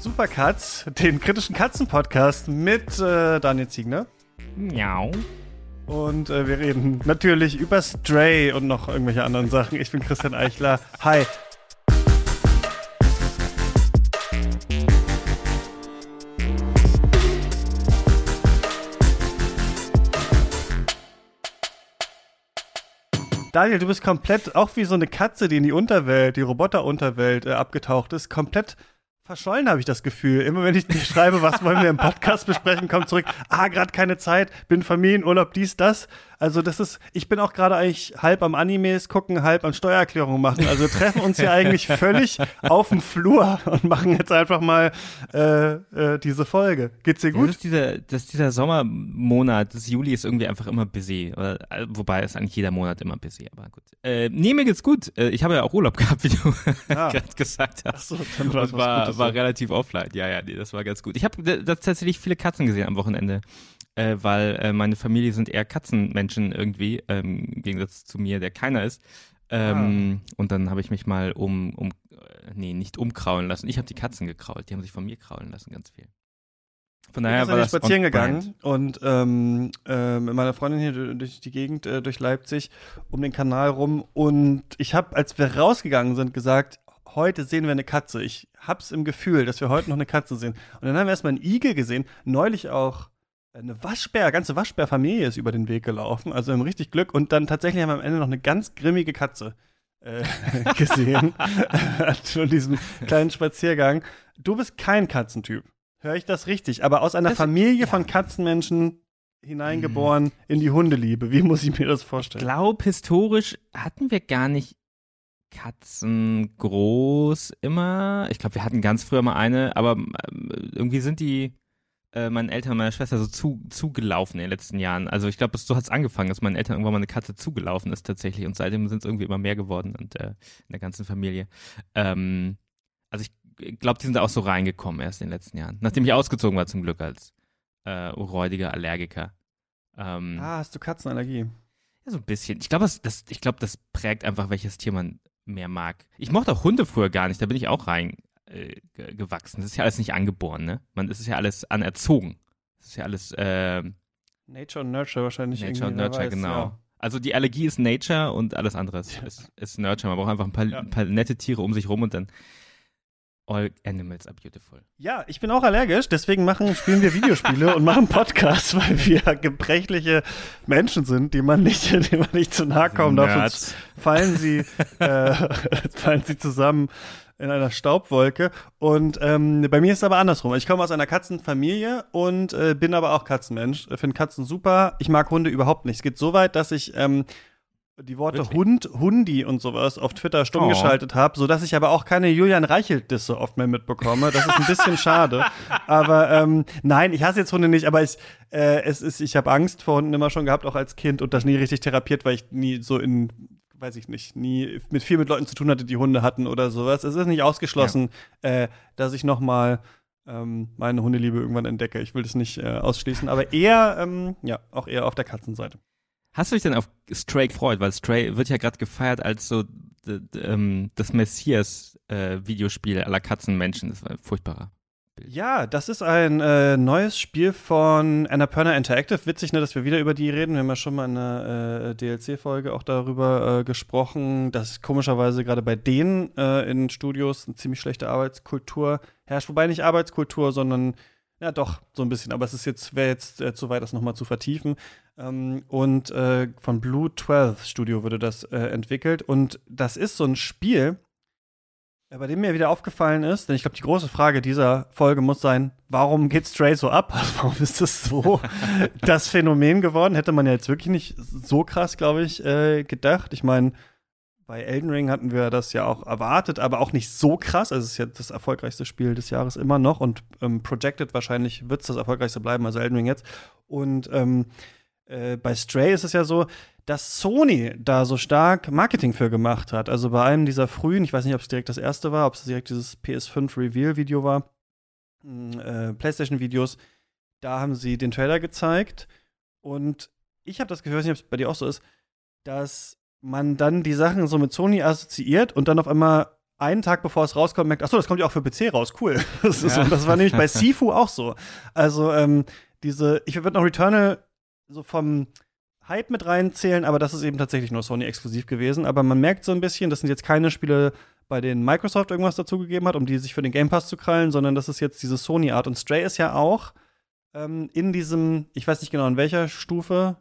Supercuts, den kritischen Katzen-Podcast mit äh, Daniel Ziegner. Miau. Und äh, wir reden natürlich über Stray und noch irgendwelche anderen Sachen. Ich bin Christian Eichler. Hi. Daniel, du bist komplett, auch wie so eine Katze, die in die Unterwelt, die Roboterunterwelt äh, abgetaucht ist, komplett verschollen, habe ich das Gefühl. Immer wenn ich dir schreibe, was wollen wir im Podcast besprechen, kommt zurück, ah, gerade keine Zeit, bin Familienurlaub, dies, das. Also das ist, ich bin auch gerade eigentlich halb am Animes gucken, halb an Steuererklärungen machen. Also wir treffen uns hier eigentlich völlig auf dem Flur und machen jetzt einfach mal äh, äh, diese Folge. Geht's dir gut? Das ist dieser, das ist dieser Sommermonat, das Juli ist irgendwie einfach immer busy. Oder, äh, wobei ist eigentlich jeder Monat immer busy, aber gut. Äh, nee, mir geht's gut. Äh, ich habe ja auch Urlaub gehabt, wie du ah. gerade gesagt hast. Ach so, dann war, war, war relativ offline. Ja, ja, nee, das war ganz gut. Ich habe tatsächlich viele Katzen gesehen am Wochenende äh, weil äh, meine Familie sind eher Katzenmenschen irgendwie, ähm, im Gegensatz zu mir, der keiner ist. Ähm, ah. Und dann habe ich mich mal um, um, äh, nee, nicht umkraulen lassen. Ich habe die Katzen gekrault, die haben sich von mir kraulen lassen, ganz viel. Von daher war das spazieren gegangen und ähm, äh, mit meiner Freundin hier durch die Gegend, äh, durch Leipzig, um den Kanal rum. Und ich habe, als wir rausgegangen sind, gesagt, heute sehen wir eine Katze. Ich hab's im Gefühl, dass wir heute noch eine Katze sehen. Und dann haben wir erstmal einen Igel gesehen, neulich auch eine Waschbär, ganze Waschbärfamilie ist über den Weg gelaufen, also im richtig Glück. Und dann tatsächlich haben wir am Ende noch eine ganz grimmige Katze äh, gesehen von diesem kleinen Spaziergang. Du bist kein Katzentyp. Höre ich das richtig? Aber aus einer das, Familie ja. von Katzenmenschen hineingeboren mhm. in die Hundeliebe. Wie muss ich mir das vorstellen? Ich glaube, historisch hatten wir gar nicht Katzen groß immer. Ich glaube, wir hatten ganz früher mal eine, aber äh, irgendwie sind die äh, meinen Eltern und meiner Schwester so zu, zugelaufen in den letzten Jahren. Also ich glaube, so hat es angefangen, dass meinen Eltern irgendwann mal eine Katze zugelaufen ist tatsächlich und seitdem sind es irgendwie immer mehr geworden und äh, in der ganzen Familie. Ähm, also ich glaube, die sind da auch so reingekommen erst in den letzten Jahren. Nachdem ich ausgezogen war zum Glück als äh, räudiger Allergiker. Ähm, ah, hast du Katzenallergie? Ja, so ein bisschen. Ich glaube, das, das, glaub, das prägt einfach, welches Tier man mehr mag. Ich mochte auch Hunde früher gar nicht, da bin ich auch rein, äh, gewachsen. Das ist ja alles nicht angeboren, ne? Man, das ist ja alles anerzogen. Das ist ja alles äh, Nature und Nurture wahrscheinlich. Nature und Nurture, weiß, genau. Ja. Also die Allergie ist Nature und alles andere ist, ja. ist, ist, Nurture. Man braucht einfach ein paar, ja. ein paar nette Tiere um sich rum und dann All animals are beautiful. Ja, ich bin auch allergisch, deswegen machen, spielen wir Videospiele und machen Podcasts, weil wir gebrechliche Menschen sind, die man nicht, die man nicht zu nahe kommen darf. fallen sie, äh, fallen sie zusammen in einer Staubwolke. Und ähm, bei mir ist es aber andersrum. Ich komme aus einer Katzenfamilie und äh, bin aber auch Katzenmensch. Finde Katzen super. Ich mag Hunde überhaupt nicht. Es geht so weit, dass ich ähm, die Worte Wirklich? Hund, Hundi und sowas auf Twitter stumm oh. geschaltet habe, sodass ich aber auch keine Julian Reichelt-Disse oft mehr mitbekomme. Das ist ein bisschen schade. Aber ähm, nein, ich hasse jetzt Hunde nicht, aber ich, äh, es ist, ich habe Angst vor Hunden immer schon gehabt, auch als Kind und das nie richtig therapiert, weil ich nie so in weiß ich nicht, nie mit viel mit Leuten zu tun hatte, die Hunde hatten oder sowas. Es ist nicht ausgeschlossen, ja. äh, dass ich noch mal ähm, meine Hundeliebe irgendwann entdecke. Ich will das nicht äh, ausschließen, aber eher, ähm, ja, auch eher auf der Katzenseite. Hast du dich denn auf Stray gefreut? Weil Stray wird ja gerade gefeiert als so ähm, das Messias-Videospiel äh, aller Katzenmenschen. Das war furchtbarer. Ja, das ist ein äh, neues Spiel von Annapurna Interactive. Witzig, ne, dass wir wieder über die reden. Wir haben ja schon mal in einer äh, DLC-Folge auch darüber äh, gesprochen, dass komischerweise gerade bei denen äh, in Studios eine ziemlich schlechte Arbeitskultur herrscht. Wobei nicht Arbeitskultur, sondern ja doch, so ein bisschen. Aber es ist jetzt, wäre jetzt äh, zu weit, das nochmal zu vertiefen. Ähm, und äh, von Blue 12 Studio wurde das entwickelt. Und das ist so ein Spiel, ja, bei dem mir wieder aufgefallen ist, denn ich glaube, die große Frage dieser Folge muss sein, warum geht Stray so ab? warum ist das so das Phänomen geworden? Hätte man ja jetzt wirklich nicht so krass, glaube ich, äh, gedacht. Ich meine, bei Elden Ring hatten wir das ja auch erwartet, aber auch nicht so krass. Also es ist ja das erfolgreichste Spiel des Jahres immer noch und ähm, projected wahrscheinlich wird es das erfolgreichste bleiben, also Elden Ring jetzt. Und ähm, äh, bei Stray ist es ja so, dass Sony da so stark Marketing für gemacht hat. Also bei einem dieser frühen, ich weiß nicht, ob es direkt das erste war, ob es direkt dieses PS5 Reveal-Video war, hm, äh, PlayStation-Videos, da haben sie den Trailer gezeigt. Und ich habe das Gefühl, ich weiß nicht, ob es bei dir auch so ist, dass man dann die Sachen so mit Sony assoziiert und dann auf einmal einen Tag bevor es rauskommt, merkt, achso, das kommt ja auch für PC raus, cool. Das, ja. so, das war nämlich bei Sifu auch so. Also, ähm, diese, ich würde noch Returnal so vom Hype mit reinzählen, aber das ist eben tatsächlich nur Sony exklusiv gewesen. Aber man merkt so ein bisschen, das sind jetzt keine Spiele, bei denen Microsoft irgendwas dazugegeben hat, um die sich für den Game Pass zu krallen, sondern das ist jetzt diese Sony-Art. Und Stray ist ja auch ähm, in diesem, ich weiß nicht genau in welcher Stufe,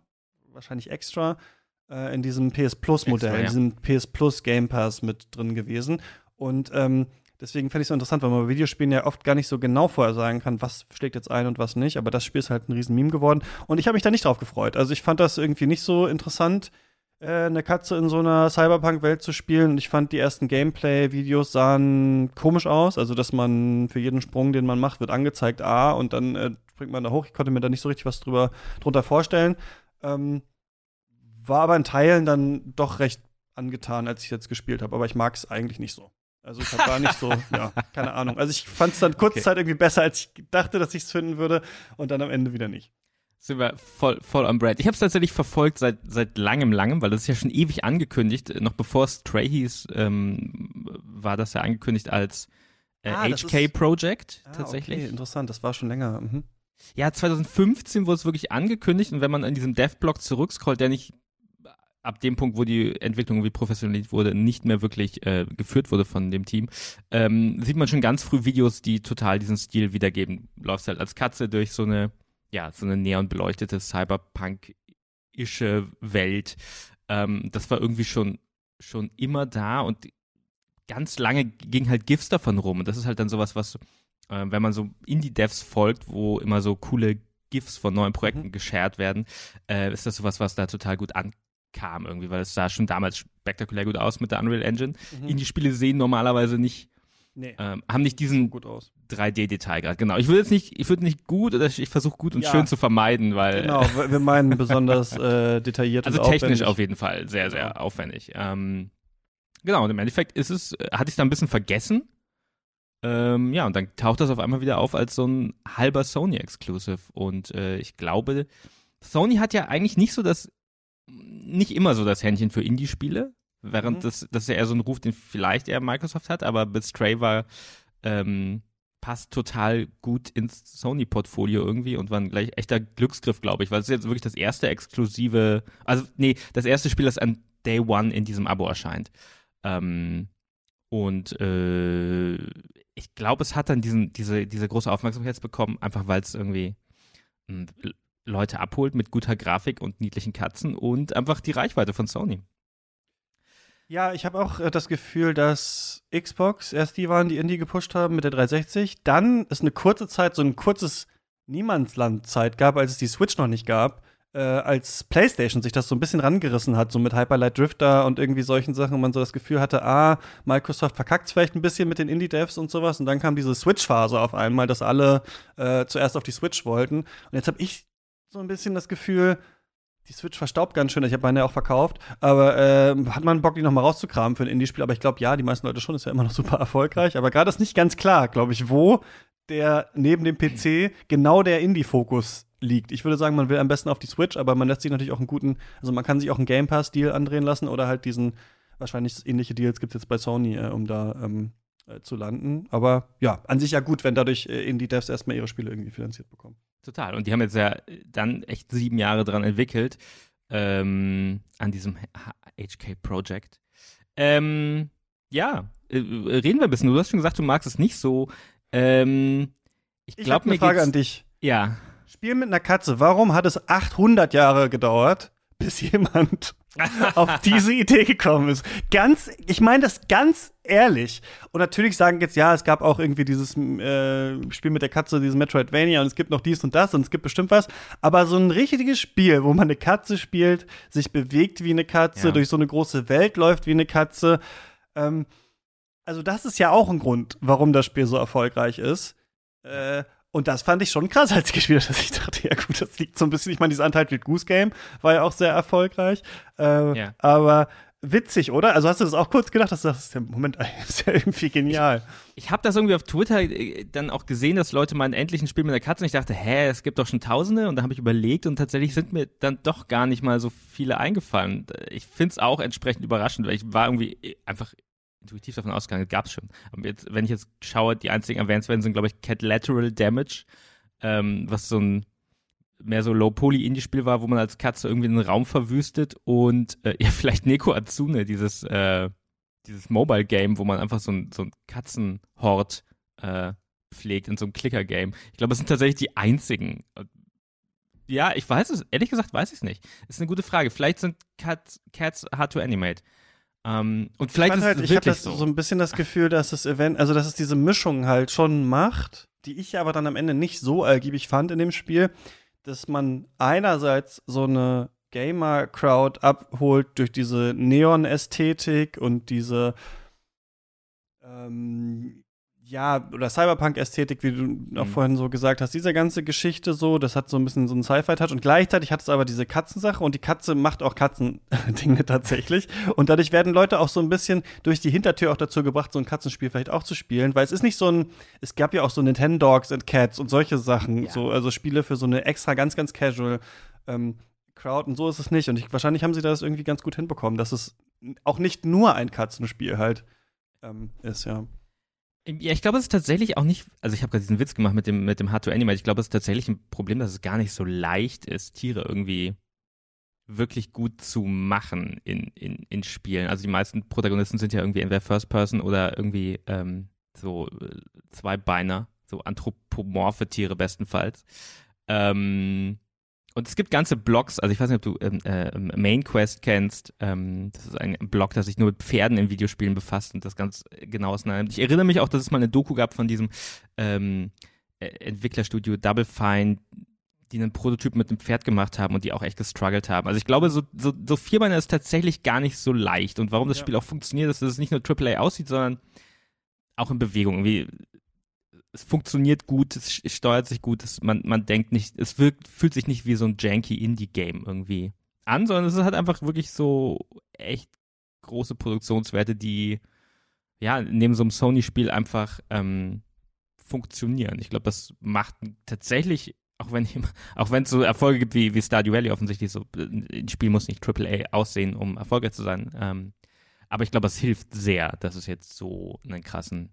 wahrscheinlich extra, äh, in diesem PS Plus-Modell, ja. in diesem PS Plus Game Pass mit drin gewesen. Und ähm, deswegen fände ich es so interessant, weil man bei Videospielen ja oft gar nicht so genau vorher sagen kann, was schlägt jetzt ein und was nicht. Aber das Spiel ist halt ein riesen Meme geworden. Und ich habe mich da nicht drauf gefreut. Also ich fand das irgendwie nicht so interessant äh, eine Katze in so einer Cyberpunk-Welt zu spielen. Und ich fand, die ersten Gameplay-Videos sahen komisch aus. Also, dass man für jeden Sprung, den man macht, wird angezeigt A und dann äh, springt man da hoch. Ich konnte mir da nicht so richtig was drüber, drunter vorstellen. Ähm, war aber in Teilen dann doch recht angetan, als ich jetzt gespielt habe. Aber ich mag es eigentlich nicht so. Also ich gar nicht so, ja, keine Ahnung. Also ich fand es dann kurzzeit okay. irgendwie besser, als ich dachte, dass ich es finden würde und dann am Ende wieder nicht sind wir voll, voll am Brad. Ich habe es tatsächlich verfolgt seit, seit langem, langem, weil das ist ja schon ewig angekündigt. Noch bevor Stray hieß, ähm, war das ja angekündigt als äh, ah, HK Project ah, tatsächlich. Okay, interessant, das war schon länger. Mhm. Ja, 2015 wurde es wirklich angekündigt und wenn man an diesem Dev-Blog zurückscrollt, der nicht ab dem Punkt, wo die Entwicklung irgendwie professionalisiert wurde, nicht mehr wirklich äh, geführt wurde von dem Team, ähm, sieht man schon ganz früh Videos, die total diesen Stil wiedergeben. Läufst halt als Katze durch so eine ja, so eine neonbeleuchtete Cyberpunk-ische Welt. Ähm, das war irgendwie schon, schon immer da und ganz lange ging halt GIFs davon rum. Und das ist halt dann sowas, was, äh, wenn man so Indie-Devs folgt, wo immer so coole GIFs von neuen Projekten mhm. geshared werden, äh, ist das sowas, was da total gut ankam irgendwie, weil es sah schon damals spektakulär gut aus mit der Unreal Engine. Mhm. Indie-Spiele sehen normalerweise nicht Nee. Ähm, haben nicht diesen 3D-Detailgrad. Genau. Ich würde jetzt nicht, ich würde nicht gut oder ich versuche gut und ja. schön zu vermeiden, weil. Genau, wir meinen besonders äh, detailliert also technisch aufwendig. auf jeden Fall sehr, sehr genau. aufwendig. Ähm, genau, und im Endeffekt ist es, äh, hatte ich es da ein bisschen vergessen. Ähm, ja, und dann taucht das auf einmal wieder auf als so ein halber Sony-Exclusive. Und äh, ich glaube, Sony hat ja eigentlich nicht so das, nicht immer so das Händchen für Indie-Spiele. Während mhm. das, das ist ja eher so ein Ruf, den vielleicht eher Microsoft hat, aber mit Stray war, ähm, passt total gut ins Sony-Portfolio irgendwie und war ein gleich echter Glücksgriff, glaube ich, weil es ist jetzt wirklich das erste exklusive, also nee, das erste Spiel, das an Day One in diesem Abo erscheint. Ähm, und äh, ich glaube, es hat dann diesen, diese, diese große Aufmerksamkeit bekommen, einfach weil es irgendwie hm, Leute abholt mit guter Grafik und niedlichen Katzen und einfach die Reichweite von Sony. Ja, ich habe auch äh, das Gefühl, dass Xbox erst die waren, die Indie gepusht haben mit der 360. Dann ist eine kurze Zeit, so ein kurzes Niemandsland-Zeit gab, als es die Switch noch nicht gab, äh, als PlayStation sich das so ein bisschen rangerissen hat, so mit Hyperlight Drifter und irgendwie solchen Sachen, und man so das Gefühl hatte, ah, Microsoft verkackt vielleicht ein bisschen mit den Indie-Devs und sowas. Und dann kam diese Switch-Phase auf einmal, dass alle äh, zuerst auf die Switch wollten. Und jetzt habe ich so ein bisschen das Gefühl, die Switch verstaubt ganz schön. Ich habe meine auch verkauft. Aber äh, hat man Bock, die noch mal rauszukramen für ein Indie-Spiel? Aber ich glaube, ja, die meisten Leute schon. Ist ja immer noch super erfolgreich. Aber gerade ist nicht ganz klar, glaube ich, wo der neben dem PC genau der Indie-Fokus liegt. Ich würde sagen, man will am besten auf die Switch, aber man lässt sich natürlich auch einen guten, also man kann sich auch einen Game Pass-Deal andrehen lassen oder halt diesen, wahrscheinlich ähnliche Deals gibt es jetzt bei Sony, äh, um da ähm, äh, zu landen. Aber ja, an sich ja gut, wenn dadurch äh, Indie-Devs erstmal ihre Spiele irgendwie finanziert bekommen. Total. Und die haben jetzt ja dann echt sieben Jahre dran entwickelt, ähm, an diesem HK Project. Ähm, ja, äh, reden wir ein bisschen. Du hast schon gesagt, du magst es nicht so. Ähm, ich glaube, eine Frage an dich. Ja. Spiel mit einer Katze. Warum hat es 800 Jahre gedauert, bis jemand auf diese Idee gekommen ist. Ganz, ich meine das ganz ehrlich. Und natürlich sagen jetzt, ja, es gab auch irgendwie dieses äh, Spiel mit der Katze, dieses Metroidvania und es gibt noch dies und das und es gibt bestimmt was. Aber so ein richtiges Spiel, wo man eine Katze spielt, sich bewegt wie eine Katze, ja. durch so eine große Welt läuft wie eine Katze. Ähm, also das ist ja auch ein Grund, warum das Spiel so erfolgreich ist. Äh, und das fand ich schon krass, als ich gespielt habe. Ich dachte, ja gut, das liegt so ein bisschen, ich meine, dieses Untitled Goose Game war ja auch sehr erfolgreich. Äh, ja. Aber witzig, oder? Also hast du das auch kurz gedacht, dass das der Moment ist ja irgendwie genial. Ich, ich habe das irgendwie auf Twitter äh, dann auch gesehen, dass Leute meinen endlich ein Spiel mit der Katze und ich dachte, hä, es gibt doch schon Tausende und da habe ich überlegt und tatsächlich sind mir dann doch gar nicht mal so viele eingefallen. Ich finde es auch entsprechend überraschend, weil ich war irgendwie einfach intuitiv davon ausgegangen, gab es schon. Aber jetzt, wenn ich jetzt schaue, die einzigen erwähnt werden, sind, glaube ich, Cat Lateral Damage, ähm, was so ein mehr so Low-Poly-Indie-Spiel war, wo man als Katze irgendwie einen Raum verwüstet und äh, ja, vielleicht Neko Atsune, dieses, äh, dieses Mobile-Game, wo man einfach so ein, so ein Katzenhort äh, pflegt in so einem Clicker-Game. Ich glaube, es sind tatsächlich die einzigen. Ja, ich weiß es, ehrlich gesagt weiß ich es nicht. Ist eine gute Frage. Vielleicht sind Cats, Cats hard to animate. Um, und vielleicht ich ist halt, es wirklich ich so. so ein bisschen das Gefühl, dass das Event, also dass es diese Mischung halt schon macht, die ich aber dann am Ende nicht so ergiebig fand in dem Spiel, dass man einerseits so eine Gamer-Crowd abholt durch diese Neon-Ästhetik und diese ähm, ja, oder Cyberpunk-Ästhetik, wie du mhm. auch vorhin so gesagt hast, diese ganze Geschichte so, das hat so ein bisschen so einen Sci-Fi-Touch und gleichzeitig hat es aber diese Katzensache und die Katze macht auch Katzendinge tatsächlich und dadurch werden Leute auch so ein bisschen durch die Hintertür auch dazu gebracht, so ein Katzenspiel vielleicht auch zu spielen, weil es ist nicht so ein, es gab ja auch so Nintendo Dogs and Cats und solche Sachen, ja. so, also Spiele für so eine extra ganz, ganz casual ähm, Crowd und so ist es nicht und ich, wahrscheinlich haben sie das irgendwie ganz gut hinbekommen, dass es auch nicht nur ein Katzenspiel halt ähm, ist, ja. Ja, ich glaube, es ist tatsächlich auch nicht, also ich habe gerade diesen Witz gemacht mit dem, mit dem Hard to Animate. Ich glaube, es ist tatsächlich ein Problem, dass es gar nicht so leicht ist, Tiere irgendwie wirklich gut zu machen in, in, in Spielen. Also die meisten Protagonisten sind ja irgendwie entweder First Person oder irgendwie ähm, so äh, Zweibeiner, so anthropomorphe Tiere bestenfalls. Ähm, und es gibt ganze Blogs, also ich weiß nicht, ob du ähm, äh, Main Quest kennst. Ähm, das ist ein Blog, das sich nur mit Pferden in Videospielen befasst und das ganz genau auseinandernimmt. Ich erinnere mich auch, dass es mal eine Doku gab von diesem ähm, äh, Entwicklerstudio Double Fine, die einen Prototyp mit einem Pferd gemacht haben und die auch echt gestruggelt haben. Also ich glaube, so, so, so Vierbeiner ist tatsächlich gar nicht so leicht. Und warum das ja. Spiel auch funktioniert, ist, dass es nicht nur AAA aussieht, sondern auch in Bewegung. Wie es funktioniert gut, es steuert sich gut, es, man, man denkt nicht, es wirkt, fühlt sich nicht wie so ein janky Indie-Game irgendwie an, sondern es halt einfach wirklich so echt große Produktionswerte, die ja neben so einem Sony-Spiel einfach ähm, funktionieren. Ich glaube, das macht tatsächlich, auch wenn auch wenn es so Erfolge gibt wie, wie Stardew Valley offensichtlich, so ein Spiel muss nicht AAA aussehen, um erfolgreich zu sein. Ähm, aber ich glaube, es hilft sehr, dass es jetzt so einen krassen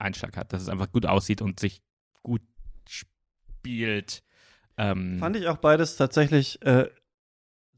Einschlag hat, dass es einfach gut aussieht und sich gut spielt. Ähm Fand ich auch beides tatsächlich äh,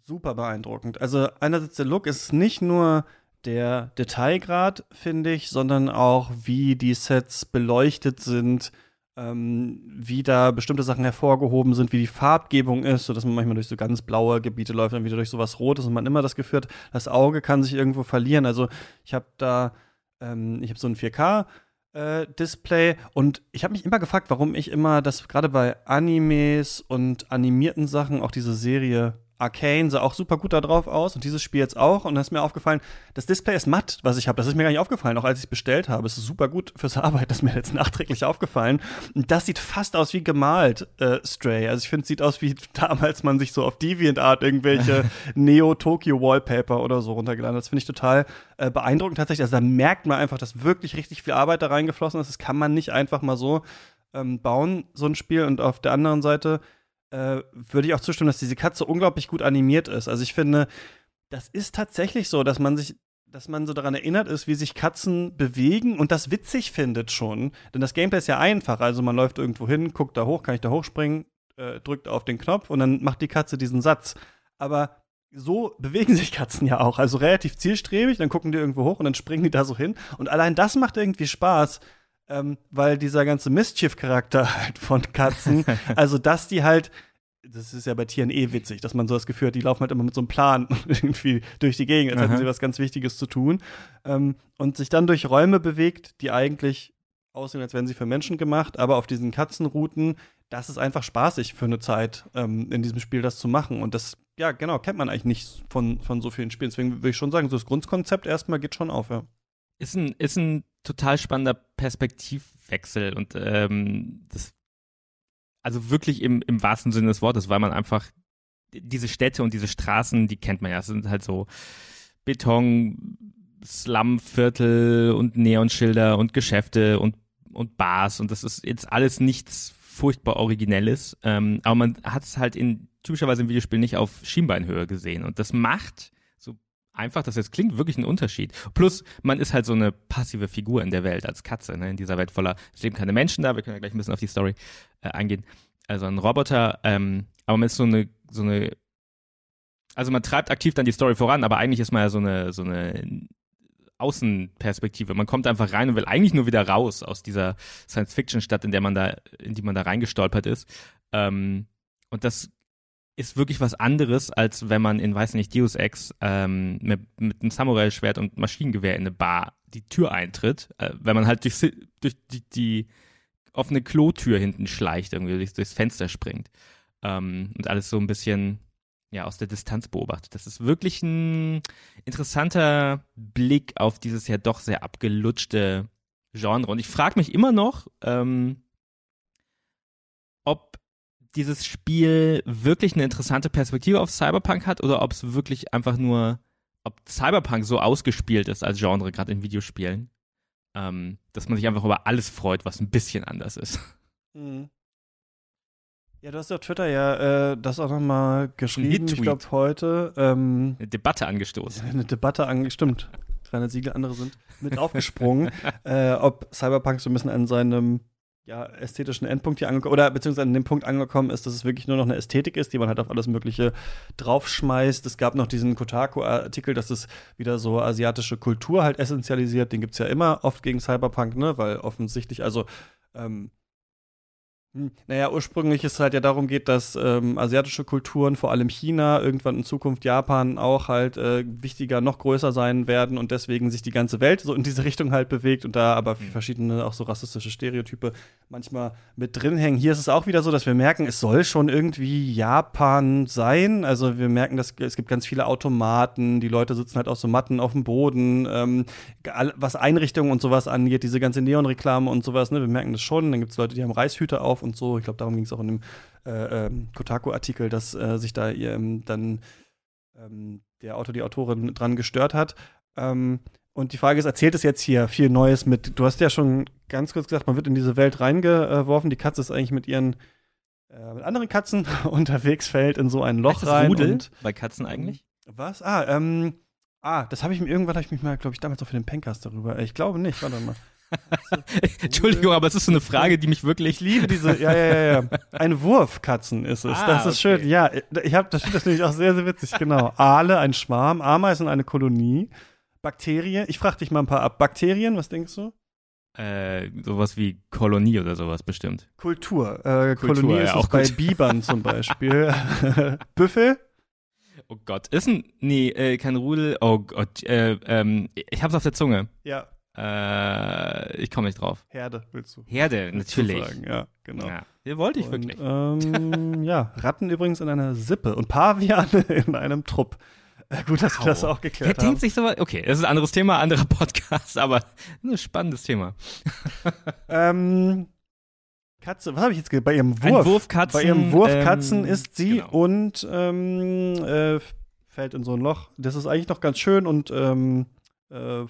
super beeindruckend. Also einerseits der Look ist nicht nur der Detailgrad, finde ich, sondern auch wie die Sets beleuchtet sind, ähm, wie da bestimmte Sachen hervorgehoben sind, wie die Farbgebung ist, sodass man manchmal durch so ganz blaue Gebiete läuft, dann wieder durch sowas Rotes und man immer das Gefühl hat, das Auge kann sich irgendwo verlieren. Also ich habe da, ähm, ich habe so ein 4K äh, Display. Und ich habe mich immer gefragt, warum ich immer das gerade bei Animes und animierten Sachen auch diese Serie Arcane sah auch super gut da drauf aus und dieses Spiel jetzt auch. Und da ist mir aufgefallen, das Display ist matt, was ich habe. Das ist mir gar nicht aufgefallen, auch als ich es bestellt habe. Es ist super gut fürs Arbeit, das ist mir jetzt nachträglich aufgefallen. Und das sieht fast aus wie gemalt, äh, Stray. Also ich finde, es sieht aus wie damals man sich so auf DeviantArt irgendwelche Neo-Tokyo-Wallpaper oder so runtergeladen hat. Das finde ich total äh, beeindruckend tatsächlich. Also da merkt man einfach, dass wirklich richtig viel Arbeit da reingeflossen ist. Das kann man nicht einfach mal so ähm, bauen, so ein Spiel. Und auf der anderen Seite äh, würde ich auch zustimmen, dass diese Katze unglaublich gut animiert ist. Also ich finde, das ist tatsächlich so, dass man sich dass man so daran erinnert ist, wie sich Katzen bewegen und das witzig findet schon. Denn das Gameplay ist ja einfach. Also man läuft irgendwo hin, guckt da hoch, kann ich da hochspringen, äh, drückt auf den Knopf und dann macht die Katze diesen Satz. Aber so bewegen sich Katzen ja auch. Also relativ zielstrebig, dann gucken die irgendwo hoch und dann springen die da so hin. Und allein das macht irgendwie Spaß ähm, weil dieser ganze Mischief-Charakter halt von Katzen, also dass die halt, das ist ja bei Tieren eh witzig, dass man so das Gefühl hat, die laufen halt immer mit so einem Plan irgendwie durch die Gegend, als hätten sie was ganz Wichtiges zu tun. Ähm, und sich dann durch Räume bewegt, die eigentlich aussehen, als wären sie für Menschen gemacht, aber auf diesen Katzenrouten, das ist einfach spaßig für eine Zeit, ähm, in diesem Spiel das zu machen. Und das, ja, genau, kennt man eigentlich nicht von, von so vielen Spielen. Deswegen würde ich schon sagen, so das Grundkonzept erstmal geht schon auf, ja. Ist ein, ist ein total spannender Perspektivwechsel und ähm, das, also wirklich im, im wahrsten Sinne des Wortes, weil man einfach diese Städte und diese Straßen, die kennt man ja, es sind halt so Beton, Slumviertel und Neonschilder und Geschäfte und, und Bars und das ist jetzt alles nichts furchtbar Originelles, ähm, aber man hat es halt in typischerweise im Videospiel nicht auf Schienbeinhöhe gesehen und das macht einfach das jetzt klingt, wirklich ein Unterschied. Plus, man ist halt so eine passive Figur in der Welt als Katze, ne? in dieser Welt voller, es leben keine Menschen da, wir können ja gleich ein bisschen auf die Story äh, eingehen. Also ein Roboter, ähm, aber man ist so eine, so eine, also man treibt aktiv dann die Story voran, aber eigentlich ist man ja so eine, so eine Außenperspektive. Man kommt einfach rein und will eigentlich nur wieder raus aus dieser Science-Fiction-Stadt, in der man da, in die man da reingestolpert ist. Ähm, und das ist wirklich was anderes, als wenn man in, weiß nicht, Deus Ex ähm, mit, mit einem Samurai-Schwert und Maschinengewehr in eine Bar die Tür eintritt, äh, wenn man halt durch, durch die, die offene Klotür hinten schleicht, irgendwie durchs, durchs Fenster springt ähm, und alles so ein bisschen ja, aus der Distanz beobachtet. Das ist wirklich ein interessanter Blick auf dieses ja doch sehr abgelutschte Genre. Und ich frage mich immer noch, ähm, ob dieses Spiel wirklich eine interessante Perspektive auf Cyberpunk hat oder ob es wirklich einfach nur, ob Cyberpunk so ausgespielt ist als Genre, gerade in Videospielen, ähm, dass man sich einfach über alles freut, was ein bisschen anders ist. Mhm. Ja, du hast auf Twitter ja äh, das auch nochmal geschrieben, ich glaube heute. Ähm, eine Debatte angestoßen. Eine Debatte angestimmt. 300 Siegel, andere sind mit aufgesprungen, äh, ob Cyberpunk so ein bisschen an seinem ja, ästhetischen Endpunkt hier angekommen oder beziehungsweise an dem Punkt angekommen ist, dass es wirklich nur noch eine Ästhetik ist, die man halt auf alles Mögliche draufschmeißt. Es gab noch diesen Kotaku-Artikel, dass es wieder so asiatische Kultur halt essentialisiert. Den gibt es ja immer oft gegen Cyberpunk, ne? Weil offensichtlich, also ähm, hm. Naja, ursprünglich ist es halt ja darum geht, dass ähm, asiatische Kulturen, vor allem China, irgendwann in Zukunft Japan auch halt äh, wichtiger, noch größer sein werden und deswegen sich die ganze Welt so in diese Richtung halt bewegt und da aber mhm. verschiedene auch so rassistische Stereotype manchmal mit drin hängen. Hier ist es auch wieder so, dass wir merken, es soll schon irgendwie Japan sein. Also wir merken, dass es gibt ganz viele Automaten, die Leute sitzen halt auf so Matten auf dem Boden, ähm, was Einrichtungen und sowas angeht, diese ganze Neonreklame und sowas, ne, wir merken das schon. Dann gibt es Leute, die haben Reishüte auf und so. Ich glaube, darum ging es auch in dem äh, ähm, Kotaku-Artikel, dass äh, sich da ähm, dann ähm, der Autor, die Autorin dran gestört hat. Ähm, und die Frage ist, erzählt es jetzt hier viel Neues mit? Du hast ja schon ganz kurz gesagt, man wird in diese Welt reingeworfen. Die Katze ist eigentlich mit ihren äh, mit anderen Katzen unterwegs, fällt in so ein Loch rein. Rudel und, bei Katzen eigentlich? Was? Ah, ähm, ah, das habe ich mir irgendwann, habe ich mich mal, glaube ich, damals auch für den Pencast darüber. Ich glaube nicht, warte mal. Entschuldigung, aber es ist so eine Frage, die mich wirklich. Ich liebe diese, ja, ja, ja, ja. Ein Wurfkatzen ist es. Ah, das ist okay. schön. Ja, ich habe, das finde das nämlich auch sehr, sehr witzig, genau. Aale, ein Schwarm, Ameisen, eine Kolonie, Bakterien. Ich frage dich mal ein paar ab. Bakterien, was denkst du? Äh, sowas wie Kolonie oder sowas bestimmt. Kultur. Äh, Kultur Kolonie ja, ist auch bei Bibern zum Beispiel. Büffel? Oh Gott, ist ein, nee, äh, kein Rudel. Oh Gott, äh, ähm, ich hab's auf der Zunge. Ja. Äh, ich komme nicht drauf. Herde, willst du? Herde, natürlich. Sagen. Ja, genau. Ja, hier wollte ich und, wirklich. Ähm, ja, Ratten übrigens in einer Sippe und Paviane in einem Trupp. Äh, gut, dass wow. wir das auch geklärt Wer haben. denkt sich so Okay, das ist ein anderes Thema, anderer Podcast, aber ein spannendes Thema. ähm, Katze, was habe ich jetzt gesagt? Bei ihrem Wurf. Ein Wurfkatzen. Bei ihrem Wurfkatzen ähm, ist sie genau. und ähm, äh, fällt in so ein Loch. Das ist eigentlich noch ganz schön und ähm, äh,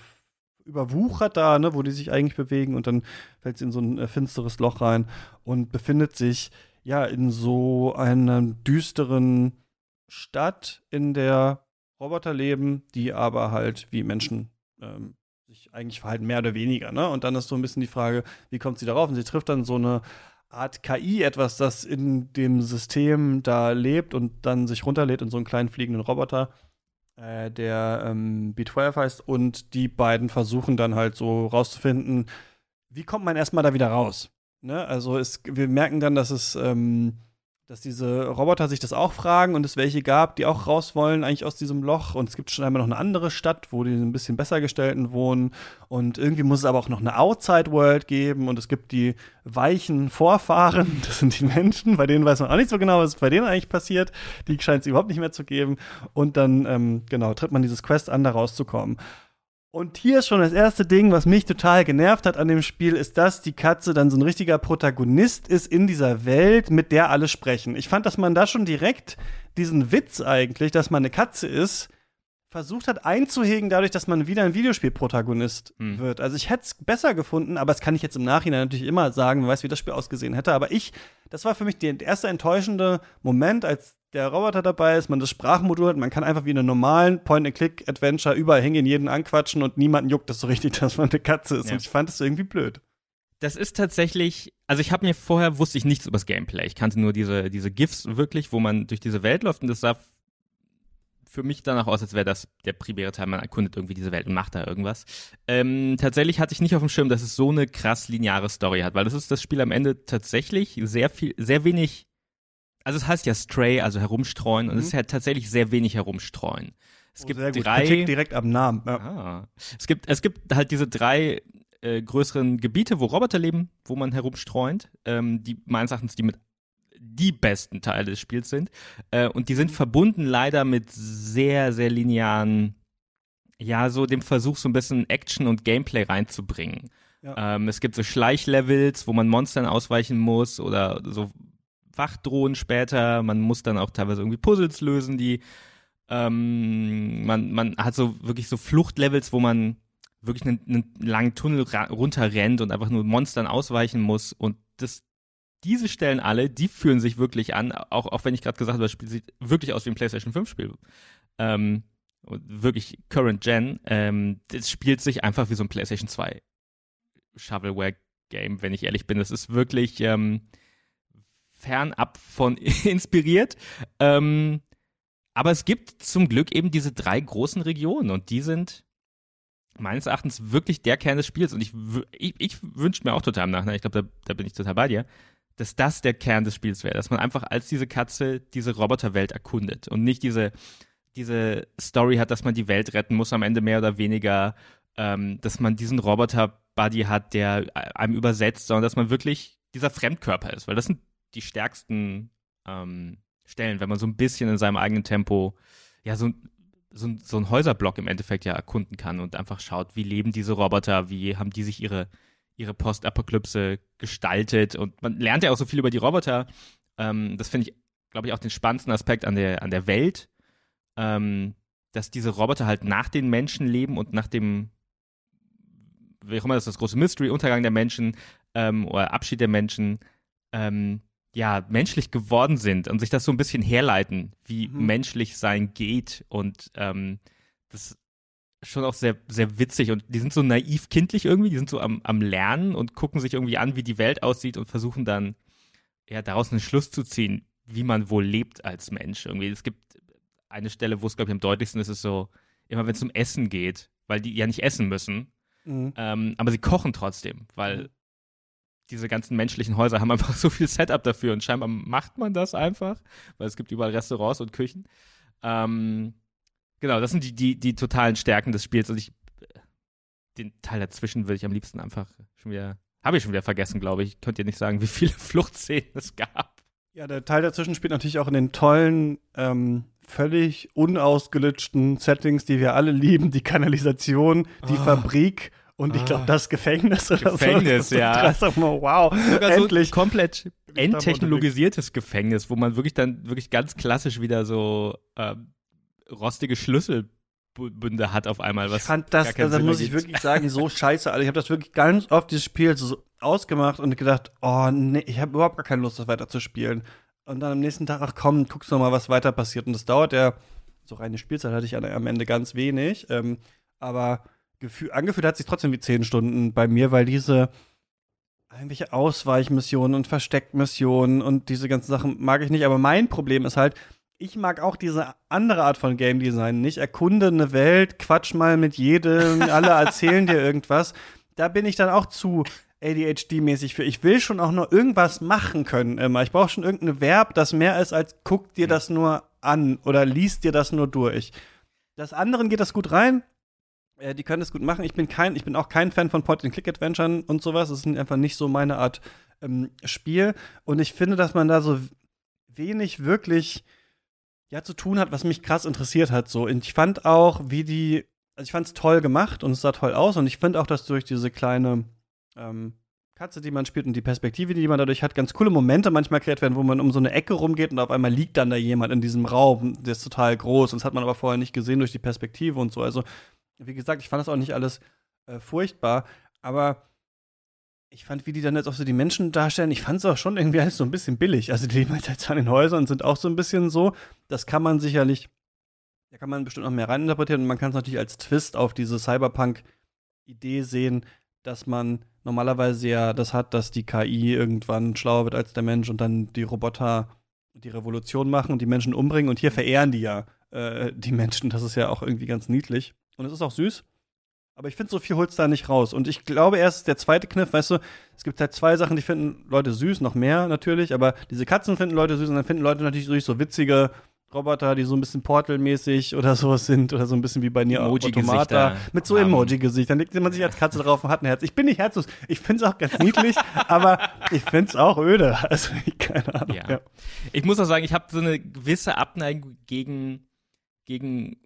überwuchert da, ne, wo die sich eigentlich bewegen und dann fällt sie in so ein äh, finsteres Loch rein und befindet sich ja in so einer düsteren Stadt, in der Roboter leben, die aber halt wie Menschen ähm, sich eigentlich verhalten, mehr oder weniger. Ne? Und dann ist so ein bisschen die Frage, wie kommt sie darauf? Und sie trifft dann so eine Art KI, etwas, das in dem System da lebt und dann sich runterlädt in so einen kleinen fliegenden Roboter äh, der ähm, B12 heißt, und die beiden versuchen dann halt so rauszufinden, wie kommt man erstmal da wieder raus? Ne? Also es, wir merken dann, dass es ähm, dass diese Roboter sich das auch fragen und es welche gab, die auch raus wollen, eigentlich aus diesem Loch. Und es gibt schon einmal noch eine andere Stadt, wo die ein bisschen besser gestellten wohnen. Und irgendwie muss es aber auch noch eine Outside-World geben. Und es gibt die weichen Vorfahren, das sind die Menschen, bei denen weiß man auch nicht so genau, was bei denen eigentlich passiert. Die scheint es überhaupt nicht mehr zu geben. Und dann, ähm, genau, tritt man dieses Quest an, da rauszukommen. Und hier ist schon das erste Ding, was mich total genervt hat an dem Spiel, ist, dass die Katze dann so ein richtiger Protagonist ist in dieser Welt, mit der alle sprechen. Ich fand, dass man da schon direkt diesen Witz eigentlich, dass man eine Katze ist, versucht hat einzuhegen, dadurch, dass man wieder ein Videospielprotagonist hm. wird. Also ich hätte es besser gefunden, aber das kann ich jetzt im Nachhinein natürlich immer sagen, man weiß, wie das Spiel ausgesehen hätte. Aber ich, das war für mich der erste enttäuschende Moment, als der Roboter dabei ist, man das Sprachmodul hat, man kann einfach wie in einem normalen Point-and-Click-Adventure überall hingehen, jeden anquatschen und niemanden juckt das so richtig, dass man eine Katze ist. Ja. Und ich fand das irgendwie blöd. Das ist tatsächlich, also ich habe mir vorher wusste ich nichts über das Gameplay. Ich kannte nur diese diese GIFs wirklich, wo man durch diese Welt läuft und das sah für mich danach aus, als wäre das der primäre Teil. Man erkundet irgendwie diese Welt und macht da irgendwas. Ähm, tatsächlich hatte ich nicht auf dem Schirm, dass es so eine krass lineare Story hat, weil das ist das Spiel am Ende tatsächlich sehr viel, sehr wenig. Also es heißt ja Stray, also herumstreuen, mhm. und es ist ja tatsächlich sehr wenig herumstreuen. Es oh, gibt drei. Kritik direkt am Namen. Ja. Ah. Es gibt, es gibt halt diese drei äh, größeren Gebiete, wo Roboter leben, wo man herumstreunt, ähm, die meines Erachtens die mit die besten Teile des Spiels sind. Äh, und die sind verbunden leider mit sehr, sehr linearen, ja, so dem Versuch, so ein bisschen Action und Gameplay reinzubringen. Ja. Ähm, es gibt so Schleichlevels, wo man Monstern ausweichen muss oder so Wachdrohnen später. Man muss dann auch teilweise irgendwie Puzzles lösen, die ähm, man, man hat so wirklich so Fluchtlevels, wo man wirklich einen, einen langen Tunnel runterrennt und einfach nur Monstern ausweichen muss. Und das diese Stellen alle, die fühlen sich wirklich an, auch, auch wenn ich gerade gesagt habe, das Spiel sieht wirklich aus wie ein PlayStation 5 Spiel. Ähm, wirklich Current Gen. Ähm, das spielt sich einfach wie so ein PlayStation 2 Shovelware Game, wenn ich ehrlich bin. Das ist wirklich ähm, fernab von inspiriert. Ähm, aber es gibt zum Glück eben diese drei großen Regionen und die sind meines Erachtens wirklich der Kern des Spiels. Und ich, ich, ich wünsche mir auch total im Nachhinein, ich glaube, da, da bin ich total bei dir, dass das der Kern des Spiels wäre, dass man einfach als diese Katze diese Roboterwelt erkundet und nicht diese, diese Story hat, dass man die Welt retten muss am Ende mehr oder weniger, ähm, dass man diesen Roboter-Buddy hat, der einem übersetzt, sondern dass man wirklich dieser Fremdkörper ist, weil das sind die stärksten ähm, Stellen, wenn man so ein bisschen in seinem eigenen Tempo, ja, so, so, so ein Häuserblock im Endeffekt ja erkunden kann und einfach schaut, wie leben diese Roboter, wie haben die sich ihre ihre Postapokalypse gestaltet. Und man lernt ja auch so viel über die Roboter. Ähm, das finde ich, glaube ich, auch den spannendsten Aspekt an der, an der Welt, ähm, dass diese Roboter halt nach den Menschen leben und nach dem, wie auch immer das ist, das große Mystery, Untergang der Menschen ähm, oder Abschied der Menschen, ähm, ja, menschlich geworden sind und sich das so ein bisschen herleiten, wie mhm. menschlich sein geht. Und ähm, das schon auch sehr, sehr witzig und die sind so naiv kindlich irgendwie, die sind so am, am Lernen und gucken sich irgendwie an, wie die Welt aussieht und versuchen dann ja daraus einen Schluss zu ziehen, wie man wohl lebt als Mensch. Irgendwie, es gibt eine Stelle, wo es, glaube ich, am deutlichsten ist, ist so, immer wenn es um Essen geht, weil die ja nicht essen müssen, mhm. ähm, aber sie kochen trotzdem, weil mhm. diese ganzen menschlichen Häuser haben einfach so viel Setup dafür und scheinbar macht man das einfach, weil es gibt überall Restaurants und Küchen. Ähm, Genau, das sind die, die, die totalen Stärken des Spiels und ich, den Teil dazwischen würde ich am liebsten einfach schon wieder, habe ich schon wieder vergessen, glaube ich. Könnt ihr nicht sagen, wie viele Fluchtszenen es gab. Ja, der Teil dazwischen spielt natürlich auch in den tollen, ähm, völlig unausgelitschten Settings, die wir alle lieben, die Kanalisation, die oh. Fabrik und ich glaube, ah. das Gefängnis oder Gefängnis, so. ja. wow, Sogar endlich. So komplett enttechnologisiertes Gefängnis, wo man wirklich dann wirklich ganz klassisch wieder so ähm, rostige Schlüsselbünde hat auf einmal. Was ich fand das, also muss ich wirklich sagen, so scheiße. Also ich habe das wirklich ganz oft dieses Spiel so ausgemacht und gedacht, oh nee, ich habe überhaupt gar keine Lust, das weiter zu spielen. Und dann am nächsten Tag, ach komm, guckst du mal, was weiter passiert. Und das dauert ja, so reine Spielzeit hatte ich am Ende ganz wenig. Ähm, aber gefühl, angefühlt hat sich trotzdem wie zehn Stunden bei mir, weil diese irgendwelche Ausweichmissionen und Versteckmissionen und diese ganzen Sachen mag ich nicht. Aber mein Problem ist halt, ich mag auch diese andere Art von Game Design nicht. Erkunde eine Welt, quatsch mal mit jedem, alle erzählen dir irgendwas. Da bin ich dann auch zu ADHD-mäßig für. Ich will schon auch nur irgendwas machen können immer. Ich brauche schon irgendein Verb, das mehr ist als guck dir das nur an oder liest dir das nur durch. Das anderen geht das gut rein. Äh, die können das gut machen. Ich bin kein, ich bin auch kein Fan von Point-and-Click-Adventuren und sowas. Das ist einfach nicht so meine Art ähm, Spiel. Und ich finde, dass man da so wenig wirklich ja zu tun hat, was mich krass interessiert hat. So, und ich fand auch, wie die, also ich fand es toll gemacht und es sah toll aus und ich finde auch, dass durch diese kleine ähm, Katze, die man spielt und die Perspektive, die man dadurch hat, ganz coole Momente manchmal kreiert werden, wo man um so eine Ecke rumgeht und auf einmal liegt dann da jemand in diesem Raum, der ist total groß und das hat man aber vorher nicht gesehen durch die Perspektive und so. Also, wie gesagt, ich fand das auch nicht alles äh, furchtbar, aber ich fand, wie die dann jetzt auch so die Menschen darstellen, ich fand es auch schon irgendwie alles so ein bisschen billig. Also die leben halt jetzt an den Häusern und sind auch so ein bisschen so. Das kann man sicherlich, da kann man bestimmt noch mehr reininterpretieren und man kann es natürlich als Twist auf diese Cyberpunk-Idee sehen, dass man normalerweise ja das hat, dass die KI irgendwann schlauer wird als der Mensch und dann die Roboter die Revolution machen und die Menschen umbringen. Und hier verehren die ja äh, die Menschen. Das ist ja auch irgendwie ganz niedlich. Und es ist auch süß. Aber ich finde, so viel holt's da nicht raus. Und ich glaube erst, der zweite Kniff, weißt du, es gibt halt zwei Sachen, die finden Leute süß, noch mehr natürlich, aber diese Katzen finden Leute süß und dann finden Leute natürlich so witzige Roboter, die so ein bisschen Portal-mäßig oder sowas sind oder so ein bisschen wie bei Nier Automata mit so Emoji-Gesicht. Dann legt man sich als Katze drauf und hat ein Herz. Ich bin nicht herzlos. Ich finde es auch ganz niedlich, aber ich finde es auch öde. Also keine Ahnung. Ja. Ja. Ich muss auch sagen, ich habe so eine gewisse Abneigung gegen gegen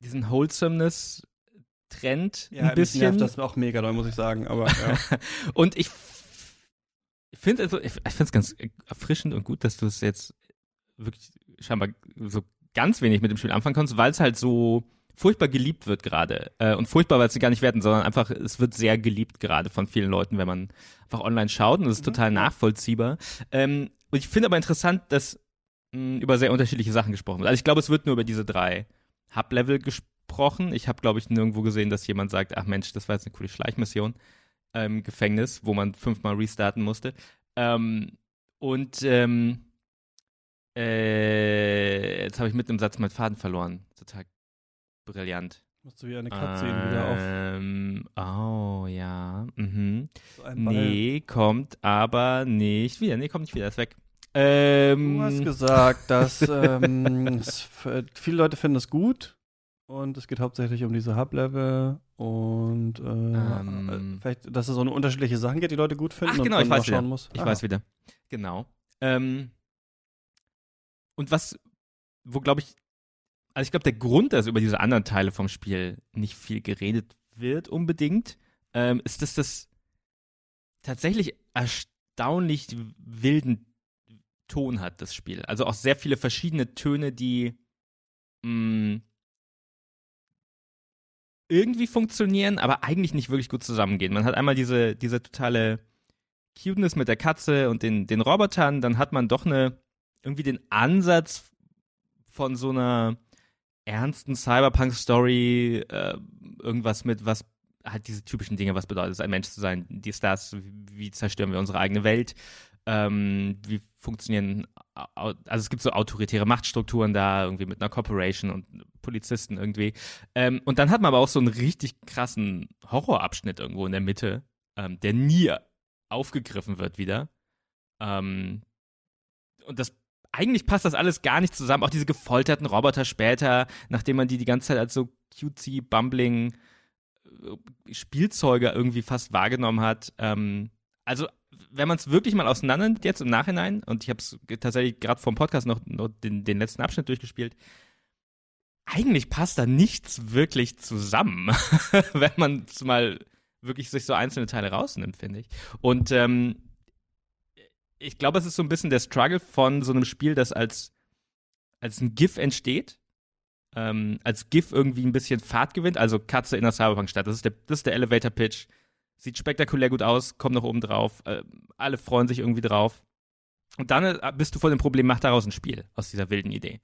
diesen Wholesomeness Trend ja, ein bisschen. Nervt das auch mega neu, muss ich sagen. Aber ja. und ich finde also, ich finde es ganz erfrischend und gut, dass du es jetzt wirklich scheinbar so ganz wenig mit dem Spiel anfangen kannst, weil es halt so furchtbar geliebt wird gerade. Äh, und furchtbar, weil sie gar nicht werden, sondern einfach, es wird sehr geliebt gerade von vielen Leuten, wenn man einfach online schaut und es ist mhm. total nachvollziehbar. Ähm, und ich finde aber interessant, dass mh, hm, über sehr unterschiedliche Sachen gesprochen wird. Also ich glaube, es wird nur über diese drei Hub-Level gesprochen. Ich habe, glaube ich, nirgendwo gesehen, dass jemand sagt, ach Mensch, das war jetzt eine coole Schleichmission im ähm, Gefängnis, wo man fünfmal restarten musste. Ähm, und ähm, äh, jetzt habe ich mit einem Satz meinen Faden verloren. Total brillant. Musst du wie eine Katze ähm, wieder auf. Ähm, oh, ja. Mhm. So nee, kommt aber nicht wieder. Nee, kommt nicht wieder, ist weg. Ähm, du hast gesagt, dass ähm, es, viele Leute finden es gut und es geht hauptsächlich um diese Hub-Level und äh, ähm, vielleicht, dass es so eine unterschiedliche Sachen geht, die Leute gut finden Ach, genau, und ich weiß wieder. Muss. Ich Aha. weiß wieder. Genau. Ähm, und was, wo glaube ich, also ich glaube, der Grund, dass über diese anderen Teile vom Spiel nicht viel geredet wird unbedingt, ähm, ist, dass das tatsächlich erstaunlich wilden Ton hat, das Spiel. Also auch sehr viele verschiedene Töne, die mh, mm, irgendwie funktionieren, aber eigentlich nicht wirklich gut zusammengehen. Man hat einmal diese, diese totale Cuteness mit der Katze und den, den Robotern, dann hat man doch eine irgendwie den Ansatz von so einer ernsten Cyberpunk-Story, äh, irgendwas mit, was halt diese typischen Dinge, was bedeutet es, ein Mensch zu sein, die Stars, wie zerstören wir unsere eigene Welt, ähm, wie funktionieren, also es gibt so autoritäre Machtstrukturen da, irgendwie mit einer Corporation und Polizisten irgendwie. Ähm, und dann hat man aber auch so einen richtig krassen Horrorabschnitt irgendwo in der Mitte, ähm, der nie aufgegriffen wird wieder. Ähm, und das eigentlich passt das alles gar nicht zusammen. Auch diese gefolterten Roboter später, nachdem man die die ganze Zeit als so cutesy, bumbling äh, Spielzeuge irgendwie fast wahrgenommen hat. Ähm, also, wenn man es wirklich mal auseinander nimmt jetzt im Nachhinein, und ich habe es tatsächlich gerade vom Podcast noch, noch den, den, letzten Abschnitt durchgespielt, eigentlich passt da nichts wirklich zusammen, wenn man es mal wirklich sich so einzelne Teile rausnimmt, finde ich. Und ähm, ich glaube, es ist so ein bisschen der Struggle von so einem Spiel, das als, als ein GIF entsteht. Ähm, als GIF irgendwie ein bisschen Fahrt gewinnt, also Katze in der Cyberpunk-Stadt. Das, ist der, das ist der Elevator-Pitch. Sieht spektakulär gut aus, kommt noch oben drauf. Äh, alle freuen sich irgendwie drauf. Und dann äh, bist du vor dem Problem, mach daraus ein Spiel aus dieser wilden Idee.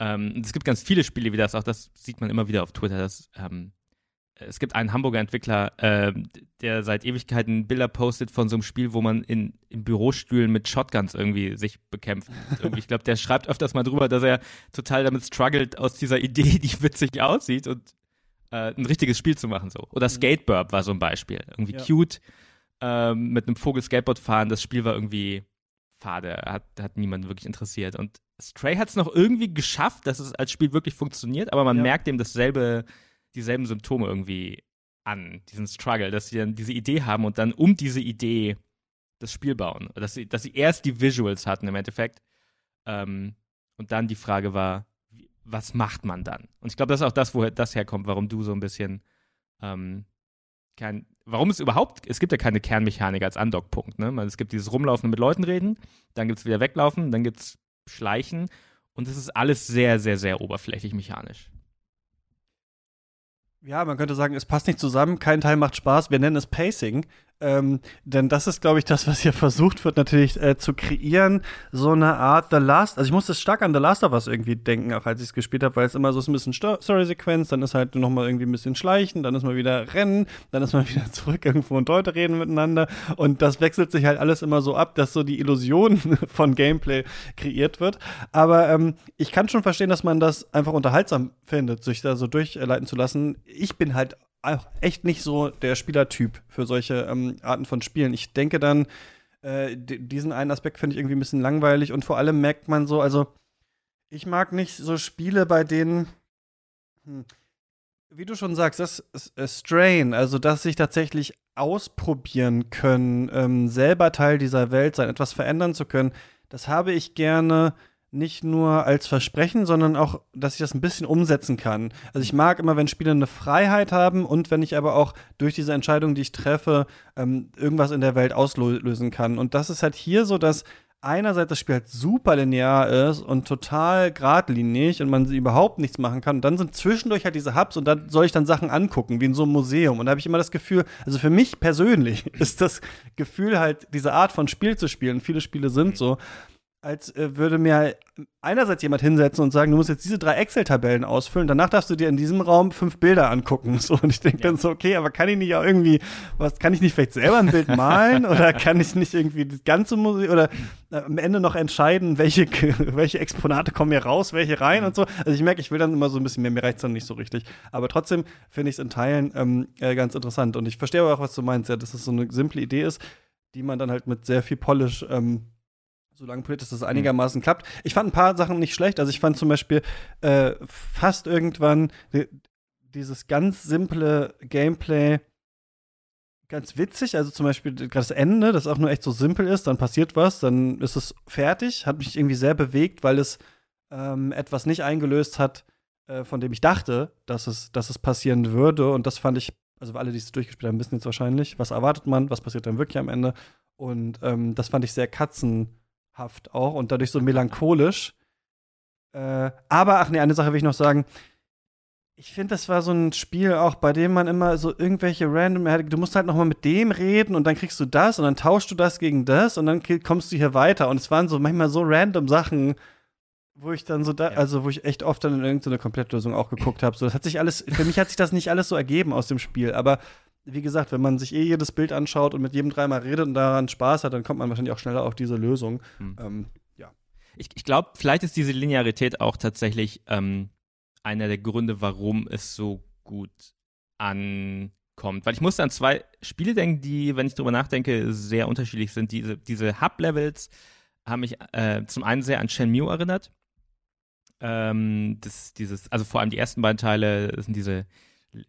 Ähm, es gibt ganz viele Spiele wie das, auch das sieht man immer wieder auf Twitter, dass ähm, es gibt einen Hamburger Entwickler, äh, der seit Ewigkeiten Bilder postet von so einem Spiel, wo man in, in Bürostühlen mit Shotguns irgendwie sich bekämpft. irgendwie, ich glaube, der schreibt öfters mal drüber, dass er total damit struggelt, aus dieser Idee, die witzig aussieht und äh, ein richtiges Spiel zu machen. so. Oder mhm. Skateburb war so ein Beispiel. Irgendwie ja. cute, äh, mit einem Vogel Skateboard fahren. Das Spiel war irgendwie fade, hat, hat niemand wirklich interessiert. Und Stray hat es noch irgendwie geschafft, dass es als Spiel wirklich funktioniert, aber man ja. merkt dem dasselbe dieselben Symptome irgendwie an, diesen Struggle, dass sie dann diese Idee haben und dann um diese Idee das Spiel bauen. Dass sie, dass sie erst die Visuals hatten im Endeffekt. Ähm, und dann die Frage war, was macht man dann? Und ich glaube, das ist auch das, woher das herkommt, warum du so ein bisschen ähm, kein, warum es überhaupt, es gibt ja keine Kernmechanik als Andockpunkt, ne? Es gibt dieses Rumlaufen mit Leuten reden, dann gibt es wieder Weglaufen, dann gibt es Schleichen und es ist alles sehr, sehr, sehr oberflächlich mechanisch. Ja, man könnte sagen, es passt nicht zusammen, kein Teil macht Spaß, wir nennen es Pacing. Ähm, denn das ist, glaube ich, das, was hier versucht wird, natürlich äh, zu kreieren. So eine Art The Last. Also ich musste stark an The Last of Us irgendwie denken, auch als ich es gespielt habe, weil es immer so ist ein bisschen Story-Sequenz, dann ist halt noch mal irgendwie ein bisschen Schleichen, dann ist mal wieder Rennen, dann ist man wieder zurück irgendwo und Leute reden miteinander. Und das wechselt sich halt alles immer so ab, dass so die Illusion von Gameplay kreiert wird. Aber ähm, ich kann schon verstehen, dass man das einfach unterhaltsam findet, sich da so durchleiten zu lassen. Ich bin halt echt nicht so der Spielertyp für solche ähm, Arten von Spielen. Ich denke dann, äh, diesen einen Aspekt finde ich irgendwie ein bisschen langweilig und vor allem merkt man so, also ich mag nicht so Spiele, bei denen, hm, wie du schon sagst, das Strain, also dass sich tatsächlich ausprobieren können, ähm, selber Teil dieser Welt sein, etwas verändern zu können, das habe ich gerne nicht nur als Versprechen, sondern auch, dass ich das ein bisschen umsetzen kann. Also ich mag immer, wenn Spiele eine Freiheit haben und wenn ich aber auch durch diese Entscheidung, die ich treffe, ähm, irgendwas in der Welt auslösen kann. Und das ist halt hier so, dass einerseits das Spiel halt super linear ist und total geradlinig und man überhaupt nichts machen kann. Und dann sind zwischendurch halt diese Hubs und da soll ich dann Sachen angucken, wie in so einem Museum. Und da habe ich immer das Gefühl, also für mich persönlich ist das Gefühl halt, diese Art von Spiel zu spielen, viele Spiele sind so, als äh, würde mir einerseits jemand hinsetzen und sagen, du musst jetzt diese drei Excel-Tabellen ausfüllen, danach darfst du dir in diesem Raum fünf Bilder angucken. So, und ich denke ja. dann so, okay, aber kann ich nicht auch irgendwie, was, kann ich nicht vielleicht selber ein Bild malen oder kann ich nicht irgendwie das ganze Museum oder äh, am Ende noch entscheiden, welche, welche Exponate kommen hier raus, welche rein und so. Also ich merke, ich will dann immer so ein bisschen mehr, mir reicht es dann nicht so richtig. Aber trotzdem finde ich es in Teilen ähm, äh, ganz interessant. Und ich verstehe aber auch, was du meinst, ja, dass es so eine simple Idee ist, die man dann halt mit sehr viel Polish ähm, solange politisch das einigermaßen mhm. klappt. Ich fand ein paar Sachen nicht schlecht. Also ich fand zum Beispiel äh, fast irgendwann dieses ganz simple Gameplay ganz witzig. Also zum Beispiel gerade das Ende, das auch nur echt so simpel ist, dann passiert was, dann ist es fertig. Hat mich irgendwie sehr bewegt, weil es ähm, etwas nicht eingelöst hat, äh, von dem ich dachte, dass es, dass es passieren würde. Und das fand ich, also alle, die es durchgespielt haben, wissen jetzt wahrscheinlich, was erwartet man, was passiert dann wirklich am Ende. Und ähm, das fand ich sehr katzen haft auch und dadurch so melancholisch. Äh, aber, ach nee, eine Sache will ich noch sagen. Ich finde, das war so ein Spiel auch, bei dem man immer so irgendwelche random, du musst halt noch mal mit dem reden und dann kriegst du das und dann tauschst du das gegen das und dann kommst du hier weiter. Und es waren so manchmal so random Sachen, wo ich dann so da, ja. also wo ich echt oft dann in irgendeine Komplettlösung auch geguckt habe. So, das hat sich alles, für mich hat sich das nicht alles so ergeben aus dem Spiel, aber wie gesagt, wenn man sich eh jedes Bild anschaut und mit jedem dreimal redet und daran Spaß hat, dann kommt man wahrscheinlich auch schneller auf diese Lösung. Hm. Ähm, ja. Ich, ich glaube, vielleicht ist diese Linearität auch tatsächlich ähm, einer der Gründe, warum es so gut ankommt. Weil ich musste an zwei Spiele denken, die, wenn ich drüber nachdenke, sehr unterschiedlich sind. Diese, diese Hub-Levels haben mich äh, zum einen sehr an Shenmue erinnert. Ähm, das, dieses, also vor allem die ersten beiden Teile sind diese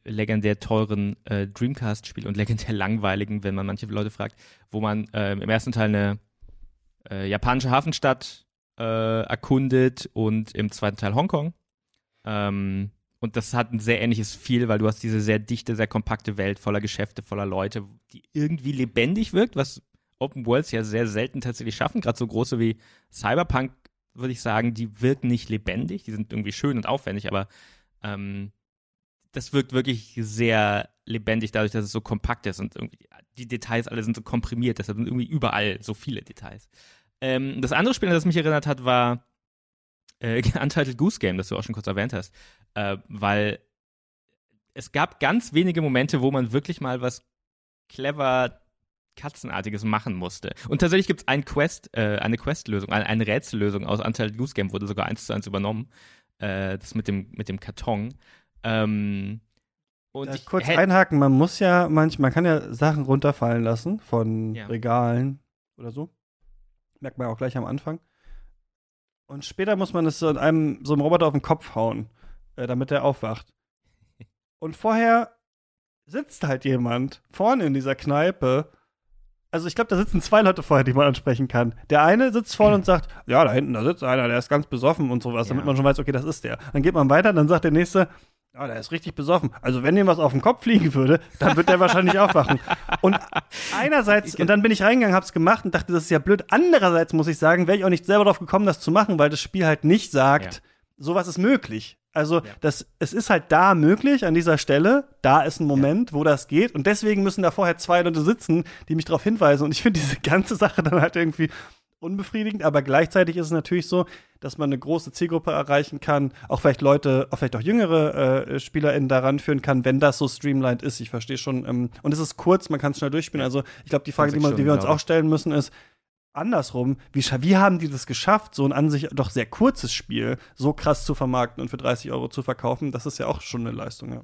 legendär teuren äh, Dreamcast-Spiel und legendär langweiligen, wenn man manche Leute fragt, wo man äh, im ersten Teil eine äh, japanische Hafenstadt äh, erkundet und im zweiten Teil Hongkong. Ähm, und das hat ein sehr ähnliches Feel, weil du hast diese sehr dichte, sehr kompakte Welt voller Geschäfte, voller Leute, die irgendwie lebendig wirkt, was Open Worlds ja sehr selten tatsächlich schaffen. Gerade so große wie Cyberpunk, würde ich sagen, die wirken nicht lebendig. Die sind irgendwie schön und aufwendig, aber ähm, das wirkt wirklich sehr lebendig, dadurch, dass es so kompakt ist und irgendwie die Details alle sind so komprimiert, deshalb sind irgendwie überall so viele Details. Ähm, das andere Spiel, das mich erinnert hat, war äh, Untitled Goose Game, das du auch schon kurz erwähnt hast, äh, weil es gab ganz wenige Momente, wo man wirklich mal was clever Katzenartiges machen musste. Und tatsächlich gibt es ein Quest, äh, eine Questlösung, eine, eine Rätsellösung aus Untitled Goose Game, wurde sogar eins zu eins übernommen. Äh, das mit dem, mit dem Karton. Ähm, und ich kurz einhaken, man muss ja manchmal, man kann ja Sachen runterfallen lassen von ja. Regalen oder so. Merkt man auch gleich am Anfang. Und später muss man es so einem, so einem Roboter auf den Kopf hauen, äh, damit er aufwacht. Und vorher sitzt halt jemand vorne in dieser Kneipe. Also ich glaube, da sitzen zwei Leute vorher, die man ansprechen kann. Der eine sitzt vorne und sagt, ja, da hinten, da sitzt einer, der ist ganz besoffen und sowas, ja. damit man schon weiß, okay, das ist der. Dann geht man weiter, dann sagt der nächste, Ja, der ist richtig besoffen. Also, wenn dem was auf den Kopf fliegen würde, dann wird der wahrscheinlich aufwachen. Und einerseits, und dann bin ich reingegangen, hab's gemacht und dachte, das ist ja blöd. Andererseits muss ich sagen, wäre ich auch nicht selber drauf gekommen, das zu machen, weil das Spiel halt nicht sagt, ja. sowas ist möglich. Also, ja. das, es ist halt da möglich, an dieser Stelle. Da ist ein Moment, ja. wo das geht. Und deswegen müssen da vorher zwei Leute sitzen, die mich darauf hinweisen. Und ich finde diese ganze Sache dann halt irgendwie unbefriedigend, aber gleichzeitig ist es natürlich so, dass man eine große Zielgruppe erreichen kann, auch vielleicht Leute, auch vielleicht auch jüngere äh, SpielerInnen daran führen kann, wenn das so streamlined ist. Ich verstehe schon. Ähm, und es ist kurz, man kann es schnell durchspielen. Also ich glaube, die Frage, die, man, die wir uns auch stellen müssen, ist, andersrum, wie, wie haben die das geschafft, so ein an sich doch sehr kurzes Spiel so krass zu vermarkten und für 30 Euro zu verkaufen? Das ist ja auch schon eine Leistung, ja.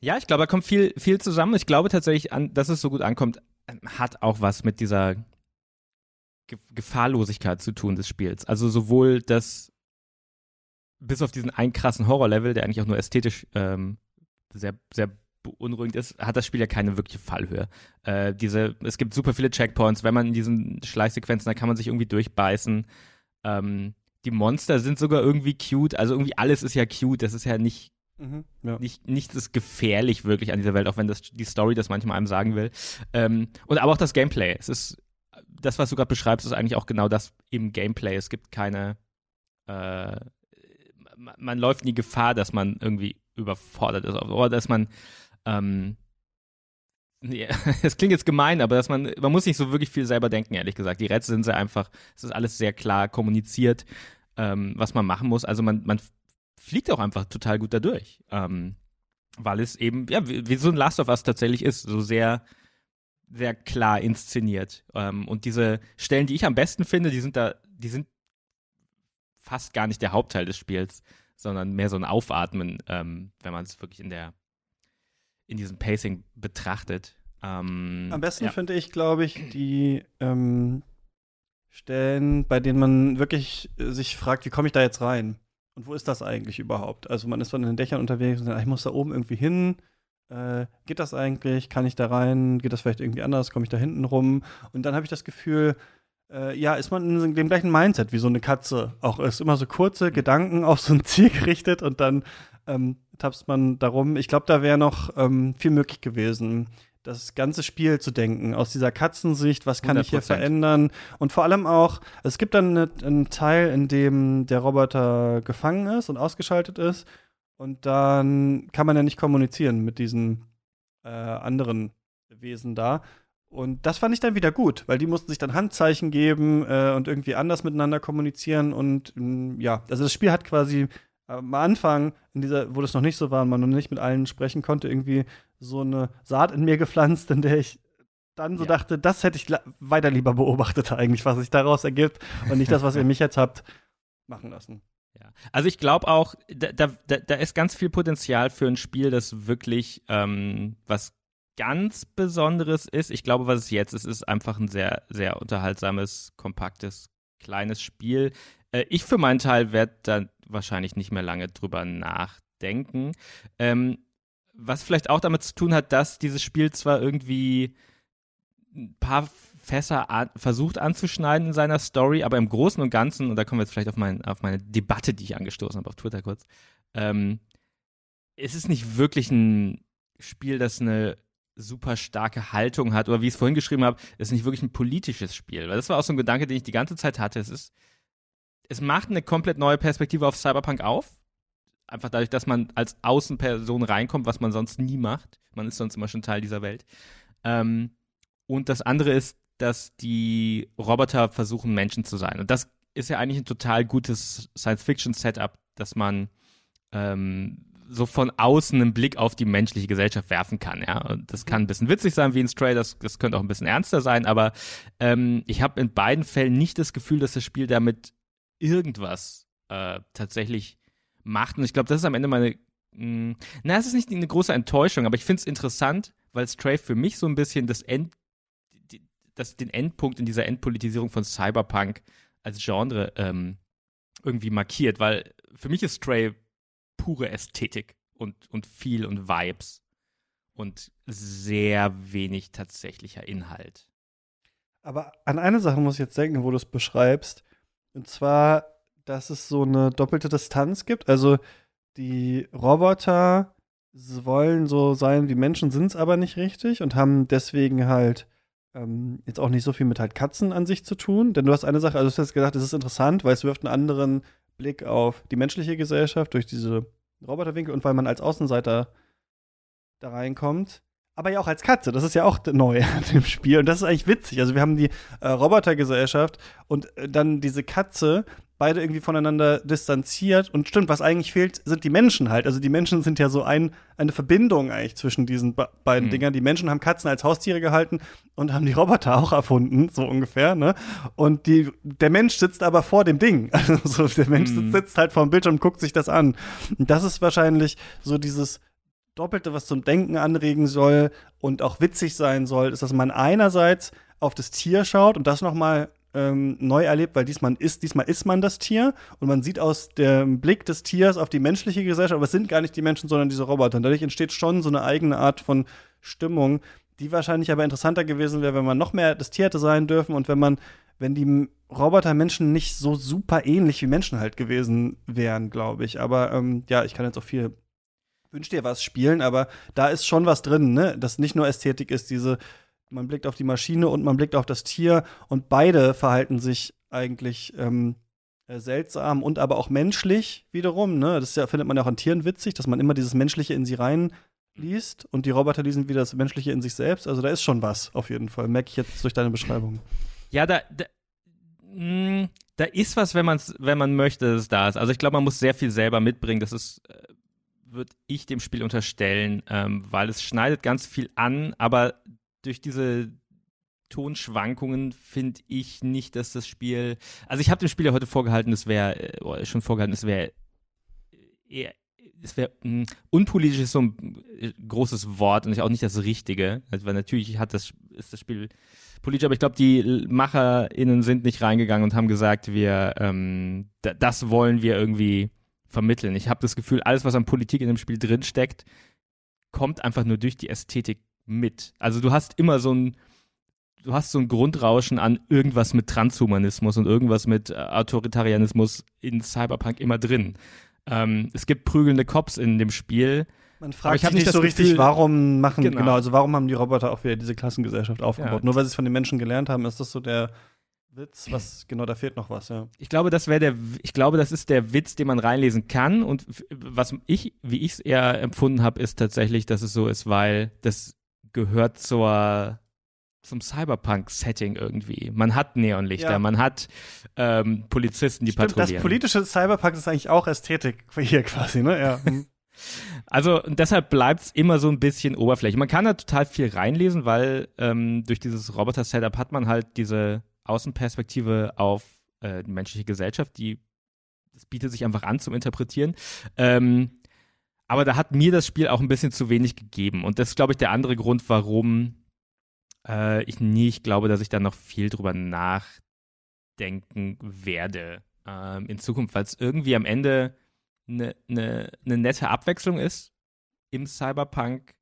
Ja, ich glaube, da kommt viel, viel zusammen. Ich glaube tatsächlich, an, dass es so gut ankommt, hat auch was mit dieser Ge Gefahrlosigkeit zu tun des Spiels. Also sowohl das, bis auf diesen einen krassen Horrorlevel, der eigentlich auch nur ästhetisch ähm, sehr, sehr beunruhigend ist, hat das Spiel ja keine wirkliche Fallhöhe. Äh, diese, es gibt super viele Checkpoints, wenn man in diesen Schleichsequenzen, da kann man sich irgendwie durchbeißen. Ähm, die Monster sind sogar irgendwie cute, also irgendwie alles ist ja cute, das ist ja nicht Mhm, ja. Nicht, nichts ist gefährlich wirklich an dieser Welt, auch wenn das die Story das manchmal einem sagen will. Ähm, und aber auch das Gameplay. Es ist das, was du gerade beschreibst, ist eigentlich auch genau das im Gameplay. Es gibt keine, äh, man läuft nie Gefahr, dass man irgendwie überfordert ist oder dass man, ähm, es klingt jetzt gemein, aber dass man, man muss nicht so wirklich viel selber denken, ehrlich gesagt. Die Rätsel sind sehr einfach, es ist alles sehr klar kommuniziert, ähm, was man machen muss. Also man, man fliegt auch einfach total gut dadurch, ähm, weil es eben, ja, wie, wie so ein Last of Us tatsächlich ist, so sehr, sehr klar inszeniert. Ähm, und diese Stellen, die ich am besten finde, die sind da, die sind fast gar nicht der Hauptteil des Spiels, sondern mehr so ein Aufatmen, ähm, wenn man es wirklich in der in diesem Pacing betrachtet. Ähm, am besten ja. finde ich, glaube ich, die ähm, Stellen, bei denen man wirklich sich fragt, wie komme ich da jetzt rein? Und wo ist das eigentlich überhaupt? Also man ist von den Dächern unterwegs und sagt, ich muss da oben irgendwie hin äh, geht das eigentlich? Kann ich da rein? Geht das vielleicht irgendwie anders? Komme ich da hinten rum? Und dann habe ich das Gefühl, äh, ja, ist man in dem gleichen Mindset wie so eine Katze auch ist. Immer so kurze Gedanken auf so ein Ziel gerichtet und dann ähm, tapst man darum. Ich glaube, da wäre noch ähm, viel möglich gewesen das ganze Spiel zu denken, aus dieser Katzensicht, was kann 100%. ich hier verändern? Und vor allem auch, es gibt dann eine, einen Teil, in dem der Roboter gefangen ist und ausgeschaltet ist. Und dann kann man ja nicht kommunizieren mit diesen äh, anderen Wesen da. Und das fand ich dann wieder gut, weil die mussten sich dann Handzeichen geben äh, und irgendwie anders miteinander kommunizieren. Und mh, ja, also das Spiel hat quasi am Anfang, in dieser, wo das noch nicht so war und man noch nicht mit allen sprechen konnte, irgendwie so eine Saat in mir gepflanzt, in der ich dann so ja. dachte, das hätte ich weiter lieber beobachtet eigentlich, was sich daraus ergibt und nicht das, was ihr mich jetzt habt machen lassen. Ja, also ich glaube auch, da, da, da ist ganz viel Potenzial für ein Spiel, das wirklich ähm, was ganz Besonderes ist. Ich glaube, was es jetzt ist, ist einfach ein sehr, sehr unterhaltsames, kompaktes, kleines Spiel. Äh, ich für meinen Teil werde da wahrscheinlich nicht mehr lange drüber nachdenken. Ähm, was vielleicht auch damit zu tun hat, dass dieses Spiel zwar irgendwie ein paar Fässer an, versucht anzuschneiden in seiner Story, aber im Großen und Ganzen, und da kommen wir jetzt vielleicht auf, mein, auf meine Debatte, die ich angestoßen habe auf Twitter kurz, ähm, es ist nicht wirklich ein Spiel, das eine super starke Haltung hat, oder wie ich es vorhin geschrieben habe, es ist nicht wirklich ein politisches Spiel. Weil das war auch so ein Gedanke, den ich die ganze Zeit hatte. Es ist, es macht eine komplett neue Perspektive auf Cyberpunk auf. Einfach dadurch, dass man als Außenperson reinkommt, was man sonst nie macht. Man ist sonst immer schon Teil dieser Welt. Ähm, und das andere ist, dass die Roboter versuchen, Menschen zu sein. Und das ist ja eigentlich ein total gutes Science-Fiction-Setup, dass man ähm, so von außen einen Blick auf die menschliche Gesellschaft werfen kann. Ja, und das kann ein bisschen witzig sein wie in Stray, das, das könnte auch ein bisschen ernster sein, aber ähm, ich habe in beiden Fällen nicht das Gefühl, dass das Spiel damit irgendwas äh, tatsächlich macht. Und ich glaube, das ist am Ende meine. Mh, hm, na, es ist nicht eine große Enttäuschung, aber ich finde es interessant, weil Stray für mich so ein bisschen das End das den Endpunkt in dieser Endpolitisierung von Cyberpunk als Genre ähm, irgendwie markiert, weil für mich ist Stray pure Ästhetik und, und viel und Vibes und sehr wenig tatsächlicher Inhalt. Aber an eine Sache muss ich jetzt denken, wo du es beschreibst. Und zwar, dass es so eine doppelte Distanz gibt. Also, die Roboter wollen so sein wie Menschen, sind es aber nicht richtig und haben deswegen halt ähm, jetzt auch nicht so viel mit halt Katzen an sich zu tun. Denn du hast eine Sache, also du hast gesagt, es ist interessant, weil es wirft einen anderen Blick auf die menschliche Gesellschaft durch diese Roboterwinkel und weil man als Außenseiter da reinkommt. Aber ja auch als Katze, das ist ja auch neu an dem Spiel und das ist eigentlich witzig. Also wir haben die äh, Robotergesellschaft und äh, dann diese Katze, beide irgendwie voneinander distanziert. Und stimmt, was eigentlich fehlt, sind die Menschen halt. Also die Menschen sind ja so ein, eine Verbindung eigentlich zwischen diesen be beiden mhm. Dingern. Die Menschen haben Katzen als Haustiere gehalten und haben die Roboter auch erfunden, so ungefähr, ne? Und die, der Mensch sitzt aber vor dem Ding. Also der Mensch mhm. sitzt halt vor dem Bildschirm und guckt sich das an. Und das ist wahrscheinlich so dieses Doppelte, was zum Denken anregen soll und auch witzig sein soll, ist, dass man einerseits auf das Tier schaut und das nochmal ähm, neu erlebt, weil diesmal ist, diesmal ist man das Tier und man sieht aus dem Blick des Tiers auf die menschliche Gesellschaft, aber es sind gar nicht die Menschen, sondern diese Roboter. Und dadurch entsteht schon so eine eigene Art von Stimmung, die wahrscheinlich aber interessanter gewesen wäre, wenn man noch mehr das Tier hätte sein dürfen und wenn man, wenn die Roboter Menschen nicht so super ähnlich wie Menschen halt gewesen wären, glaube ich. Aber ähm, ja, ich kann jetzt auch viel wünsch dir was spielen, aber da ist schon was drin, ne? Das nicht nur Ästhetik ist, diese man blickt auf die Maschine und man blickt auf das Tier und beide verhalten sich eigentlich ähm, äh, seltsam und aber auch menschlich wiederum. Ne? Das ja, findet man ja auch an Tieren witzig, dass man immer dieses Menschliche in sie reinliest und die Roboter lesen wieder das Menschliche in sich selbst. Also da ist schon was auf jeden Fall, merke ich jetzt durch deine Beschreibung. Ja, da, da, hm, da ist was, wenn, man's, wenn man möchte, dass es da ist. Also ich glaube, man muss sehr viel selber mitbringen. Das ist äh, würde ich dem Spiel unterstellen, ähm, weil es schneidet ganz viel an, aber durch diese Tonschwankungen finde ich nicht, dass das Spiel. Also ich habe dem Spiel ja heute vorgehalten, es wäre äh, schon vorgehalten, es wäre eher es wäre hm, unpolitisch ist so ein äh, großes Wort und auch nicht das Richtige, also, weil natürlich hat das ist das Spiel politisch, aber ich glaube, die MacherInnen sind nicht reingegangen und haben gesagt, wir ähm, das wollen wir irgendwie vermitteln. Ich habe das Gefühl, alles, was an Politik in dem Spiel drinsteckt, kommt einfach nur durch die Ästhetik mit. Also du hast immer so ein, du hast so ein Grundrauschen an irgendwas mit Transhumanismus und irgendwas mit äh, Autoritarianismus in Cyberpunk immer drin. Ähm, es gibt prügelnde Cops in dem Spiel. Man fragt sich nicht so richtig, Gefühl, warum machen, genau. genau. also warum haben die Roboter auch wieder diese Klassengesellschaft aufgebaut? Ja. Nur weil sie es von den Menschen gelernt haben, ist das so der Witz, was, genau, da fehlt noch was, ja. Ich glaube, das wäre der, ich glaube, das ist der Witz, den man reinlesen kann. Und was ich, wie ich es eher empfunden habe, ist tatsächlich, dass es so ist, weil das gehört zur, zum Cyberpunk-Setting irgendwie. Man hat Neonlichter, ja. man hat ähm, Polizisten, die Stimmt, patrouillieren. Das politische Cyberpunk ist eigentlich auch Ästhetik hier quasi, ne? Ja. Hm. Also deshalb bleibt es immer so ein bisschen Oberfläche. Man kann da total viel reinlesen, weil ähm, durch dieses Roboter-Setup hat man halt diese Außenperspektive auf äh, die menschliche Gesellschaft, die das bietet sich einfach an zum Interpretieren. Ähm, aber da hat mir das Spiel auch ein bisschen zu wenig gegeben. Und das ist, glaube ich, der andere Grund, warum äh, ich nicht glaube, dass ich da noch viel drüber nachdenken werde ähm, in Zukunft, weil es irgendwie am Ende eine ne, ne nette Abwechslung ist im Cyberpunk.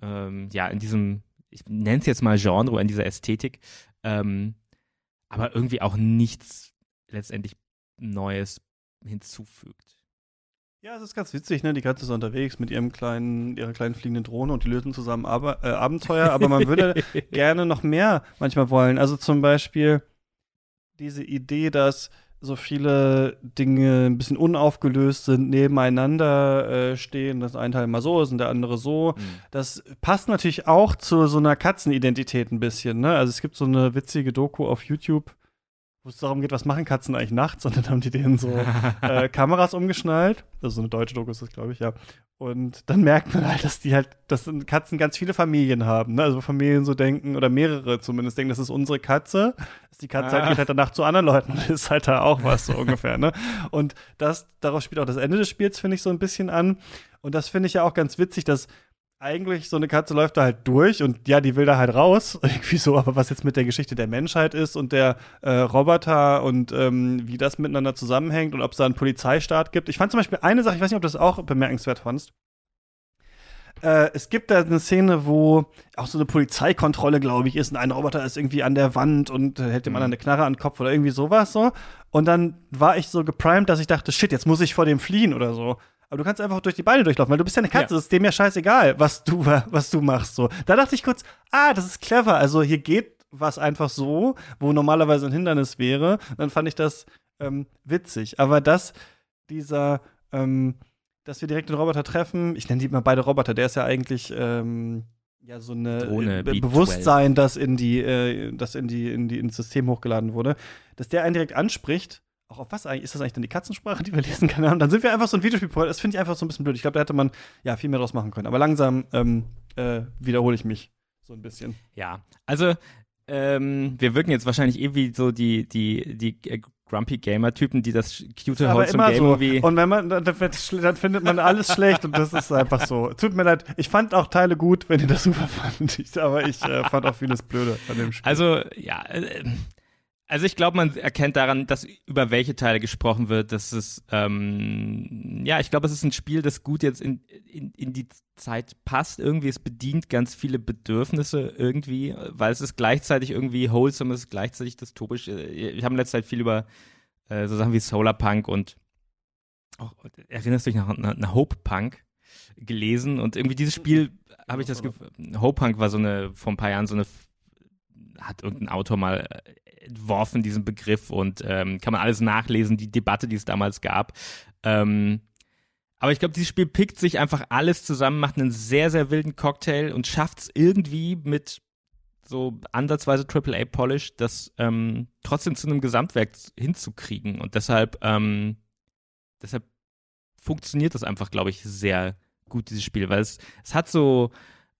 Ähm, ja, in diesem, ich nenne es jetzt mal Genre, in dieser Ästhetik. Ähm, aber irgendwie auch nichts letztendlich Neues hinzufügt. Ja, es ist ganz witzig, ne? Die Katze ist unterwegs mit ihrem kleinen, ihrer kleinen fliegenden Drohne und die lösen zusammen Aber äh, Abenteuer, aber man würde gerne noch mehr manchmal wollen. Also zum Beispiel diese Idee, dass so viele Dinge ein bisschen unaufgelöst sind, nebeneinander äh, stehen, dass ein Teil mal so ist und der andere so. Mhm. Das passt natürlich auch zu so einer Katzenidentität ein bisschen. Ne? Also es gibt so eine witzige Doku auf YouTube, wo es darum geht, was machen Katzen eigentlich nachts, und dann haben die denen so äh, Kameras umgeschnallt. Also so eine deutsche Doku ist das, glaube ich, ja. Und dann merkt man halt, dass die halt, dass Katzen ganz viele Familien haben, ne? Also Familien so denken, oder mehrere zumindest denken, das ist unsere Katze. Dass die Katze ah. halt geht halt danach zu anderen Leuten und ist halt da auch was, so ungefähr, ne? Und das, darauf spielt auch das Ende des Spiels, finde ich, so ein bisschen an. Und das finde ich ja auch ganz witzig, dass eigentlich so eine Katze läuft da halt durch und ja, die will da halt raus, irgendwie so, aber was jetzt mit der Geschichte der Menschheit ist und der äh, Roboter und ähm, wie das miteinander zusammenhängt und ob es da einen Polizeistaat gibt. Ich fand zum Beispiel eine Sache, ich weiß nicht, ob du das auch bemerkenswert fandst. Äh, es gibt da eine Szene, wo auch so eine Polizeikontrolle, glaube ich, ist und ein Roboter ist irgendwie an der Wand und äh, hält dem mhm. anderen eine Knarre an den Kopf oder irgendwie sowas so. Und dann war ich so geprimed, dass ich dachte, shit, jetzt muss ich vor dem fliehen oder so. Aber du kannst einfach durch die Beine durchlaufen, weil du bist ja eine Katze, ja. ist dem ja scheißegal, was du, was du machst. So. Da dachte ich kurz, ah, das ist clever. Also hier geht was einfach so, wo normalerweise ein Hindernis wäre. dann fand ich das ähm, witzig. Aber dass dieser, ähm, dass wir direkt den Roboter treffen, ich nenne die mal beide Roboter, der ist ja eigentlich ähm, ja so eine Drohne, äh, Bewusstsein, das in die, äh, das in die, in die ins System hochgeladen wurde, dass der einen direkt anspricht. Auch auf was eigentlich? Ist das eigentlich dann die Katzensprache, die wir lesen können? Dann sind wir einfach so ein Videospiel. Das finde ich einfach so ein bisschen blöd. Ich glaube, da hätte man ja viel mehr draus machen können. Aber langsam ähm, äh, wiederhole ich mich so ein bisschen. Ja, also ähm, wir wirken jetzt wahrscheinlich eh wie so die, die, die äh, Grumpy Gamer-Typen, die das cute Holz Game so. wie. Und wenn man, dann, dann, findet man alles schlecht und das ist einfach so. Tut mir leid, ich fand auch Teile gut, wenn ihr das super fandet, aber ich äh, fand auch vieles blöde an dem Spiel. Also, ja, äh, also ich glaube, man erkennt daran, dass über welche Teile gesprochen wird, dass es, ähm, ja, ich glaube, es ist ein Spiel, das gut jetzt in, in, in die Zeit passt. Irgendwie, es bedient ganz viele Bedürfnisse irgendwie, weil es ist gleichzeitig irgendwie wholesome, es ist gleichzeitig dystopisch. Wir haben in letzter Zeit viel über äh, so Sachen wie Solarpunk und oh, erinnerst du dich nach, nach Hope Punk gelesen und irgendwie dieses Spiel habe ich das Gefühl, Hope Punk war so eine, vor ein paar Jahren so eine hat irgendein Autor mal äh, entworfen, diesen Begriff, und ähm, kann man alles nachlesen, die Debatte, die es damals gab. Ähm, aber ich glaube, dieses Spiel pickt sich einfach alles zusammen, macht einen sehr, sehr wilden Cocktail und schafft es irgendwie mit so ansatzweise AAA-Polish, das ähm, trotzdem zu einem Gesamtwerk hinzukriegen. Und deshalb, ähm, deshalb funktioniert das einfach, glaube ich, sehr gut, dieses Spiel, weil es, es hat so,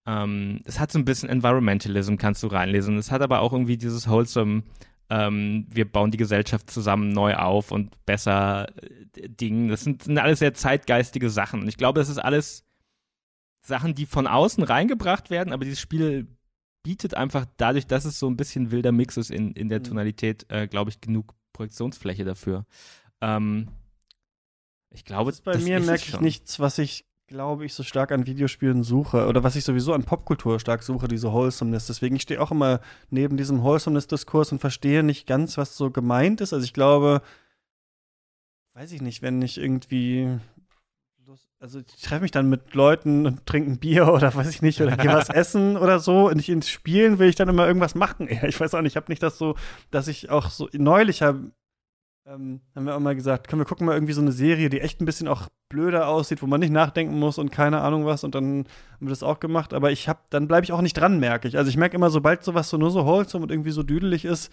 ähm, es hat so ein bisschen Environmentalism, kannst du reinlesen. Es hat aber auch irgendwie dieses wholesome ähm, wir bauen die Gesellschaft zusammen neu auf und besser äh, Dinge. Das sind, sind alles sehr zeitgeistige Sachen. Und ich glaube, das ist alles Sachen, die von außen reingebracht werden, aber dieses Spiel bietet einfach dadurch, dass es so ein bisschen wilder Mix ist in, in der mhm. Tonalität, äh, glaube ich, genug Projektionsfläche dafür. Ähm, ich glaube, das ist bei mir merke ich nichts, was ich glaube ich, so stark an Videospielen suche oder was ich sowieso an Popkultur stark suche, diese Wholesomeness. Deswegen stehe ich auch immer neben diesem Wholesomeness-Diskurs und verstehe nicht ganz, was so gemeint ist. Also ich glaube, weiß ich nicht, wenn ich irgendwie also ich treffe mich dann mit Leuten und trinke ein Bier oder weiß ich nicht, oder gehe was essen oder so. Und ich ins Spielen will ich dann immer irgendwas machen. Ich weiß auch nicht, ich habe nicht das so, dass ich auch so neulich habe ähm, haben wir auch mal gesagt, können wir gucken mal irgendwie so eine Serie, die echt ein bisschen auch blöder aussieht, wo man nicht nachdenken muss und keine Ahnung was. Und dann haben wir das auch gemacht. Aber ich hab, dann bleibe ich auch nicht dran, merke ich. Also ich merke immer, sobald sowas so nur so wholesome und irgendwie so düdelig ist,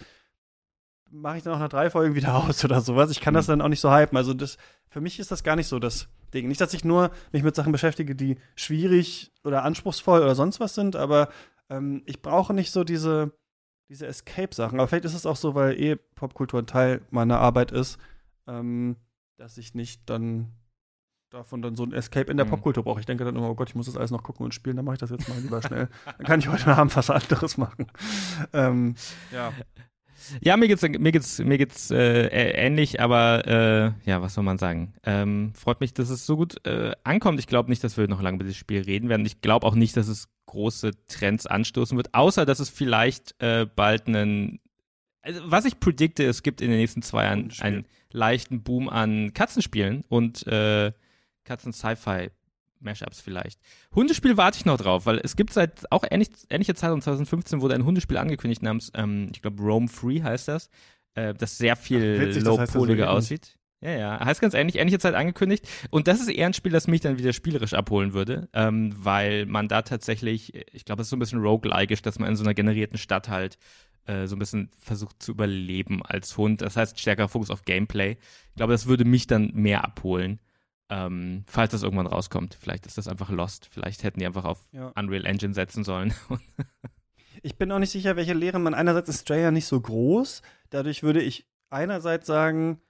mache ich dann auch nach drei Folgen wieder aus oder sowas. Ich kann das mhm. dann auch nicht so hypen. Also das, für mich ist das gar nicht so das Ding. Nicht, dass ich nur mich mit Sachen beschäftige, die schwierig oder anspruchsvoll oder sonst was sind, aber ähm, ich brauche nicht so diese diese Escape-Sachen. Aber vielleicht ist es auch so, weil eh Popkultur ein Teil meiner Arbeit ist, ähm, dass ich nicht dann davon dann so ein Escape in der mhm. Popkultur brauche. Ich denke dann immer, oh Gott, ich muss das alles noch gucken und spielen, dann mache ich das jetzt mal lieber schnell. dann kann ich heute Abend was anderes machen. ähm, ja. Ja, mir geht's, mir geht's, mir geht's äh, ähnlich, aber äh, ja, was soll man sagen? Ähm, freut mich, dass es so gut äh, ankommt. Ich glaube nicht, dass wir noch lange über dieses Spiel reden werden. Ich glaube auch nicht, dass es große Trends anstoßen wird, außer dass es vielleicht äh, bald einen also was ich predikte, es gibt in den nächsten zwei Jahren einen leichten Boom an Katzenspielen und äh, Katzen-Sci-Fi Mashups vielleicht. Hundespiel warte ich noch drauf, weil es gibt seit auch ähnlich, ähnliche Zeit, 2015 wurde ein Hundespiel angekündigt namens, ähm, ich glaube, Roam Free heißt das, äh, das sehr viel low-poliger aussieht. Ja, ja, heißt ganz ähnlich, ähnliche Zeit angekündigt. Und das ist eher ein Spiel, das mich dann wieder spielerisch abholen würde, ähm, weil man da tatsächlich, ich glaube, es ist so ein bisschen roguelike dass man in so einer generierten Stadt halt äh, so ein bisschen versucht zu überleben als Hund. Das heißt, stärker Fokus auf Gameplay. Ich glaube, das würde mich dann mehr abholen. Ähm, falls das irgendwann rauskommt. Vielleicht ist das einfach Lost. Vielleicht hätten die einfach auf ja. Unreal Engine setzen sollen. ich bin auch nicht sicher, welche Lehre man. Einerseits ist Stray ja nicht so groß. Dadurch würde ich einerseits sagen,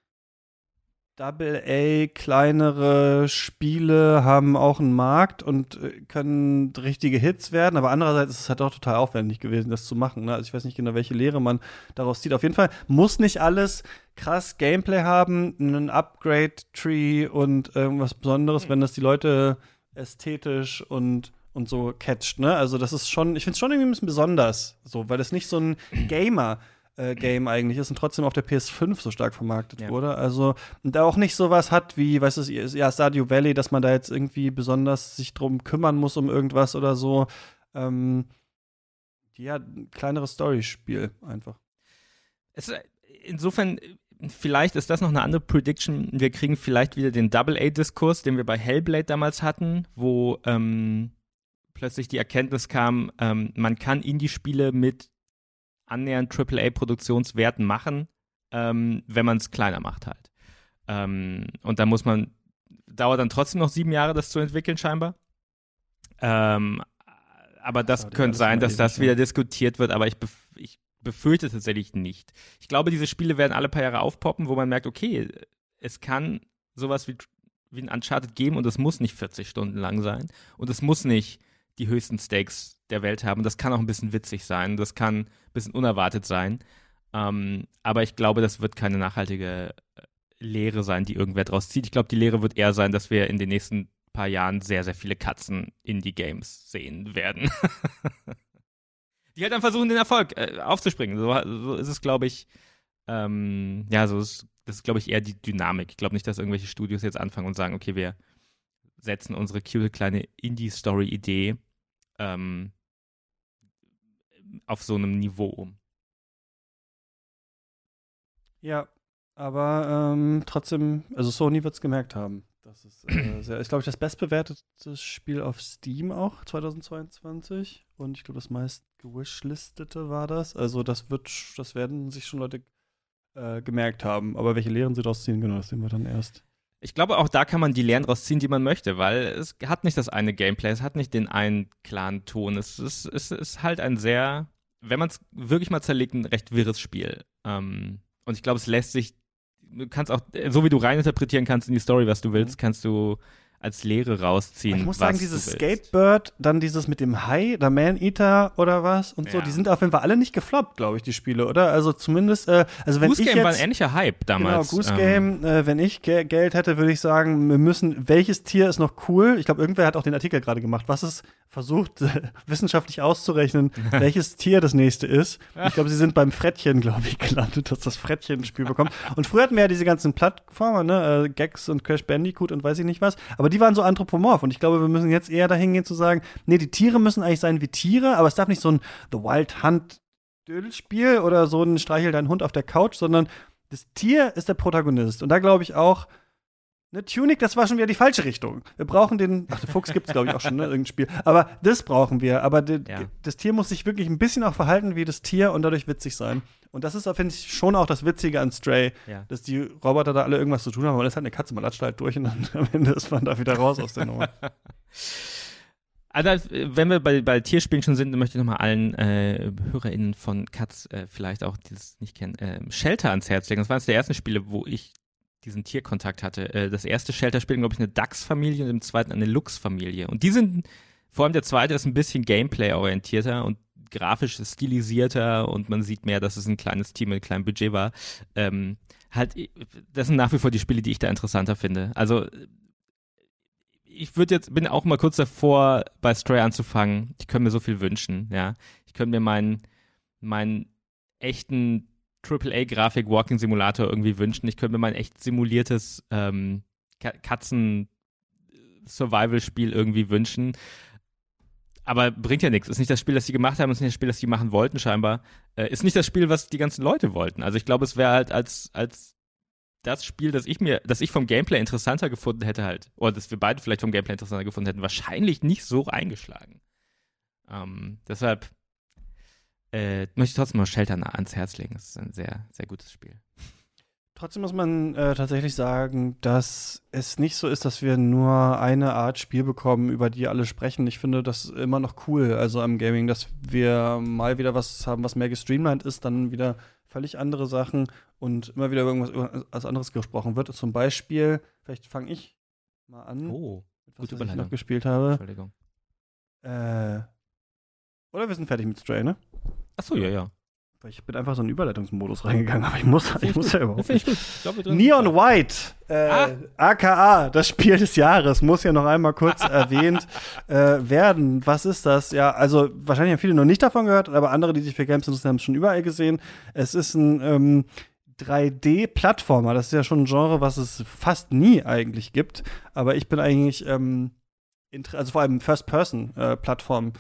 Double-A, kleinere Spiele haben auch einen Markt und äh, können richtige Hits werden, aber andererseits ist es halt auch total aufwendig gewesen, das zu machen. Ne? Also ich weiß nicht genau, welche Lehre man daraus zieht. Auf jeden Fall muss nicht alles krass Gameplay haben, einen Upgrade-Tree und irgendwas Besonderes, wenn das die Leute ästhetisch und und so catcht, ne? Also das ist schon, ich finde es schon irgendwie ein bisschen besonders, so, weil es nicht so ein Gamer äh, Game eigentlich ist und trotzdem auf der PS5 so stark vermarktet ja. wurde. Also und da auch nicht sowas hat wie, weißt du, ja, Stardew Valley, dass man da jetzt irgendwie besonders sich drum kümmern muss um irgendwas oder so. Ähm, ja, ein kleineres Story-Spiel einfach. Es, insofern, vielleicht ist das noch eine andere Prediction. Wir kriegen vielleicht wieder den Double-A-Diskurs, den wir bei Hellblade damals hatten, wo ähm, plötzlich die Erkenntnis kam, ähm, man kann Indie-Spiele mit annähernd AAA-Produktionswerten machen, ähm, wenn man es kleiner macht halt. Ähm, und da muss man, dauert dann trotzdem noch sieben Jahre, das zu entwickeln scheinbar. Ähm, aber das, das könnte sein, dass das wieder diskutiert wird, aber ich, bef ich befürchte tatsächlich nicht. Ich glaube, diese Spiele werden alle paar Jahre aufpoppen, wo man merkt, okay, es kann sowas wie, wie ein Uncharted geben und es muss nicht 40 Stunden lang sein und es muss nicht die höchsten Stakes der Welt haben. Das kann auch ein bisschen witzig sein, das kann ein bisschen unerwartet sein. Ähm, aber ich glaube, das wird keine nachhaltige äh, Lehre sein, die irgendwer draus zieht. Ich glaube, die Lehre wird eher sein, dass wir in den nächsten paar Jahren sehr, sehr viele Katzen in die Games sehen werden. die halt dann versuchen, den Erfolg äh, aufzuspringen. So, so, ist es, glaube ich, ähm, ja, so ist, das ist, glaube ich, eher die Dynamik. Ich glaube nicht, dass irgendwelche Studios jetzt anfangen und sagen, okay, wir setzen unsere cute kleine Indie-Story-Idee ähm, auf so einem Niveau um. Ja, aber ähm, trotzdem, also Sony wird es gemerkt haben. Das ist, äh, sehr, ist, glaube ich, das bestbewertete Spiel auf Steam auch 2022. Und ich glaube, das meist gewishlistete war das. Also das wird, das werden sich schon Leute äh, gemerkt haben. Aber welche Lehren sie daraus ziehen, genau, das sehen wir dann erst. Ich glaube, auch da kann man die Lehren rausziehen, die man möchte, weil es hat nicht das eine Gameplay, es hat nicht den einen klaren Ton. Es ist, es ist halt ein sehr, wenn man es wirklich mal zerlegt, ein recht wirres Spiel. Ähm, und ich glaube, es lässt sich, du kannst auch, so wie du reininterpretieren kannst in die Story, was du willst, mhm. kannst du als Lehre rausziehen. Ich muss sagen, dieses Skatebird, dann dieses mit dem Hai, der Man-Eater oder was und ja. so, die sind auf jeden Fall alle nicht gefloppt, glaube ich, die Spiele, oder? Also zumindest, äh, also wenn Goose ich Game jetzt, war ein ähnlicher Hype damals. Genau, Goose ähm. Game, äh, wenn ich Ge Geld hätte, würde ich sagen, wir müssen, welches Tier ist noch cool? Ich glaube, irgendwer hat auch den Artikel gerade gemacht. Was ist versucht, äh, wissenschaftlich auszurechnen, welches Tier das nächste ist? Ich glaube, sie sind beim Frettchen, glaube ich, gelandet, dass das Frettchen ein Spiel bekommt. Und früher hatten wir ja diese ganzen Plattformen, ne, äh, Gags und Crash Bandicoot und weiß ich nicht was, aber die waren so anthropomorph und ich glaube, wir müssen jetzt eher dahin gehen zu sagen, nee, die Tiere müssen eigentlich sein wie Tiere, aber es darf nicht so ein The Wild Hunt Spiel oder so ein Streichel dein Hund auf der Couch, sondern das Tier ist der Protagonist. Und da glaube ich auch, Ne, Tunic, das war schon wieder die falsche Richtung. Wir brauchen den, ach, der Fuchs gibt es, glaube ich, auch schon, ne, irgendein Spiel. Aber das brauchen wir. Aber de, ja. das Tier muss sich wirklich ein bisschen auch verhalten wie das Tier und dadurch witzig sein. Und das ist, finde ich, schon auch das Witzige an Stray, ja. dass die Roboter da alle irgendwas zu tun haben. Aber das hat eine Katze, man latscht halt durch und dann am Ende ist man da wieder raus aus der Nummer. Also, wenn wir bei, bei Tierspielen schon sind, dann möchte ich nochmal allen äh, HörerInnen von Katz äh, vielleicht auch, die das nicht kennen, äh, Shelter ans Herz legen. Das war eines der ersten Spiele, wo ich diesen Tierkontakt hatte. Äh, das erste Shelter spielt, glaube ich, eine Dachs-Familie und im zweiten eine Lux-Familie. Und die sind, vor allem der zweite ist ein bisschen Gameplay-orientierter und grafisch stilisierter und man sieht mehr, dass es ein kleines Team mit kleinem Budget war. Ähm, halt, das sind nach wie vor die Spiele, die ich da interessanter finde. Also ich würde jetzt, bin auch mal kurz davor, bei Stray anzufangen. Ich könnte mir so viel wünschen, ja. Ich könnte mir meinen, meinen echten AAA-Grafik Walking Simulator irgendwie wünschen. Ich könnte mir mal ein echt simuliertes ähm, Katzen-Survival-Spiel irgendwie wünschen. Aber bringt ja nichts. Ist nicht das Spiel, das sie gemacht haben, ist nicht das Spiel, das sie machen wollten, scheinbar. Äh, ist nicht das Spiel, was die ganzen Leute wollten. Also ich glaube, es wäre halt als, als das Spiel, das ich mir, das ich vom Gameplay interessanter gefunden hätte, halt, oder das wir beide vielleicht vom Gameplay interessanter gefunden hätten, wahrscheinlich nicht so eingeschlagen. Ähm, deshalb, äh, möchte ich trotzdem mal Shelter ans Herz legen. Das ist ein sehr, sehr gutes Spiel. Trotzdem muss man äh, tatsächlich sagen, dass es nicht so ist, dass wir nur eine Art Spiel bekommen, über die alle sprechen. Ich finde das immer noch cool, also am Gaming, dass wir mal wieder was haben, was mehr gestreamlined ist, dann wieder völlig andere Sachen und immer wieder irgendwas über was anderes gesprochen wird. Zum Beispiel, vielleicht fange ich mal an, oh, mit was, was ich noch gespielt habe. Entschuldigung. Äh, oder wir sind fertig mit Stray, ne? Achso, ja, ja. Ich bin einfach so in den Überleitungsmodus reingegangen, aber ich muss, ich muss ja überhaupt nicht. Ich glaub, Neon White, äh, ah. aka, das Spiel des Jahres, muss ja noch einmal kurz erwähnt äh, werden. Was ist das? Ja, also wahrscheinlich haben viele noch nicht davon gehört, aber andere, die sich für Games interessieren, haben es schon überall gesehen. Es ist ein ähm, 3D-Plattformer. Das ist ja schon ein Genre, was es fast nie eigentlich gibt. Aber ich bin eigentlich, ähm, also vor allem First-Person-Plattform.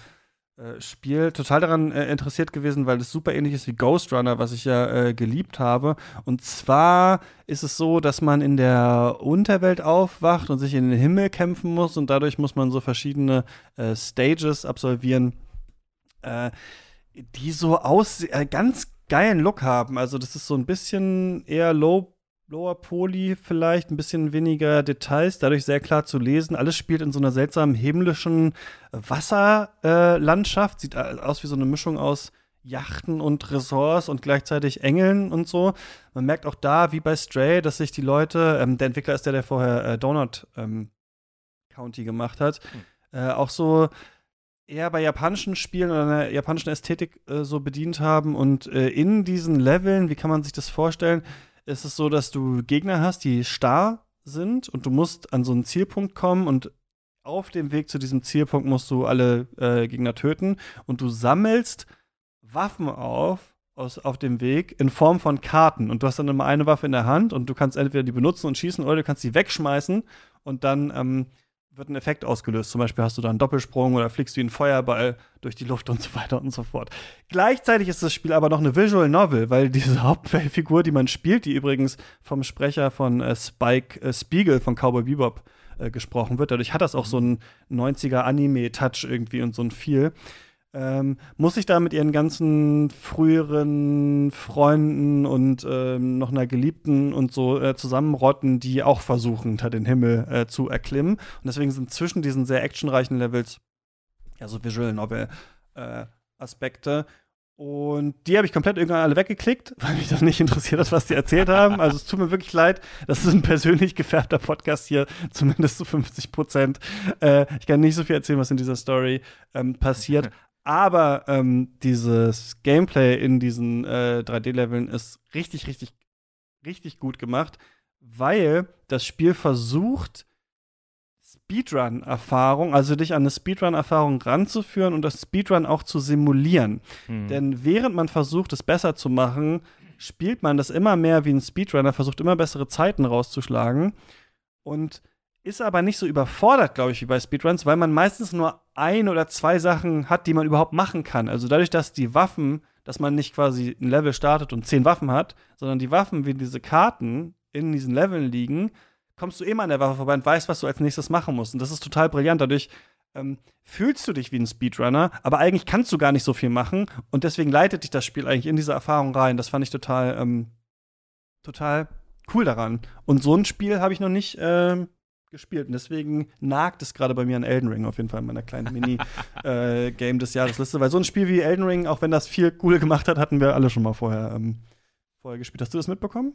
Äh, Spiel total daran äh, interessiert gewesen, weil es super ähnlich ist wie Ghost Runner, was ich ja äh, geliebt habe. Und zwar ist es so, dass man in der Unterwelt aufwacht und sich in den Himmel kämpfen muss und dadurch muss man so verschiedene äh, Stages absolvieren, äh, die so aus ganz geilen Look haben. Also das ist so ein bisschen eher low Lower Poly vielleicht, ein bisschen weniger Details, dadurch sehr klar zu lesen. Alles spielt in so einer seltsamen himmlischen Wasserlandschaft. Äh, Sieht aus wie so eine Mischung aus Yachten und Ressorts und gleichzeitig Engeln und so. Man merkt auch da, wie bei Stray, dass sich die Leute, ähm, der Entwickler ist der, der vorher äh, Donut ähm, County gemacht hat, mhm. äh, auch so eher bei japanischen Spielen oder einer japanischen Ästhetik äh, so bedient haben. Und äh, in diesen Leveln, wie kann man sich das vorstellen? Ist es so, dass du Gegner hast, die starr sind und du musst an so einen Zielpunkt kommen und auf dem Weg zu diesem Zielpunkt musst du alle äh, Gegner töten und du sammelst Waffen auf aus, auf dem Weg in Form von Karten und du hast dann immer eine Waffe in der Hand und du kannst entweder die benutzen und schießen oder du kannst sie wegschmeißen und dann ähm, wird ein Effekt ausgelöst. Zum Beispiel hast du da einen Doppelsprung oder fliegst wie ein Feuerball durch die Luft und so weiter und so fort. Gleichzeitig ist das Spiel aber noch eine Visual Novel, weil diese Hauptfigur, die man spielt, die übrigens vom Sprecher von äh, Spike äh, Spiegel von Cowboy Bebop äh, gesprochen wird, dadurch hat das auch so einen 90er Anime-Touch irgendwie und so ein Feel ähm, muss sich da mit ihren ganzen früheren Freunden und ähm, noch einer Geliebten und so äh, zusammenrotten, die auch versuchen, unter den Himmel äh, zu erklimmen. Und deswegen sind zwischen diesen sehr actionreichen Levels ja so Visual Novel äh, Aspekte. Und die habe ich komplett irgendwann alle weggeklickt, weil mich das nicht interessiert hat, was die erzählt haben. Also es tut mir wirklich leid. Das ist ein persönlich gefärbter Podcast hier, zumindest zu 50 Prozent. Äh, ich kann nicht so viel erzählen, was in dieser Story ähm, passiert. Aber ähm, dieses Gameplay in diesen äh, 3D-Leveln ist richtig, richtig, richtig gut gemacht, weil das Spiel versucht, Speedrun-Erfahrung, also dich an eine Speedrun-Erfahrung ranzuführen und das Speedrun auch zu simulieren. Hm. Denn während man versucht, es besser zu machen, spielt man das immer mehr wie ein Speedrunner, versucht immer bessere Zeiten rauszuschlagen. Und ist aber nicht so überfordert, glaube ich, wie bei Speedruns, weil man meistens nur ein oder zwei Sachen hat, die man überhaupt machen kann. Also dadurch, dass die Waffen, dass man nicht quasi ein Level startet und zehn Waffen hat, sondern die Waffen wie diese Karten in diesen Leveln liegen, kommst du immer an der Waffe vorbei und weißt, was du als nächstes machen musst. Und das ist total brillant. Dadurch ähm, fühlst du dich wie ein Speedrunner, aber eigentlich kannst du gar nicht so viel machen. Und deswegen leitet dich das Spiel eigentlich in diese Erfahrung rein. Das fand ich total, ähm, total cool daran. Und so ein Spiel habe ich noch nicht ähm, gespielt. Und deswegen nagt es gerade bei mir an Elden Ring auf jeden Fall in meiner kleinen Mini-Game äh, des Jahresliste. Weil so ein Spiel wie Elden Ring, auch wenn das viel cool gemacht hat, hatten wir alle schon mal vorher, ähm, vorher gespielt. Hast du das mitbekommen?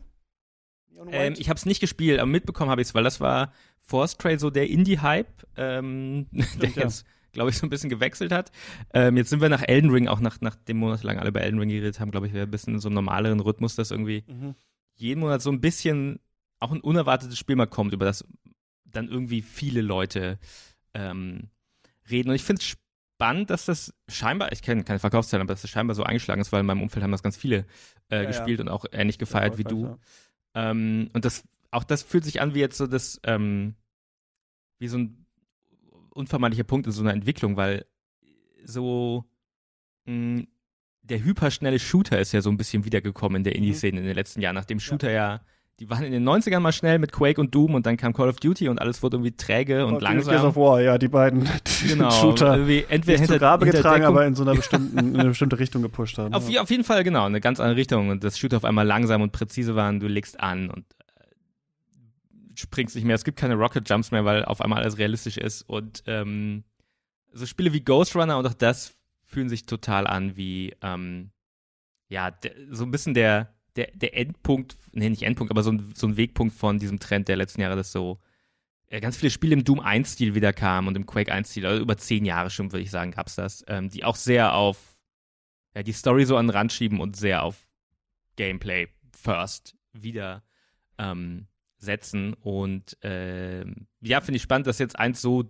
Ähm, ich habe es nicht gespielt, aber mitbekommen habe ich es, weil das war Force Trail so der Indie-Hype, ähm, der ja. jetzt, glaube ich, so ein bisschen gewechselt hat. Ähm, jetzt sind wir nach Elden Ring, auch nach, nachdem monatelang alle über Elden Ring geredet haben, glaube ich, wir ein bisschen in so einem normaleren Rhythmus, dass irgendwie mhm. jeden Monat so ein bisschen auch ein unerwartetes Spiel mal kommt, über das dann irgendwie viele Leute ähm, reden. Und ich finde es spannend, dass das scheinbar, ich kenne keine Verkaufszahlen, aber dass das scheinbar so eingeschlagen ist, weil in meinem Umfeld haben das ganz viele äh, ja, gespielt ja. und auch ähnlich gefeiert ja, wie du. Ähm, und das, auch das fühlt sich an wie jetzt so das, ähm, wie so ein unvermeidlicher Punkt in so einer Entwicklung, weil so mh, hm, der hyperschnelle Shooter ist ja so ein bisschen wiedergekommen in der mhm. Indie-Szene in den letzten Jahren, nachdem Shooter ja die waren in den 90ern mal schnell mit Quake und Doom und dann kam Call of Duty und alles wurde irgendwie träge und, und langsam. Gears of War, ja, die beiden genau, Shooter. Irgendwie entweder hinter, Grabe hinter getragen, Deckung. aber in so einer bestimmten, in eine bestimmte Richtung gepusht haben. Auf, ja. auf jeden Fall, genau, eine ganz andere Richtung und das Shooter auf einmal langsam und präzise waren, du legst an und äh, springst nicht mehr. Es gibt keine Rocket Jumps mehr, weil auf einmal alles realistisch ist und ähm, so Spiele wie Ghost Runner und auch das fühlen sich total an wie ähm, ja, so ein bisschen der der, der Endpunkt, nee, nicht Endpunkt, aber so ein, so ein Wegpunkt von diesem Trend der letzten Jahre, dass so ja, ganz viele Spiele im Doom 1-Stil wieder kamen und im Quake 1-Stil, also über zehn Jahre schon, würde ich sagen, gab es das, ähm, die auch sehr auf ja, die Story so an den Rand schieben und sehr auf Gameplay first wieder ähm, setzen. Und äh, ja, finde ich spannend, dass jetzt eins so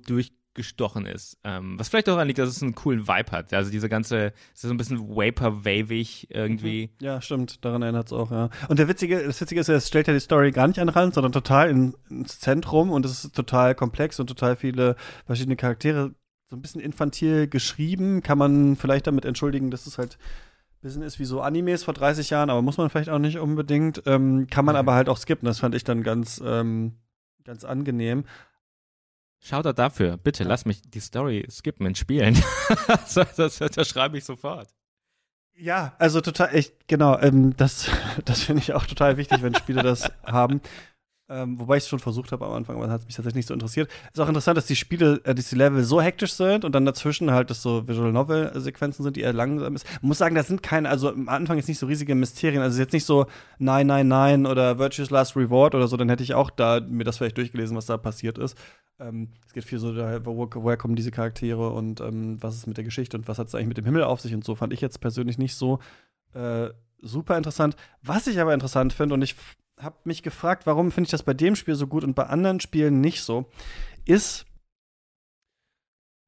durchgestochen ist. Ähm, was vielleicht auch daran liegt, dass es einen coolen Vibe hat. Also diese ganze, es ist so ein bisschen Vapor-Wavig irgendwie. Mhm. Ja, stimmt, daran erinnert es auch, ja. Und der Witzige, das Witzige ist, es stellt ja die Story gar nicht an Rand, sondern total in, ins Zentrum und es ist total komplex und total viele verschiedene Charaktere so ein bisschen infantil geschrieben. Kann man vielleicht damit entschuldigen, dass es halt ein bisschen ist wie so Animes vor 30 Jahren, aber muss man vielleicht auch nicht unbedingt. Ähm, kann man aber halt auch skippen. Das fand ich dann ganz, ähm, ganz angenehm. Schau da dafür. Bitte ja. lass mich die Story skippen in Spielen. das, das, das schreibe ich sofort. Ja, also total, echt, genau, ähm, das, das finde ich auch total wichtig, wenn Spiele das haben. Ähm, wobei ich es schon versucht habe am Anfang, aber hat mich tatsächlich nicht so interessiert. Ist auch interessant, dass die Spiele, äh, dass die Level so hektisch sind und dann dazwischen halt das so Visual Novel-Sequenzen sind, die eher langsam ist. Ich muss sagen, das sind keine, also am Anfang ist nicht so riesige Mysterien. Also jetzt nicht so 999 oder Virtuous Last Reward oder so, dann hätte ich auch da mir das vielleicht durchgelesen, was da passiert ist. Ähm, es geht viel so, da, wo, woher kommen diese Charaktere und ähm, was ist mit der Geschichte und was hat es eigentlich mit dem Himmel auf sich und so, fand ich jetzt persönlich nicht so äh, super interessant. Was ich aber interessant finde, und ich habe mich gefragt, warum finde ich das bei dem Spiel so gut und bei anderen Spielen nicht so, ist,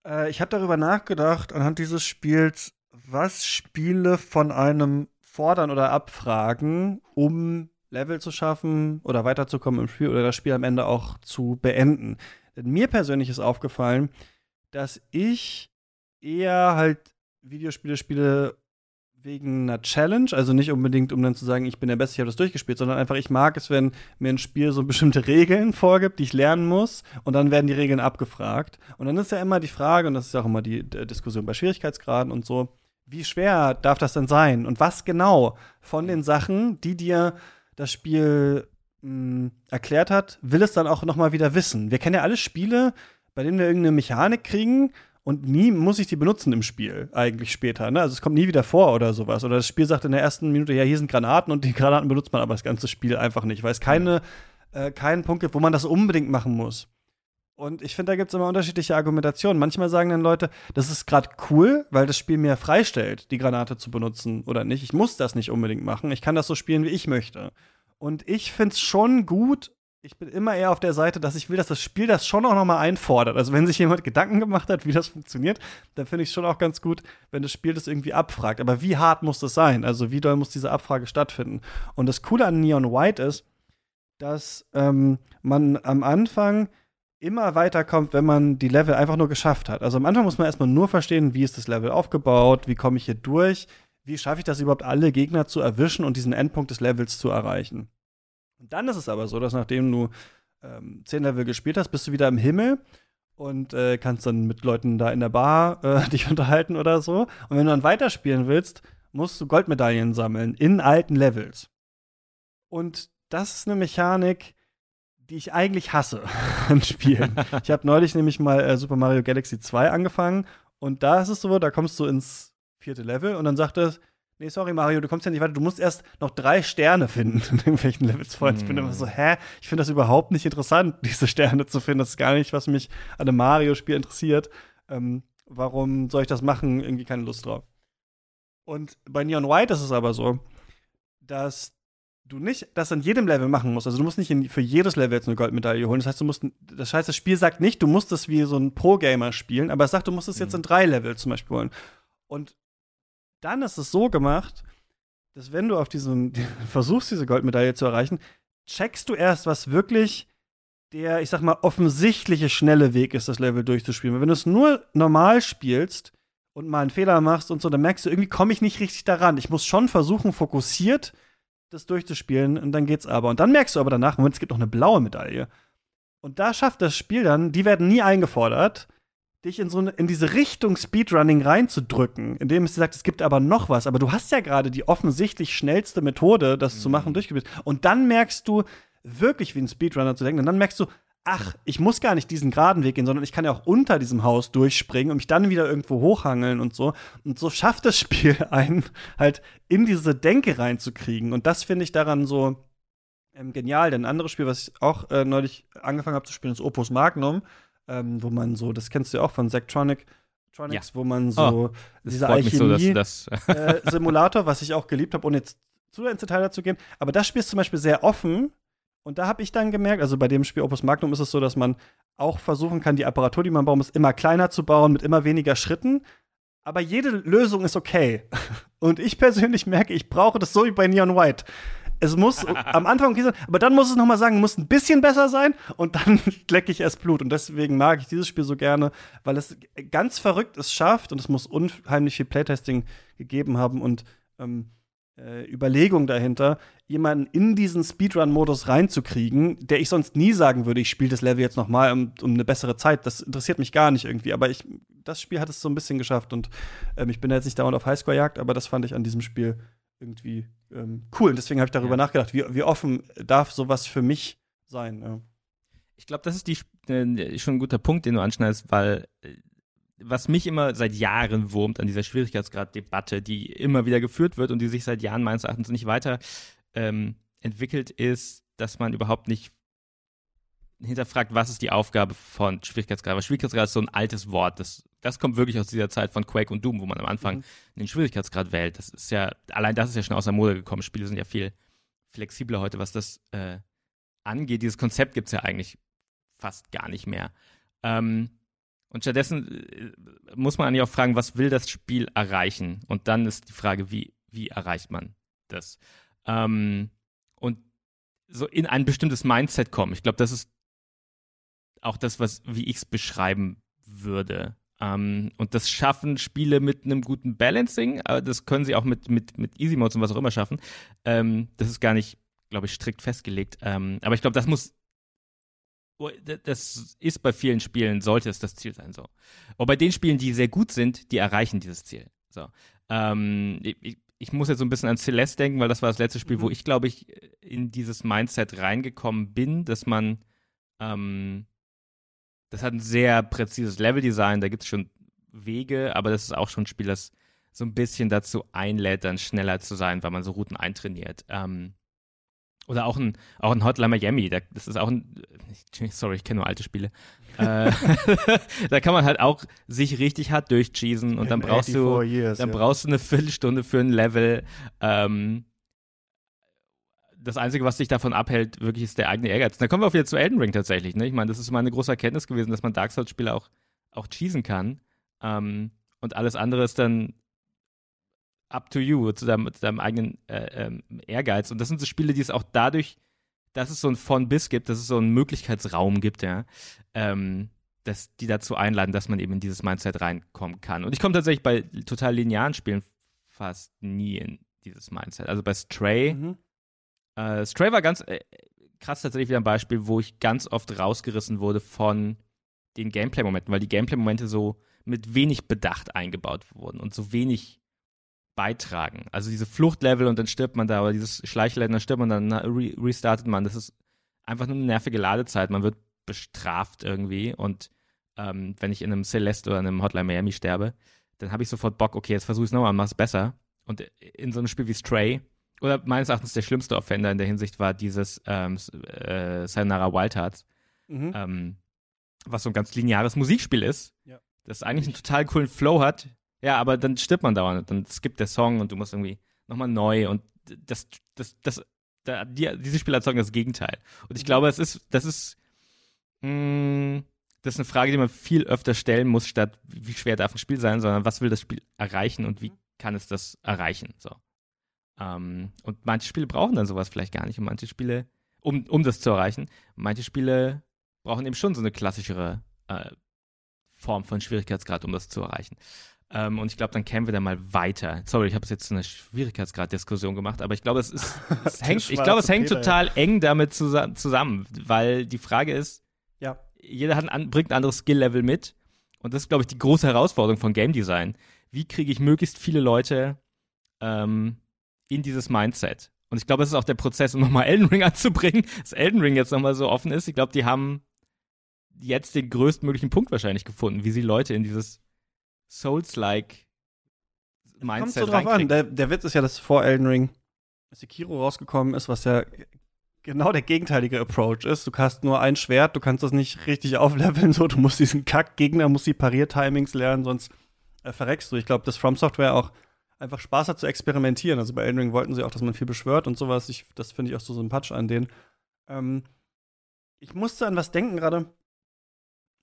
äh, ich habe darüber nachgedacht, anhand dieses Spiels, was Spiele von einem fordern oder abfragen, um Level zu schaffen oder weiterzukommen im Spiel oder das Spiel am Ende auch zu beenden. Denn mir persönlich ist aufgefallen, dass ich eher halt Videospiele spiele, wegen einer Challenge, also nicht unbedingt, um dann zu sagen, ich bin der Beste, ich habe das durchgespielt, sondern einfach, ich mag es, wenn mir ein Spiel so bestimmte Regeln vorgibt, die ich lernen muss, und dann werden die Regeln abgefragt. Und dann ist ja immer die Frage, und das ist ja auch immer die Diskussion bei Schwierigkeitsgraden und so, wie schwer darf das denn sein? Und was genau von den Sachen, die dir das Spiel mh, hm, erklärt hat, will es dann auch noch mal wieder wissen? Wir kennen ja alle Spiele, bei denen wir irgendeine Mechanik kriegen und nie muss ich die benutzen im Spiel, eigentlich später. Ne? Also es kommt nie wieder vor oder sowas. Oder das Spiel sagt in der ersten Minute, ja, hier sind Granaten und die Granaten benutzt man aber das ganze Spiel einfach nicht, weil es keine, äh, keinen Punkt gibt, wo man das unbedingt machen muss. Und ich finde, da gibt es immer unterschiedliche Argumentationen. Manchmal sagen dann Leute, das ist gerade cool, weil das Spiel mir freistellt, die Granate zu benutzen oder nicht. Ich muss das nicht unbedingt machen. Ich kann das so spielen, wie ich möchte. Und ich finde es schon gut, ich bin immer eher auf der Seite, dass ich will, dass das Spiel das schon auch nochmal einfordert. Also wenn sich jemand Gedanken gemacht hat, wie das funktioniert, dann finde ich es schon auch ganz gut, wenn das Spiel das irgendwie abfragt. Aber wie hart muss das sein? Also wie doll muss diese Abfrage stattfinden? Und das Coole an Neon White ist, dass ähm, man am Anfang immer weiterkommt, wenn man die Level einfach nur geschafft hat. Also am Anfang muss man erstmal nur verstehen, wie ist das Level aufgebaut, wie komme ich hier durch, wie schaffe ich das überhaupt, alle Gegner zu erwischen und diesen Endpunkt des Levels zu erreichen. Und dann ist es aber so, dass nachdem du ähm, 10 Level gespielt hast, bist du wieder im Himmel und äh, kannst dann mit Leuten da in der Bar äh, dich unterhalten oder so. Und wenn du dann weiterspielen willst, musst du Goldmedaillen sammeln in alten Levels. Und das ist eine Mechanik, die ich eigentlich hasse an Spielen. ich habe neulich nämlich mal äh, Super Mario Galaxy 2 angefangen und da ist es so, da kommst du ins vierte Level und dann sagt es, nee, sorry Mario, du kommst ja nicht weiter, du musst erst noch drei Sterne finden in irgendwelchen Levels vorher. Mm. Ich bin immer so, hä? Ich finde das überhaupt nicht interessant, diese Sterne zu finden. Das ist gar nicht, was mich an einem Mario-Spiel interessiert. Ähm, warum soll ich das machen? Irgendwie keine Lust drauf. Und bei Neon White ist es aber so, dass du nicht das in jedem Level machen musst. Also du musst nicht in, für jedes Level jetzt eine Goldmedaille holen. Das heißt, du musst, das heißt, das Spiel sagt nicht, du musst es wie so ein Pro-Gamer spielen, aber es sagt, du musst es jetzt mhm. in drei Level zum Beispiel holen. Und dann ist es so gemacht, dass wenn du auf diesem versuchst, diese Goldmedaille zu erreichen, checkst du erst, was wirklich der, ich sag mal, offensichtliche schnelle Weg ist, das Level durchzuspielen. Weil wenn du es nur normal spielst und mal einen Fehler machst und so, dann merkst du, irgendwie komme ich nicht richtig daran. Ich muss schon versuchen, fokussiert das durchzuspielen und dann geht's aber. Und dann merkst du aber danach, Moment, es gibt noch eine blaue Medaille. Und da schafft das Spiel dann, die werden nie eingefordert dich in so eine, in diese Richtung Speedrunning reinzudrücken, indem es sagt, es gibt aber noch was, aber du hast ja gerade die offensichtlich schnellste Methode, das mhm. zu machen, durchgeführt. Und dann merkst du wirklich wie ein Speedrunner zu denken, und dann merkst du, ach, ich muss gar nicht diesen geraden Weg gehen, sondern ich kann ja auch unter diesem Haus durchspringen und mich dann wieder irgendwo hochhangeln und so. Und so schafft das Spiel einen halt in diese Denke reinzukriegen. Und das finde ich daran so ähm, genial. Denn ein anderes Spiel, was ich auch äh, neulich angefangen habe zu spielen, ist Opus Magnum ähm, wo man so, das kennst du ja auch von Zectronic, ja. wo man so oh, dieser Alchemie-Simulator, so, äh, was ich auch geliebt habe, ohne jetzt zu ins Detail dazu gehen. Aber das Spiel ist zum Beispiel sehr offen. Und da habe ich dann gemerkt, also bei dem Spiel Opus Magnum ist es so, dass man auch versuchen kann, die Apparatur, die man bauen muss, immer kleiner zu bauen, mit immer weniger Schritten. Aber jede Lösung ist okay. Und ich persönlich merke, ich brauche das so wie bei Neon White. Es muss am Anfang okay sein, aber dann muss es noch mal sagen, muss ein bisschen besser sein und dann lecke ich erst Blut. Und deswegen mag ich dieses Spiel so gerne, weil es ganz verrückt es schafft und es muss unheimlich viel Playtesting gegeben haben und ähm, äh, Überlegung dahinter, jemanden in diesen Speedrun-Modus reinzukriegen, der ich sonst nie sagen würde, ich spiele das Level jetzt noch mal um, um, eine bessere Zeit. Das interessiert mich gar nicht irgendwie. Aber ich, das Spiel hat es so ein bisschen geschafft und ähm, ich bin jetzt nicht dauernd auf Highscore-Jagd, aber das fand ich an diesem Spiel irgendwie ähm, cool. Und deswegen habe ich darüber ja. nachgedacht, wie, wie offen darf sowas für mich sein. Ja. Ich glaube, das ist die, äh, schon ein guter Punkt, den du anschneidest, weil äh, was mich immer seit Jahren wurmt an dieser Schwierigkeitsgrad-Debatte, die immer wieder geführt wird und die sich seit Jahren meines Erachtens nicht weiter ähm, entwickelt, ist, dass man überhaupt nicht hinterfragt, was ist die Aufgabe von Schwierigkeitsgrad. Weil Schwierigkeitsgrad ist so ein altes Wort. Das, das kommt wirklich aus dieser Zeit von Quake und Doom, wo man am Anfang mhm. den Schwierigkeitsgrad wählt. Das ist ja, allein das ist ja schon aus der Mode gekommen. Spiele sind ja viel flexibler heute, was das äh, angeht. Dieses Konzept gibt es ja eigentlich fast gar nicht mehr. Ähm, und stattdessen äh, muss man eigentlich auch fragen, was will das Spiel erreichen? Und dann ist die Frage, wie, wie erreicht man das? Ähm, und so in ein bestimmtes Mindset kommen. Ich glaube, das ist auch das, was, wie ich es beschreiben würde. Ähm, und das schaffen Spiele mit einem guten Balancing, aber das können sie auch mit, mit, mit Easy Modes und was auch immer schaffen. Ähm, das ist gar nicht, glaube ich, strikt festgelegt. Ähm, aber ich glaube, das muss Oh, das ist bei vielen Spielen, sollte es das Ziel sein, so. Aber bei den Spielen, die sehr gut sind, die erreichen dieses Ziel. So. Ich, ich, muss jetzt so ein bisschen an Celeste denken, weil das war das letzte Spiel, mhm. wo ich, glaube ich, in dieses Mindset reingekommen bin, dass man, ähm, das hat ein sehr präzises Leveldesign, da gibt es schon Wege, aber das ist auch schon ein Spiel, das so ein bisschen dazu einlädt, dann schneller zu sein, weil man so Routen eintrainiert. Ähm, oder auch ein, auch ein Hotline Miami, das ist auch ein, sorry, ich kenne nur alte Spiele. äh, da kann man halt auch sich richtig hart durchcheesen und dann brauchst du, years, dann ja. brauchst du eine Viertelstunde für ein Level. Ähm, das Einzige, was dich davon abhält, wirklich ist der eigene Ehrgeiz. Da kommen wir auch wieder zu Elden Ring tatsächlich. Ne? Ich meine, das ist meine große Erkenntnis gewesen, dass man Dark Souls-Spiele auch, auch cheesen kann. Ähm, und alles andere ist dann up to you, zu deinem, zu deinem eigenen äh, ähm, Ehrgeiz. Und das sind so Spiele, die es auch dadurch, dass es so ein von bis gibt, dass es so einen Möglichkeitsraum gibt, ja, ähm, dass die dazu einladen, dass man eben in dieses Mindset reinkommen kann. Und ich komme tatsächlich bei total linearen Spielen fast nie in dieses Mindset. Also bei Stray, mhm. Äh, Stray war ganz äh, krass tatsächlich wieder ein Beispiel, wo ich ganz oft rausgerissen wurde von den Gameplay-Momenten, weil die Gameplay-Momente so mit wenig Bedacht eingebaut wurden und so wenig beitragen. Also diese Fluchtlevel und dann stirbt man da, oder dieses Schleichlevel, dann stirbt man, dann re restartet man. Das ist einfach nur eine nervige Ladezeit. Man wird bestraft irgendwie und ähm, wenn ich in einem Celeste oder in einem Hotline Miami sterbe, dann habe ich sofort Bock, okay, jetzt versuche ich es nochmal, mach es besser. Und in so einem Spiel wie Stray, oder meines Erachtens der schlimmste Offender in der Hinsicht war dieses ähm, äh, Sayonara Wild Hearts, mhm. ähm, was so ein ganz lineares Musikspiel ist, ja. das eigentlich einen total coolen Flow hat, ja, aber dann stirbt man dauernd. Dann skippt der Song und du musst irgendwie nochmal neu und das, das, das, da, die, diese Spiele erzeugen das Gegenteil. Und ich mhm. glaube, es ist, das ist, mh, hm, das ist eine Frage, die man viel öfter stellen muss, statt wie schwer darf ein Spiel sein, sondern was will das Spiel erreichen und wie kann es das erreichen? So. Ähm, und manche Spiele brauchen dann sowas vielleicht gar nicht und manche Spiele, um, um das zu erreichen, manche Spiele brauchen eben schon so eine klassischere äh, Form von Schwierigkeitsgrad, um das zu erreichen. Ähm, und ich glaube, dann kämen wir da mal weiter. Sorry, ich habe es jetzt eine Schwierigkeitsgrad-Diskussion gemacht, aber ich glaube, es ist, es hängt, ich glaube, es hängt total ja. eng damit zusammen, weil die Frage ist, ja. jeder hat ein, bringt ein anderes Skill-Level mit. Und das ist, glaube ich, die große Herausforderung von Game Design. Wie kriege ich möglichst viele Leute ähm, in dieses Mindset? Und ich glaube, es ist auch der Prozess, um nochmal Elden Ring anzubringen, dass Elden Ring jetzt nochmal so offen ist. Ich glaube, die haben jetzt den größtmöglichen Punkt wahrscheinlich gefunden, wie sie Leute in dieses Souls-like Mindset Kommt so drauf an. Der, der Witz ist ja, dass vor Elden Ring Sekiro rausgekommen ist, was ja genau der gegenteilige Approach ist. Du hast nur ein Schwert, du kannst das nicht richtig aufleveln, so du musst diesen Kack-Gegner, musst die Pariertimings lernen, sonst äh, verreckst du. Ich glaube, dass From Software auch einfach Spaß hat zu experimentieren. Also bei Elden Ring wollten sie auch, dass man viel beschwört und sowas. Ich, das finde ich auch so sympathisch an denen. Ähm, ich musste an was denken gerade.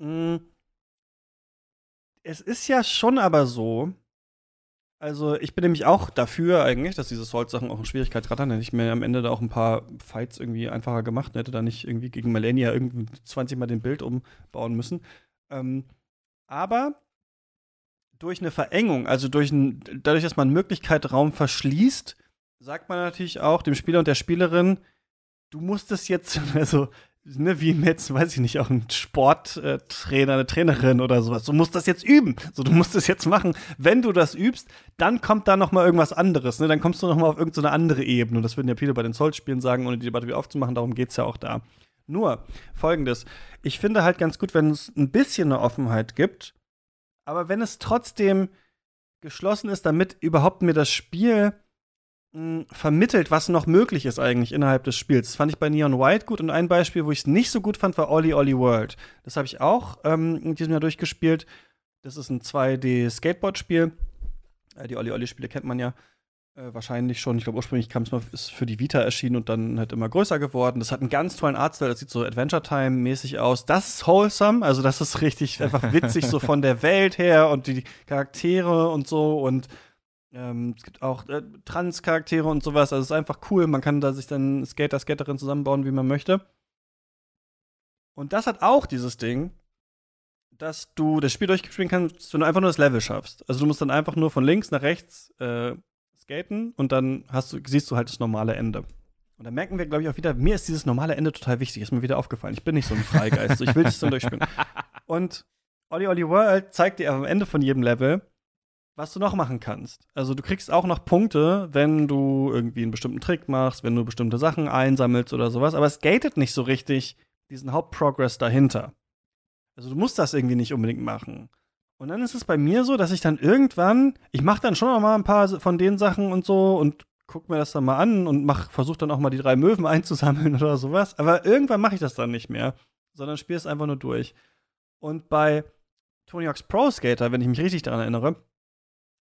Hm. Es ist ja schon aber so, also ich bin nämlich auch dafür eigentlich, dass diese Souls-Sachen auch einen Schwierigkeitsgrad haben. Hätte ich mir am Ende da auch ein paar Fights irgendwie einfacher gemacht und hätte da nicht irgendwie gegen Melania irgendwie 20 Mal den Bild umbauen müssen. Ähm, aber durch eine Verengung, also durch ein, dadurch, dass man Möglichkeitsraum verschließt, sagt man natürlich auch dem Spieler und der Spielerin, du musst es jetzt, also ne, wie jetzt, weiß ich nicht, auch ein Sporttrainer, eine Trainerin oder sowas. Du musst das jetzt üben. So, du musst es jetzt machen. Wenn du das übst, dann kommt da noch mal irgendwas anderes. Ne? Dann kommst du noch mal auf irgendeine andere Ebene. Und das würden ja viele bei den Souls-Spielen sagen, ohne die Debatte wieder aufzumachen. Darum geht's ja auch da. Nur folgendes: Ich finde halt ganz gut, wenn es ein bisschen eine Offenheit gibt, aber wenn es trotzdem geschlossen ist, damit überhaupt mir das Spiel vermittelt, was noch möglich ist eigentlich innerhalb des Spiels. Das fand ich bei Neon White gut und ein Beispiel, wo ich es nicht so gut fand, war Ollie Ollie World. Das habe ich auch ähm, in diesem Jahr durchgespielt. Das ist ein 2D-Skateboard-Spiel. Äh, die Ollie Ollie-Spiele kennt man ja äh, wahrscheinlich schon. Ich glaube, ursprünglich kam es mal ist für die Vita erschienen und dann halt immer größer geworden. Das hat einen ganz tollen Artstyle, das sieht so Adventure Time-mäßig aus. Das ist wholesome, also das ist richtig einfach witzig, so von der Welt her und die Charaktere und so und ähm, es gibt auch äh, Trans-Charaktere und sowas. Also es ist einfach cool. Man kann da sich dann Skater, Skaterin zusammenbauen, wie man möchte. Und das hat auch dieses Ding, dass du das Spiel durchspielen kannst, wenn du einfach nur das Level schaffst. Also du musst dann einfach nur von links nach rechts äh, skaten und dann hast du, siehst du halt das normale Ende. Und da merken wir, glaube ich, auch wieder, mir ist dieses normale Ende total wichtig. Ist mir wieder aufgefallen. Ich bin nicht so ein Freigeist. so, ich will das dann durchspielen. Und Olli Olli World zeigt dir am Ende von jedem Level, was du noch machen kannst. Also du kriegst auch noch Punkte, wenn du irgendwie einen bestimmten Trick machst, wenn du bestimmte Sachen einsammelst oder sowas, aber es gatet nicht so richtig diesen Hauptprogress dahinter. Also du musst das irgendwie nicht unbedingt machen. Und dann ist es bei mir so, dass ich dann irgendwann, ich mache dann schon noch mal ein paar von den Sachen und so und guck mir das dann mal an und mach, versuch dann auch mal die drei Möwen einzusammeln oder sowas. Aber irgendwann mache ich das dann nicht mehr, sondern spiele es einfach nur durch. Und bei Tony Hawk's Pro Skater, wenn ich mich richtig daran erinnere,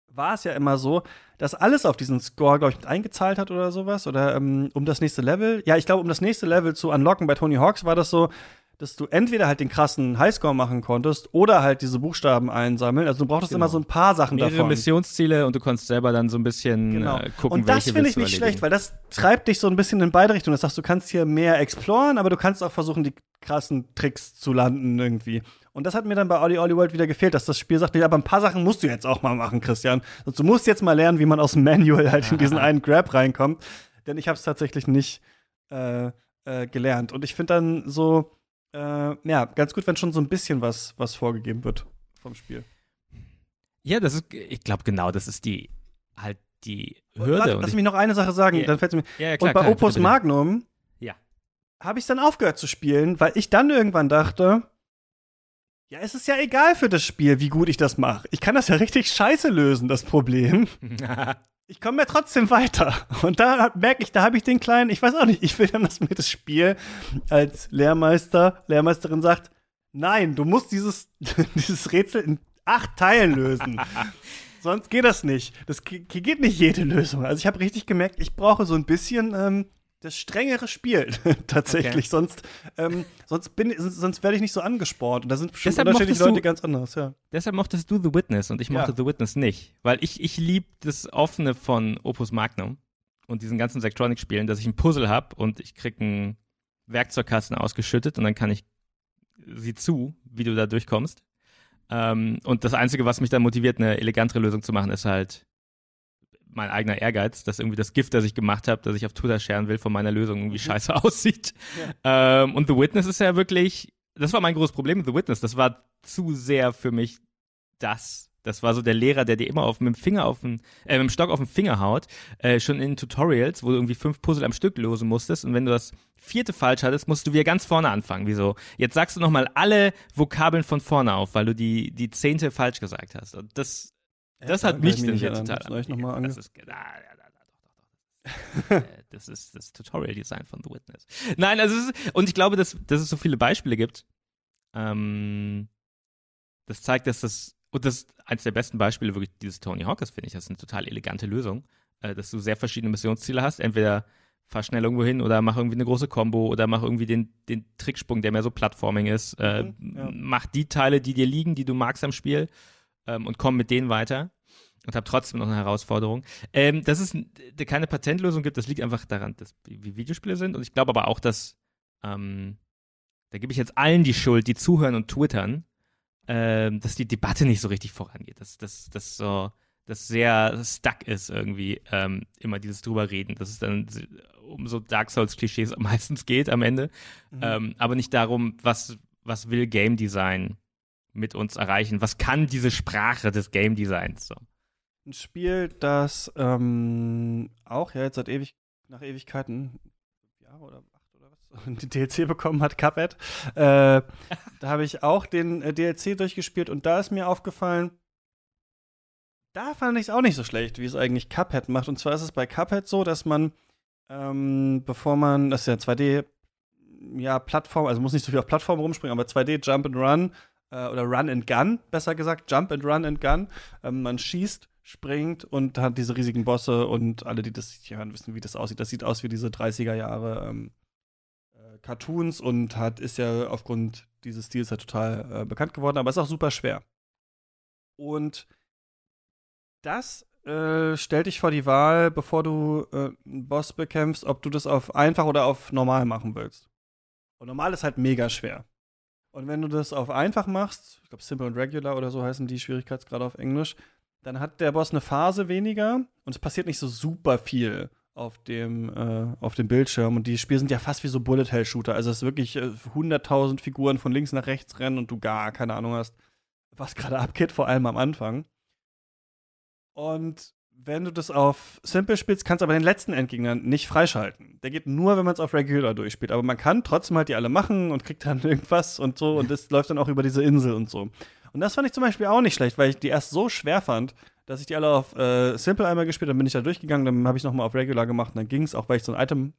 war es ja immer so, dass alles auf diesen Score, glaube ich, mit eingezahlt hat oder sowas. Oder ähm, um das nächste Level. Ja, ich glaube, um das nächste Level zu unlocken bei Tony Hawks war das so, dass du entweder halt den krassen Highscore machen konntest oder halt diese Buchstaben einsammeln. Also du brauchtest genau. immer so ein paar Sachen Mehrere davon. Missionsziele und du konntest selber dann so ein bisschen genau. äh, gucken, Und das finde ich nicht schlecht, weil das treibt dich so ein bisschen in beide Richtungen. Das sagst, du kannst hier mehr exploren, aber du kannst auch versuchen, die krassen Tricks zu landen irgendwie. Und das hat mir dann bei Olli Olli World wieder gefehlt, dass das Spiel sagt, aber ein paar Sachen musst du jetzt auch mal machen, Christian. Und du musst jetzt mal lernen, wie man aus dem Manual halt in diesen einen Grab reinkommt. Denn ich habe es tatsächlich nicht äh, äh, gelernt. Und ich finde dann so, äh, ja, ganz gut, wenn schon so ein bisschen was, was vorgegeben wird vom Spiel. Ja, das ist, ich glaube genau, das ist die halt die Hürde. Lass, lass mich noch eine Sache sagen, ja. dann fällt es mir. Ja, ja, klar, und bei klar, Opus bitte, bitte. Magnum ja. habe ich dann aufgehört zu spielen, weil ich dann irgendwann dachte, ja, es ist ja egal für das Spiel, wie gut ich das mache. Ich kann das ja richtig scheiße lösen, das Problem. ich komme ja trotzdem weiter. Und da merke ich, da habe ich den kleinen, ich weiß auch nicht, ich will dann, dass mir das Spiel als Lehrmeister, Lehrmeisterin sagt, nein, du musst dieses, dieses Rätsel in acht Teilen lösen. Sonst geht das nicht. Das geht nicht jede Lösung. Also ich habe richtig gemerkt, ich brauche so ein bisschen ähm, das strengere Spiel tatsächlich. Okay. Sonst, ähm, sonst, sonst werde ich nicht so angespornt. Und da sind bestimmt deshalb unterschiedliche Leute ganz anders, ja. Deshalb mochtest du The Witness und ich mochte ja. The Witness nicht. Weil ich, ich liebe das Offene von Opus Magnum und diesen ganzen Sektronic-Spielen, dass ich ein Puzzle habe und ich kriege einen Werkzeugkasten ausgeschüttet und dann kann ich sie zu, wie du da durchkommst. Ähm, und das Einzige, was mich dann motiviert, eine elegantere Lösung zu machen, ist halt mein eigener Ehrgeiz, dass irgendwie das Gift, das ich gemacht habe, das ich auf Twitter scheren will, von meiner Lösung irgendwie mhm. scheiße aussieht. Ja. Ähm, und The Witness ist ja wirklich, das war mein großes Problem mit The Witness. Das war zu sehr für mich das. Das war so der Lehrer, der dir immer auf, mit dem Finger auf den, äh, mit dem Stock auf den Finger haut, äh, schon in Tutorials, wo du irgendwie fünf Puzzle am Stück lösen musstest und wenn du das vierte falsch hattest, musst du wieder ganz vorne anfangen. Wieso? Jetzt sagst du nochmal alle Vokabeln von vorne auf, weil du die, die zehnte falsch gesagt hast. Und das das hat mich denn jetzt total Soll ich nochmal das ist, ah, ja. Äh, das ist das Tutorial-Design von The Witness. Nein, also ist, und ich glaube, dass, dass es so viele Beispiele gibt. Ähm, das zeigt, dass das und das eins der besten Beispiele wirklich dieses Tony Hawkers, finde ich. Das ist eine total elegante Lösung, äh, dass du sehr verschiedene Missionsziele hast. Entweder fahr schnell irgendwo hin oder mach irgendwie eine große Combo oder mach irgendwie den, den Tricksprung, der mehr so Plattforming ist. Äh, mhm, ja. Mach die Teile, die dir liegen, die du magst am Spiel ähm, und komm mit denen weiter und habe trotzdem noch eine Herausforderung. Ähm, dass es keine Patentlösung gibt, das liegt einfach daran, dass wie Videospiele sind und ich glaube aber auch, dass ähm, da gebe ich jetzt allen die Schuld, die zuhören und twittern, ähm, dass die Debatte nicht so richtig vorangeht, dass das so das sehr stuck ist irgendwie ähm, immer dieses drüber reden, dass es dann um so Dark Souls Klischees meistens geht am Ende, mhm. ähm, aber nicht darum, was was will Game Design mit uns erreichen, was kann diese Sprache des Game Designs so. Ein Spiel, das ähm, auch ja jetzt seit ewig nach Ewigkeiten Jahre oder acht oder was die DLC bekommen hat, Cuphead. Äh, da habe ich auch den äh, DLC durchgespielt und da ist mir aufgefallen, da fand ich es auch nicht so schlecht, wie es eigentlich Cuphead macht. Und zwar ist es bei Cuphead so, dass man, ähm, bevor man, das ist ja 2D, ja, Plattform, also muss nicht so viel auf Plattform rumspringen, aber 2D Jump and Run äh, oder Run and Gun, besser gesagt, Jump and Run and Gun. Ähm, man schießt, springt und hat diese riesigen Bosse und alle, die das hier hören, wissen, wie das aussieht. Das sieht aus wie diese 30er Jahre ähm, äh, Cartoons und hat, ist ja aufgrund dieses Stils ja total äh, bekannt geworden, aber ist auch super schwer. Und das äh, stellt dich vor die Wahl, bevor du äh, einen Boss bekämpfst, ob du das auf einfach oder auf normal machen willst. Und normal ist halt mega schwer. Und wenn du das auf einfach machst, ich glaube Simple und Regular oder so heißen die Schwierigkeitsgrade auf Englisch, dann hat der Boss eine Phase weniger und es passiert nicht so super viel auf dem, äh, auf dem Bildschirm. Und die Spiele sind ja fast wie so Bullet-Hell-Shooter. Also es ist wirklich äh, 100.000 Figuren von links nach rechts rennen und du gar keine Ahnung hast, was gerade abgeht, vor allem am Anfang. Und wenn du das auf Simple spielst, kannst du aber den letzten Endgegner nicht freischalten. Der geht nur, wenn man es auf Regular durchspielt. Aber man kann trotzdem halt die alle machen und kriegt dann irgendwas und so. Und das läuft dann auch über diese Insel und so. Und das fand ich zum Beispiel auch nicht schlecht, weil ich die erst so schwer fand, dass ich die alle auf äh, Simple einmal gespielt habe. Dann bin ich da durchgegangen, dann habe ich nochmal auf Regular gemacht und dann ging es, auch weil ich so ein Item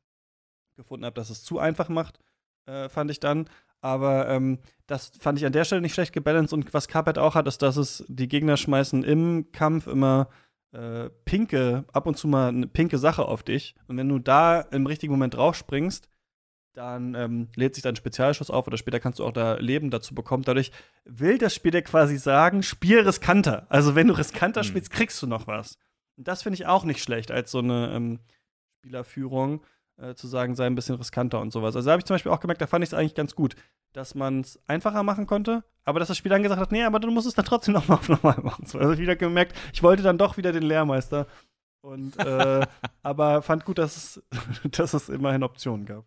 gefunden habe, das es zu einfach macht, äh, fand ich dann. Aber ähm, das fand ich an der Stelle nicht schlecht gebalanced. Und was Carpet auch hat, ist, dass es die Gegner schmeißen im Kampf immer äh, pinke, ab und zu mal eine pinke Sache auf dich. Und wenn du da im richtigen Moment drauf springst, dann ähm, lädt sich dein Spezialschuss auf oder später kannst du auch da Leben dazu bekommen. Dadurch will das Spiel dir quasi sagen, spiel riskanter. Also wenn du riskanter mhm. spielst, kriegst du noch was. Und das finde ich auch nicht schlecht als so eine ähm, Spielerführung äh, zu sagen, sei ein bisschen riskanter und sowas. Also da habe ich zum Beispiel auch gemerkt, da fand ich es eigentlich ganz gut, dass man es einfacher machen konnte, aber dass das Spiel dann gesagt hat, nee, aber du musst es dann trotzdem nochmal auf normal machen. Also ich wieder gemerkt, ich wollte dann doch wieder den Lehrmeister. Und äh, aber fand gut, dass es, dass es immerhin Optionen gab.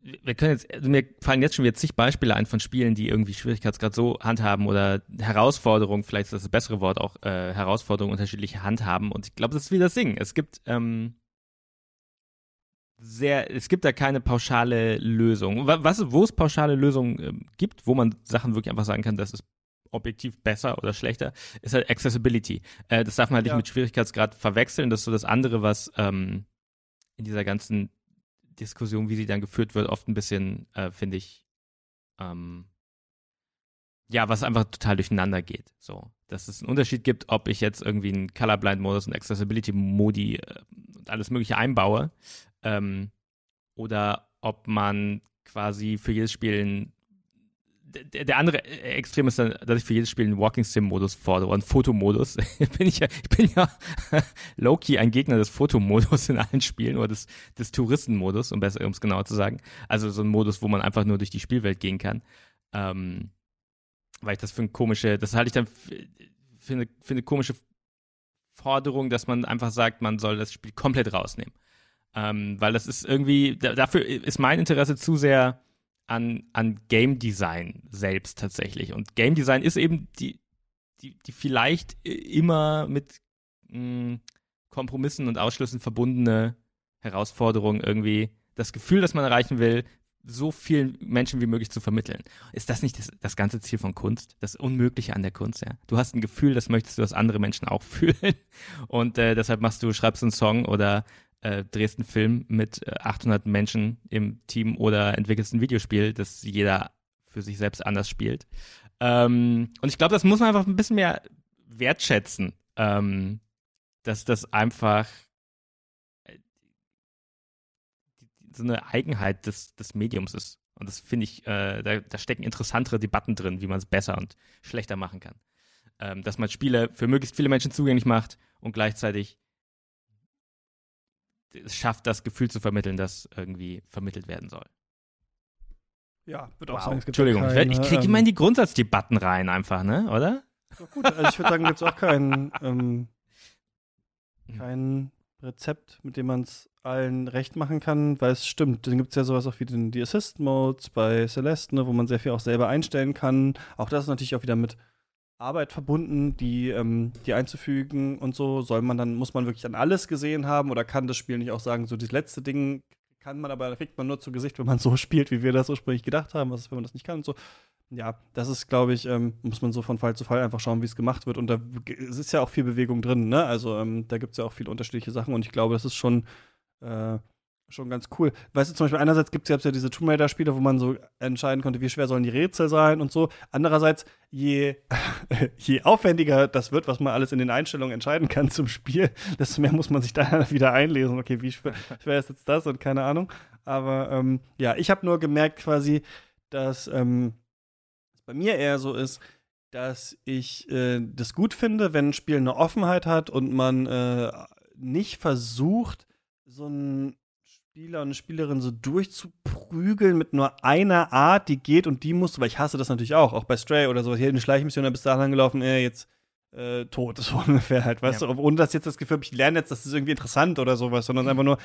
Wir können jetzt, also mir fallen jetzt schon wieder zig Beispiele ein von Spielen, die irgendwie Schwierigkeitsgrad so handhaben oder Herausforderungen, vielleicht ist das das bessere Wort auch, äh, Herausforderungen unterschiedliche handhaben. Und ich glaube, das ist wie das Ding. Es gibt ähm, sehr, es gibt da keine pauschale Lösung. Was, wo es pauschale Lösungen äh, gibt, wo man Sachen wirklich einfach sagen kann, das ist objektiv besser oder schlechter, ist halt Accessibility. Äh, das darf man halt ja. nicht mit Schwierigkeitsgrad verwechseln. Das ist so das andere, was ähm, in dieser ganzen Diskussion, wie sie dann geführt wird, oft ein bisschen, äh, finde ich, ähm, ja, was einfach total durcheinander geht. So, dass es einen Unterschied gibt, ob ich jetzt irgendwie einen Colorblind-Modus und Accessibility-Modi äh, und alles Mögliche einbaue, ähm, oder ob man quasi für jedes Spiel ein der, der andere Extrem ist dann, dass ich für jedes Spiel einen Walking Sim Modus fordere, einen Fotomodus. bin ich ja, ich bin ja low-key ein Gegner des Fotomodus in allen Spielen oder des, des Touristenmodus, um besser, um es genauer zu sagen. Also so ein Modus, wo man einfach nur durch die Spielwelt gehen kann. Ähm, weil ich das für eine komische, das halte ich dann für eine, für eine komische Forderung, dass man einfach sagt, man soll das Spiel komplett rausnehmen. Ähm, weil das ist irgendwie, dafür ist mein Interesse zu sehr an, an Game Design selbst tatsächlich. Und Game Design ist eben die, die, die vielleicht immer mit mh, hm, Kompromissen und Ausschlüssen verbundene Herausforderung irgendwie das Gefühl, das man erreichen will, so vielen Menschen wie möglich zu vermitteln. Ist das nicht das, das ganze Ziel von Kunst? Das Unmögliche an der Kunst, ja? Du hast ein Gefühl, das möchtest du, dass andere Menschen auch fühlen. Und äh, deshalb machst du, schreibst einen Song oder äh, drehst einen Film mit 800 äh, Menschen im Team oder entwickelst ein Videospiel, das jeder für sich selbst anders spielt. Ähm, und ich glaube, das muss man einfach ein bisschen mehr wertschätzen, ähm, dass das einfach äh, so eine Eigenheit des, des Mediums ist. Und das finde ich, äh, da, da, stecken interessantere Debatten drin, wie man es besser und schlechter machen kann. Ähm, dass man Spiele für möglichst viele Menschen zugänglich macht und gleichzeitig es schafft, das Gefühl zu vermitteln, das irgendwie vermittelt werden soll. Ja, würde wow. auch sagen, es gibt Entschuldigung, keine, ich, kriege ähm, immer in die Grundsatzdebatten rein einfach, ne? Oder? Gut, also ich würde sagen, gibt es auch kein, ähm, kein Rezept, mit dem man es allen recht machen kann, weil es stimmt. Dann gibt es ja sowas auch wie den, die Assist-Modes bei Celeste, ne, wo man sehr viel auch selber einstellen kann. Auch das ist natürlich auch wieder mit Arbeit verbunden, die, ähm, die einzufügen und so. Soll man dann, muss man wirklich an alles gesehen haben oder kann das Spiel nicht auch sagen, so das letzte Ding kann man, aber kriegt man nur zu Gesicht, wenn man so spielt, wie wir das ursprünglich gedacht haben. Was ist, wenn man das nicht kann und so. Ja, das ist, glaube ich, ähm, muss man so von Fall zu Fall einfach schauen, wie es gemacht wird. Und da es ist ja auch viel Bewegung drin, ne? Also ähm, da gibt es ja auch viele unterschiedliche Sachen und ich glaube, das ist schon äh, schon ganz cool. Weißt du, zum Beispiel einerseits gibt es ja diese Tomb Raider-Spiele, wo man so entscheiden konnte, wie schwer sollen die Rätsel sein und so. Andererseits, je, je aufwendiger das wird, was man alles in den Einstellungen entscheiden kann zum Spiel, desto mehr muss man sich da wieder einlesen. Okay, wie schwer, schwer ist jetzt das und keine Ahnung. Aber ähm, ja, ich habe nur gemerkt quasi, dass ähm, es bei mir eher so ist, dass ich äh, das gut finde, wenn ein Spiel eine Offenheit hat und man äh, nicht versucht, so ein Spieler und eine Spielerin so durchzuprügeln mit nur einer Art, die geht und die musst du, weil ich hasse das natürlich auch, auch bei Stray oder so, hier eine Schleichmission, da bist du da gelaufen, äh, jetzt äh, tot, so ungefähr halt, weißt ja. du, ohne dass jetzt das Gefühl ich lerne jetzt, das ist irgendwie interessant oder sowas, sondern einfach nur,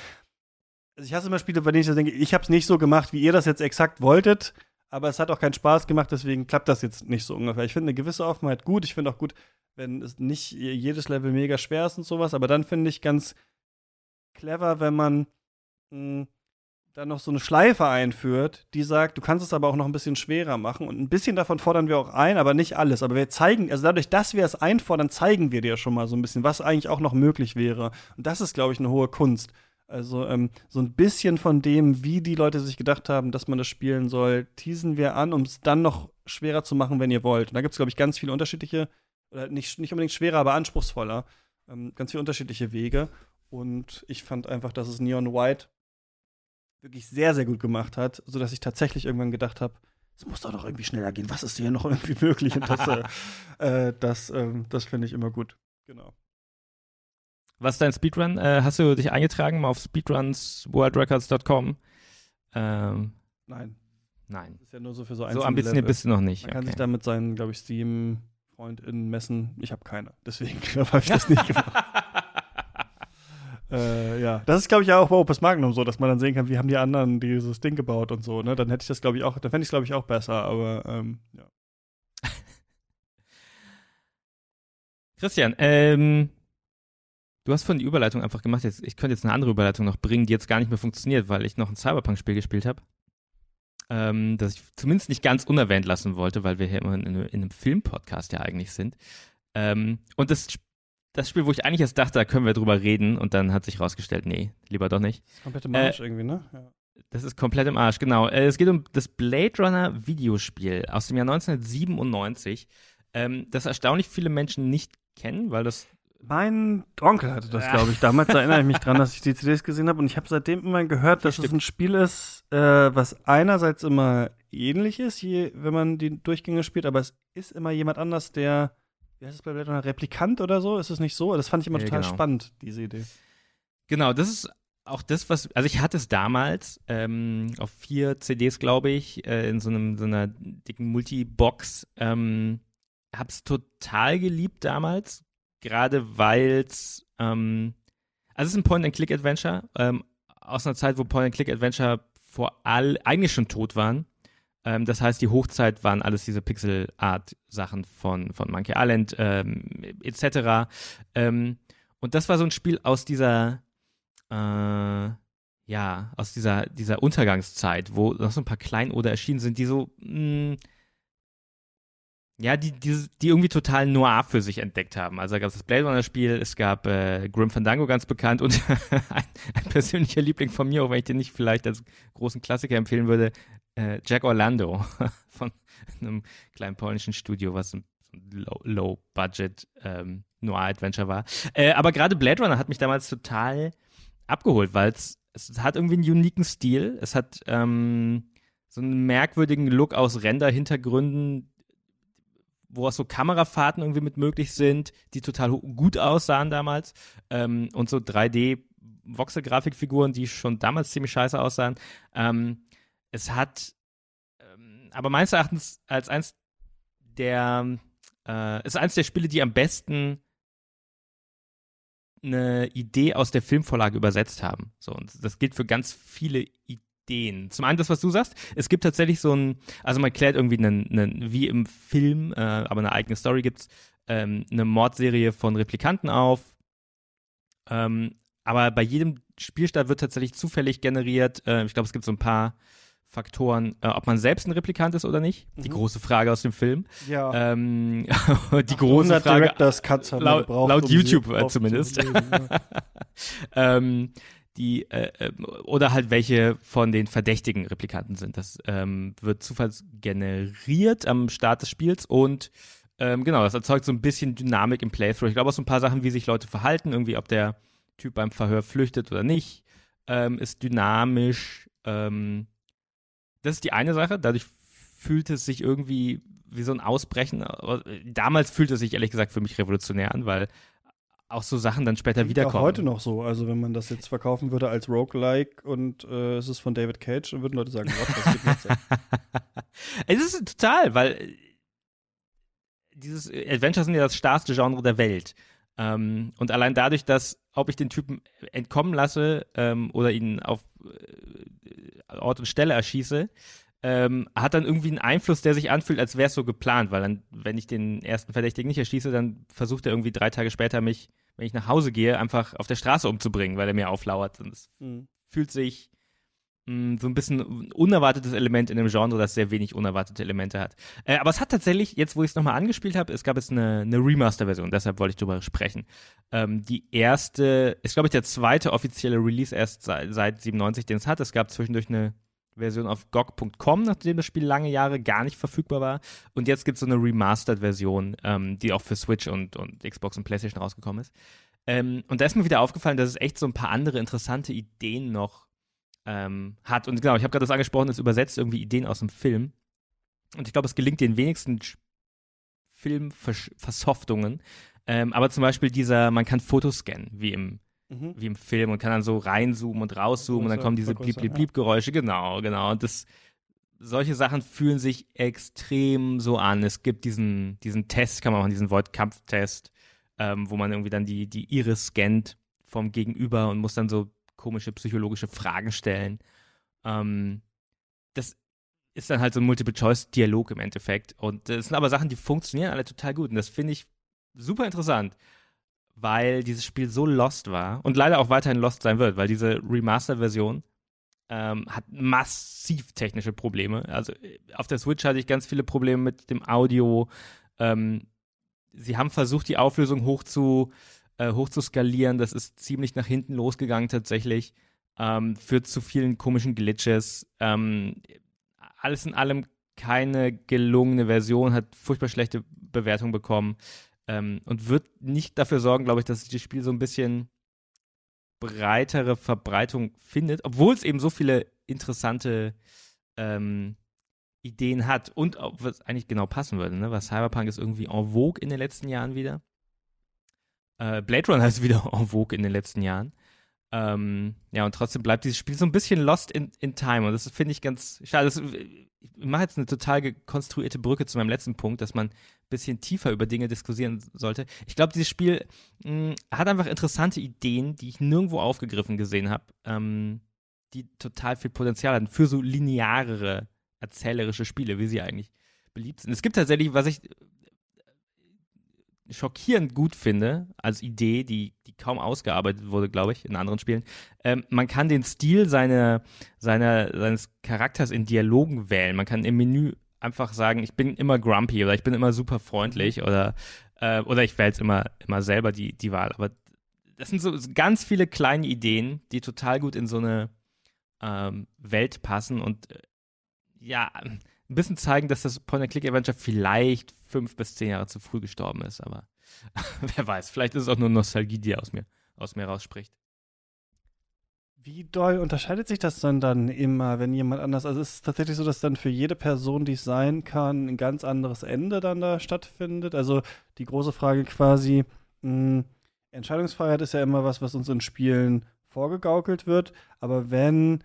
also ich hasse immer Spiele, bei denen ich so denke, ich habe es nicht so gemacht, wie ihr das jetzt exakt wolltet, aber es hat auch keinen Spaß gemacht, deswegen klappt das jetzt nicht so ungefähr. Ich finde eine gewisse Offenheit gut, ich finde auch gut, wenn es nicht jedes Level mega schwer ist und sowas, aber dann finde ich ganz clever, wenn man dann noch so eine Schleife einführt, die sagt, du kannst es aber auch noch ein bisschen schwerer machen. Und ein bisschen davon fordern wir auch ein, aber nicht alles. Aber wir zeigen, also dadurch, dass wir es einfordern, zeigen wir dir schon mal so ein bisschen, was eigentlich auch noch möglich wäre. Und das ist, glaube ich, eine hohe Kunst. Also ähm, so ein bisschen von dem, wie die Leute sich gedacht haben, dass man das spielen soll, teasen wir an, um es dann noch schwerer zu machen, wenn ihr wollt. Und da gibt es, glaube ich, ganz viele unterschiedliche, oder nicht, nicht unbedingt schwerer, aber anspruchsvoller, ähm, ganz viele unterschiedliche Wege. Und ich fand einfach, dass es Neon White wirklich sehr, sehr gut gemacht hat, sodass ich tatsächlich irgendwann gedacht habe, es muss doch noch irgendwie schneller gehen. Was ist hier noch irgendwie möglich? Und das, äh, äh, das, ähm, das finde ich immer gut. Genau. Was ist dein Speedrun? Äh, hast du dich eingetragen mal auf speedrunsworldrecords.com? Ähm, Nein. Nein. Das ist ja nur so für so So ambitioniert bist du noch nicht. Man okay. kann sich damit seinen, glaube ich, Steam-FreundInnen messen. Ich habe keine. Deswegen habe ich das nicht gemacht. Äh, ja, das ist, glaube ich, auch bei Opus Magnum so, dass man dann sehen kann, wie haben die anderen dieses Ding gebaut und so, ne? Dann hätte ich das, glaube ich, auch, dann fände ich glaube ich, auch besser, aber ähm, ja. Christian, ähm, du hast von die Überleitung einfach gemacht. Jetzt, ich könnte jetzt eine andere Überleitung noch bringen, die jetzt gar nicht mehr funktioniert, weil ich noch ein Cyberpunk-Spiel gespielt habe. Ähm, das ich zumindest nicht ganz unerwähnt lassen wollte, weil wir hier immer in, in einem Film-Podcast ja eigentlich sind. Ähm, und das das Spiel, wo ich eigentlich erst dachte, da können wir drüber reden und dann hat sich rausgestellt, nee, lieber doch nicht. Das ist komplett im Arsch äh, irgendwie, ne? Ja. Das ist komplett im Arsch, genau. Äh, es geht um das Blade Runner Videospiel aus dem Jahr 1997, ähm, das erstaunlich viele Menschen nicht kennen, weil das mein Onkel hatte das, glaube ich. Damals erinnere ich mich dran, dass ich die CDs gesehen habe und ich habe seitdem immer gehört, dass Stimmt. es ein Spiel ist, äh, was einerseits immer ähnlich ist, je, wenn man die Durchgänge spielt, aber es ist immer jemand anders, der wie heißt es bei Blade Runner, Replikant oder so? Ist es nicht so? Das fand ich immer ja, total genau. spannend, diese Idee. Genau, das ist auch das, was, also ich hatte es damals ähm, auf vier CDs, glaube ich, äh, in so, einem, so einer dicken Multibox. Ähm, hab's total geliebt damals, gerade weil's, ähm, also es ist ein Point-and-Click-Adventure ähm, aus einer Zeit, wo Point-and-Click-Adventure vor all, eigentlich schon tot waren. Ähm, das heißt, die Hochzeit waren alles diese Pixel-Art-Sachen von, von Monkey Island ähm, etc. Ähm, und das war so ein Spiel aus dieser, äh, ja, aus dieser, dieser Untergangszeit, wo noch so ein paar Kleinoder erschienen sind, die so, mh, mm, ja, die, die, die irgendwie total noir für sich entdeckt haben. Also da gab es das Blade Runner-Spiel, es gab äh, Grim Fandango ganz bekannt und ein, ein, persönlicher Liebling von mir, auch wenn ich den nicht vielleicht als großen Klassiker empfehlen würde, äh, Jack Orlando von einem kleinen polnischen Studio, was ein Low-Budget Low ähm, Noir-Adventure war. Äh, aber gerade Blade Runner hat mich damals total abgeholt, weil es hat irgendwie einen uniken Stil. Es hat ähm, so einen merkwürdigen Look aus Render-Hintergründen, wo auch so Kamerafahrten irgendwie mit möglich sind, die total gut aussahen damals. Ähm, und so 3D Voxel-Grafikfiguren, die schon damals ziemlich scheiße aussahen. Ähm, es hat ähm, aber meines Erachtens als eins der äh, ist eins der Spiele, die am besten eine Idee aus der Filmvorlage übersetzt haben. So, und das gilt für ganz viele Ideen. Zum einen das, was du sagst, es gibt tatsächlich so ein, also man klärt irgendwie einen, einen wie im Film, äh, aber eine eigene Story gibt's, ähm, eine Mordserie von Replikanten auf. Ähm, aber bei jedem Spielstart wird tatsächlich zufällig generiert. Äh, ich glaube, es gibt so ein paar Faktoren, äh, ob man selbst ein Replikant ist oder nicht. Die mhm. große Frage aus dem Film. Ja. Ähm, die große Frage. Cuts laut, gebraucht, laut um YouTube äh, zumindest. Ja. ähm, die äh, ähm, oder halt welche von den verdächtigen Replikanten sind. Das ähm, wird zufallsgeneriert am Start des Spiels und ähm, genau, das erzeugt so ein bisschen Dynamik im Playthrough. Ich glaube auch so ein paar Sachen, wie sich Leute verhalten, irgendwie ob der Typ beim Verhör flüchtet oder nicht, ähm, ist dynamisch. Ähm, das ist die eine Sache. Dadurch fühlt es sich irgendwie wie so ein Ausbrechen. Damals fühlte es sich ehrlich gesagt für mich revolutionär an, weil auch so Sachen dann später wiederkommen. Auch heute noch so. Also wenn man das jetzt verkaufen würde als Roguelike und äh, es ist von David Cage, dann würden Leute sagen, was geht jetzt Es ist total, weil dieses Adventure sind ja das starrste Genre der Welt. Ähm, und allein dadurch, dass, ob ich den Typen entkommen lasse ähm, oder ihn auf äh, Ort und Stelle erschieße, ähm, hat dann irgendwie einen Einfluss, der sich anfühlt, als wäre es so geplant, weil dann, wenn ich den ersten Verdächtigen nicht erschieße, dann versucht er irgendwie drei Tage später mich, wenn ich nach Hause gehe, einfach auf der Straße umzubringen, weil er mir auflauert. Und es mhm. fühlt sich so ein bisschen unerwartetes Element in einem Genre, das sehr wenig unerwartete Elemente hat. Äh, aber es hat tatsächlich, jetzt wo ich es nochmal angespielt habe, es gab jetzt eine, eine Remaster-Version, deshalb wollte ich darüber sprechen. Ähm, die erste, ist glaube ich der zweite offizielle Release erst seit, seit 97, den es hat. Es gab zwischendurch eine Version auf GOG.com, nachdem das Spiel lange Jahre gar nicht verfügbar war. Und jetzt gibt es so eine Remastered-Version, ähm, die auch für Switch und, und Xbox und PlayStation rausgekommen ist. Ähm, und da ist mir wieder aufgefallen, dass es echt so ein paar andere interessante Ideen noch ähm, hat. Und genau, ich habe gerade das angesprochen, es übersetzt irgendwie Ideen aus dem Film. Und ich glaube, es gelingt den wenigsten Filmversoftungen. Ähm, aber zum Beispiel dieser, man kann Fotos scannen, wie im, mhm. wie im Film und kann dann so reinzoomen und rauszoomen und dann kommen diese blieb, blieb, blieb Geräusche. Genau, genau. Und das, solche Sachen fühlen sich extrem so an. Es gibt diesen, diesen Test, kann man machen, diesen Void-Kampftest, ähm, wo man irgendwie dann die, die Iris scannt vom Gegenüber und muss dann so komische psychologische Fragen stellen. Ähm, das ist dann halt so ein Multiple-Choice-Dialog im Endeffekt. Und das sind aber Sachen, die funktionieren alle total gut. Und das finde ich super interessant, weil dieses Spiel so lost war und leider auch weiterhin lost sein wird, weil diese Remaster-Version ähm, hat massiv technische Probleme. Also äh, auf der Switch hatte ich ganz viele Probleme mit dem Audio. Ähm, sie haben versucht, die Auflösung hoch zu äh, hoch zu skalieren. Das ist ziemlich nach hinten losgegangen tatsächlich. Ähm, führt zu vielen komischen Glitches. Ähm, alles in allem keine gelungene Version, hat furchtbar schlechte Bewertungen bekommen ähm, und wird nicht dafür sorgen, glaube ich, dass das Spiel so ein bisschen breitere Verbreitung findet, obwohl es eben so viele interessante ähm, Ideen hat und was eigentlich genau passen würde, ne? weil Cyberpunk ist irgendwie en vogue in den letzten Jahren wieder. Äh, Blade Runner ist wieder en vogue in den letzten Jahren. Ähm, ja, und trotzdem bleibt dieses Spiel so ein bisschen lost in, in time. Und das finde ich ganz schade. Das, ich mache jetzt eine total gekonstruierte Brücke zu meinem letzten Punkt, dass man ein bisschen tiefer über Dinge diskutieren sollte. Ich glaube, dieses Spiel mh, hm, hat einfach interessante Ideen, die ich nirgendwo aufgegriffen gesehen habe, ähm, die total viel Potenzial hatten für so linearere, erzählerische Spiele, wie sie eigentlich beliebt sind. Es gibt tatsächlich, was ich schockierend gut finde, als Idee, die, die kaum ausgearbeitet wurde, glaube ich, in anderen Spielen. Ähm, man kann den Stil seine, seine, seines Charakters in Dialogen wählen. Man kann im Menü einfach sagen, ich bin immer grumpy oder ich bin immer super freundlich mhm. oder, äh, oder ich wähle jetzt immer, immer selber die, die Wahl. Aber das sind so ganz viele kleine Ideen, die total gut in so eine ähm, Welt passen und äh, ja, ein bisschen zeigen, dass das Point-and-Click-Adventure vielleicht fünf bis zehn Jahre zu früh gestorben ist, aber wer weiß, vielleicht ist es auch nur Nostalgie, die aus mir, aus mir rausspricht. Wie doll unterscheidet sich das dann dann immer, wenn jemand anders, also ist es tatsächlich so, dass dann für jede Person, die es sein kann, ein ganz anderes Ende dann da stattfindet? Also die große Frage quasi, mh, hm, Entscheidungsfreiheit ist ja immer was, was uns in Spielen vorgegaukelt wird, aber wenn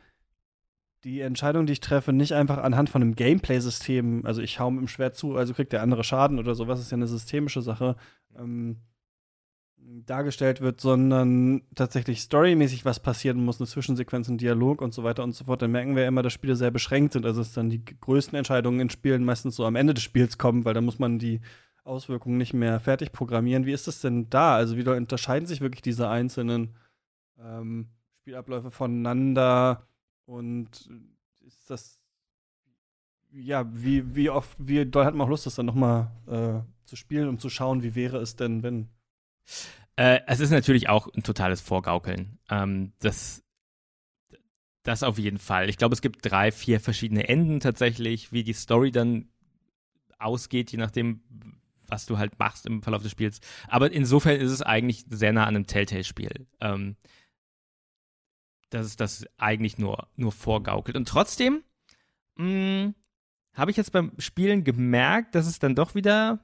die Entscheidung, die ich treffe, nicht einfach anhand von einem Gameplay-System, also ich hau mit dem Schwert zu, also kriegt der andere Schaden oder sowas, ist ja eine systemische Sache, ähm, dargestellt wird, sondern tatsächlich storymäßig was passieren muss, eine Zwischensequenz, ein Dialog und so weiter und so fort, dann merken wir immer, dass Spiele sehr beschränkt sind. Also dass dann die größten Entscheidungen in Spielen meistens so am Ende des Spiels kommen, weil da muss man die Auswirkungen nicht mehr fertig programmieren. Wie ist das denn da? Also wie unterscheiden sich wirklich diese einzelnen ähm, Spielabläufe voneinander und ist das ja, wie, wie oft, wie doll hat man auch Lust, das dann nochmal äh, zu spielen, um zu schauen, wie wäre es denn, wenn äh, es ist natürlich auch ein totales Vorgaukeln. Ähm, das, das auf jeden Fall. Ich glaube, es gibt drei, vier verschiedene Enden tatsächlich, wie die Story dann ausgeht, je nachdem, was du halt machst im Verlauf des Spiels. Aber insofern ist es eigentlich sehr nah an einem Telltale-Spiel. Ähm, dass es das eigentlich nur, nur vorgaukelt. Und trotzdem hm, habe ich jetzt beim Spielen gemerkt, dass es dann doch wieder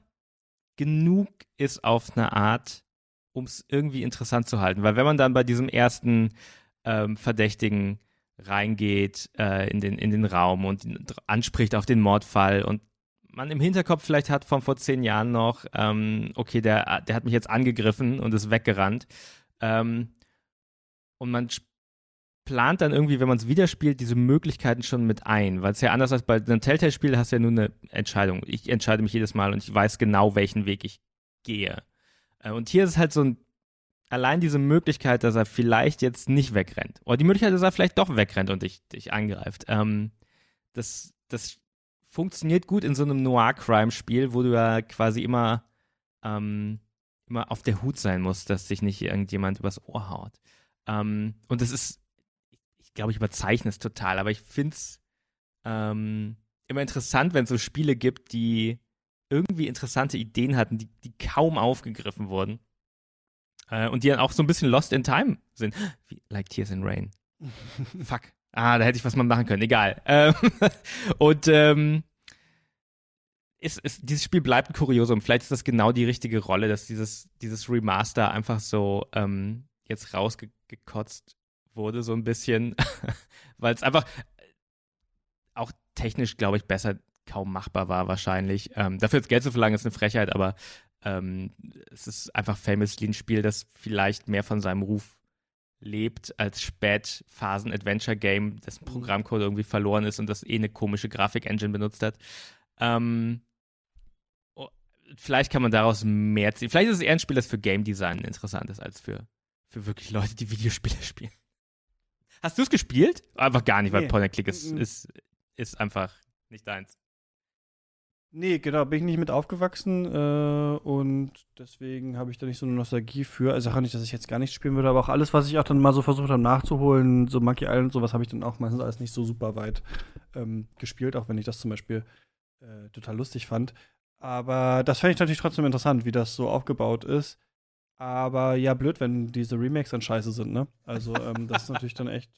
genug ist auf eine Art, um es irgendwie interessant zu halten. Weil wenn man dann bei diesem ersten ähm, Verdächtigen reingeht äh, in, den, in den Raum und anspricht auf den Mordfall und man im Hinterkopf vielleicht hat von vor zehn Jahren noch, ähm, okay, der, der hat mich jetzt angegriffen und ist weggerannt. Ähm, und man plant dann irgendwie, wenn man es wieder spielt, diese Möglichkeiten schon mit ein. Weil es ja anders als bei einem Telltale-Spiel hast du ja nur eine Entscheidung. Ich entscheide mich jedes Mal und ich weiß genau, welchen Weg ich gehe. Äh, und hier ist es halt so ein, allein diese Möglichkeit, dass er vielleicht jetzt nicht wegrennt. Oder die Möglichkeit, dass er vielleicht doch wegrennt und dich, dich angreift. Ähm, das, das funktioniert gut in so einem Noir-Crime-Spiel, wo du ja quasi immer, ähm, immer auf der Hut sein musst, dass sich nicht irgendjemand übers Ohr haut. Ähm, und das ist, glaube, ich überzeichne es total, aber ich finde es ähm, immer interessant, wenn es so Spiele gibt, die irgendwie interessante Ideen hatten, die, die kaum aufgegriffen wurden. Äh, und die dann auch so ein bisschen lost in time sind. Wie, like Tears in Rain. Fuck. Ah, da hätte ich was mal machen können. Egal. Ähm, und ähm, ist, ist, dieses Spiel bleibt ein Kuriosum. Vielleicht ist das genau die richtige Rolle, dass dieses, dieses Remaster einfach so ähm, jetzt rausgekotzt wurde, so ein bisschen. Weil es einfach auch technisch, glaube ich, besser kaum machbar war wahrscheinlich. Ähm, dafür jetzt Geld zu verlangen, ist eine Frechheit, aber ähm, es ist einfach famously ein Spiel, das vielleicht mehr von seinem Ruf lebt als Spätphasen-Adventure-Game, dessen mhm. Programmcode irgendwie verloren ist und das eh eine komische Grafik-Engine benutzt hat. Ähm, oh, vielleicht kann man daraus mehr ziehen. Vielleicht ist es eher ein Spiel, das für Game Design interessant ist, als für, für wirklich Leute, die Videospiele spielen. Hast du es gespielt? Einfach gar nicht, weil nee. Point and Click ist, mhm. ist, ist einfach nicht deins. Nee, genau, bin ich nicht mit aufgewachsen äh, und deswegen habe ich da nicht so eine Nostalgie für. Also auch nicht, dass ich jetzt gar nicht spielen würde, aber auch alles, was ich auch dann mal so versucht habe nachzuholen, so Monkey Island und sowas, habe ich dann auch meistens alles nicht so super weit ähm, gespielt, auch wenn ich das zum Beispiel äh, total lustig fand. Aber das fände ich natürlich trotzdem interessant, wie das so aufgebaut ist. Aber ja, blöd, wenn diese Remakes dann scheiße sind, ne? Also, ähm, das ist natürlich dann echt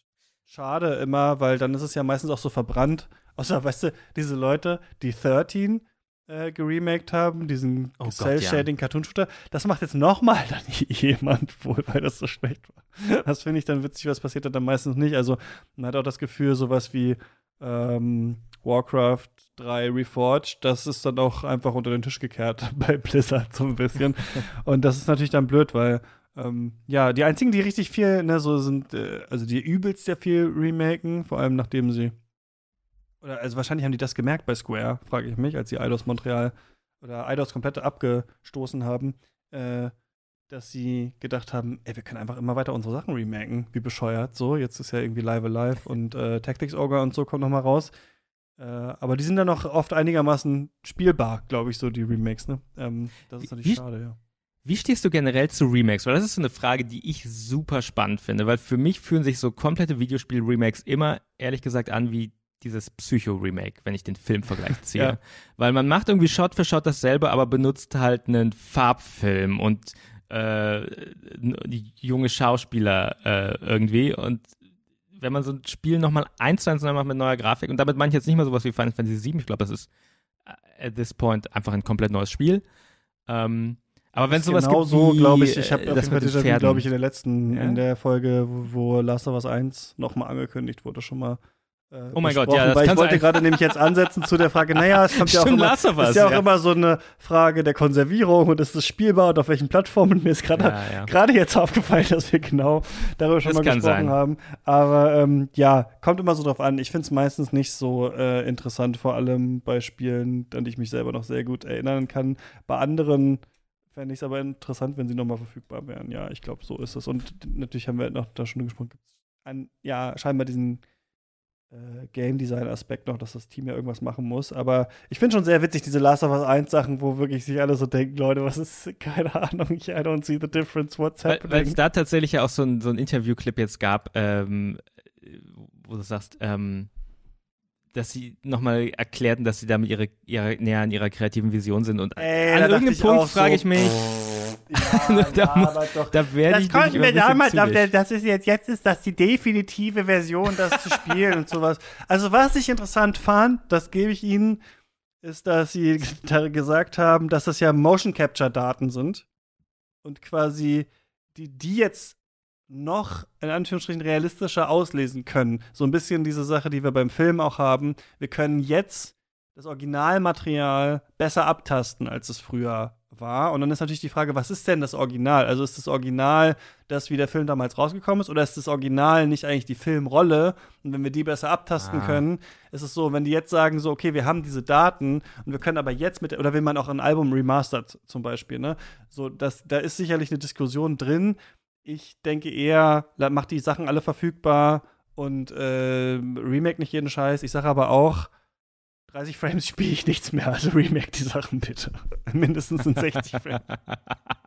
schade immer, weil dann ist es ja meistens auch so verbrannt Außer, weißt du, diese Leute, die 13 äh, geremaked haben, diesen oh Cell-Shading-Cartoon-Shooter, das macht jetzt nochmal dann jemand wohl, weil das so schlecht war. Das finde ich dann witzig, was passiert dann meistens nicht. Also, man hat auch das Gefühl, sowas wie ähm, Warcraft 3 Reforged, das ist dann auch einfach unter den Tisch gekehrt bei Blizzard so ein bisschen. Und das ist natürlich dann blöd, weil ähm, ja, die einzigen, die richtig viel, ne, so sind, äh, also die übelst sehr viel remaken, vor allem nachdem sie oder also wahrscheinlich haben die das gemerkt bei Square, frage ich mich, als sie Eidos Montreal oder Eidos komplett abgestoßen haben, äh, dass sie gedacht haben, ey, wir können einfach immer weiter unsere Sachen remaken, wie bescheuert. So, jetzt ist ja irgendwie Live Alive und äh, Tactics Ogre und so kommt noch mal raus. Äh, aber die sind dann noch oft einigermaßen spielbar, glaube ich, so die Remakes, ne? Ähm, das ist natürlich wie, schade, ja. Wie stehst du generell zu Remakes? Weil das ist so eine Frage, die ich super spannend finde, weil für mich fühlen sich so komplette Videospiel-Remakes immer, ehrlich gesagt, an wie dieses Psycho-Remake, wenn ich den Filmvergleich ziehe. ja. Weil man macht irgendwie Shot für Shot dasselbe, aber benutzt halt einen Farbfilm und äh, junge Schauspieler äh, irgendwie. Und wenn man so ein Spiel nochmal eins zu eins macht mit neuer Grafik, und damit meine ich jetzt nicht mal sowas wie Final Fantasy VII, ich glaube, das ist äh, at this point einfach ein komplett neues Spiel. Ähm, aber wenn sowas genau gibt so, glaube ich, ich habe äh, das mit glaube ich, in der letzten, ja? in der Folge, wo, wo Last of Us 1 nochmal angekündigt wurde, schon mal äh, oh mein Gott, ja, das weil ich wollte gerade nämlich jetzt ansetzen zu der Frage, naja, es kommt ja auch immer, ist ja auch ja. immer so eine Frage der Konservierung und ist es spielbar und auf welchen Plattformen. Mir ist gerade ja, ja. jetzt aufgefallen, dass wir genau darüber schon das mal gesprochen sein. haben. Aber ähm, ja, kommt immer so drauf an. Ich finde es meistens nicht so äh, interessant, vor allem bei Spielen, an die ich mich selber noch sehr gut erinnern kann. Bei anderen fände ich es aber interessant, wenn sie nochmal verfügbar wären. Ja, ich glaube, so ist es. Und natürlich haben wir noch da schon gesprochen, gibt es ja, scheinbar diesen äh, Game Design Aspekt noch, dass das Team ja irgendwas machen muss. Aber ich finde schon sehr witzig, diese Last of Us 1 Sachen, wo wirklich sich alle so denken, Leute, was ist, keine Ahnung, I don't see the difference, what's happening. Weil es da tatsächlich ja auch so ein, so ein Interview-Clip jetzt gab, ähm, wo du sagst, ähm, dass sie nochmal erklärten, dass sie damit ihre, ihre, näher an ihrer kreativen Vision sind. Und Ey, an irgendeinem Punkt frage so, ich mich, ja, da, ja, doch, da ich konnten wir damals, das ist jetzt, jetzt ist das die definitive Version, das zu spielen und sowas. Also was ich interessant fand, das gebe ich Ihnen, ist, dass Sie gesagt haben, dass das ja Motion Capture Daten sind und quasi die, die jetzt noch in Anführungsstrichen realistischer auslesen können. So ein bisschen diese Sache, die wir beim Film auch haben. Wir können jetzt das Originalmaterial besser abtasten, als es früher war. Und dann ist natürlich die Frage, was ist denn das Original? Also ist das Original das, wie der Film damals rausgekommen ist, oder ist das Original nicht eigentlich die Filmrolle? Und wenn wir die besser abtasten ah. können, ist es so, wenn die jetzt sagen, so, okay, wir haben diese Daten und wir können aber jetzt mit, oder wenn man auch ein Album remastert zum Beispiel, ne? So, das, da ist sicherlich eine Diskussion drin, ich denke eher, macht die Sachen alle verfügbar und äh, Remake nicht jeden Scheiß. Ich sage aber auch, 30 Frames spiele ich nichts mehr, also Remake die Sachen bitte. Mindestens in 60 Frames.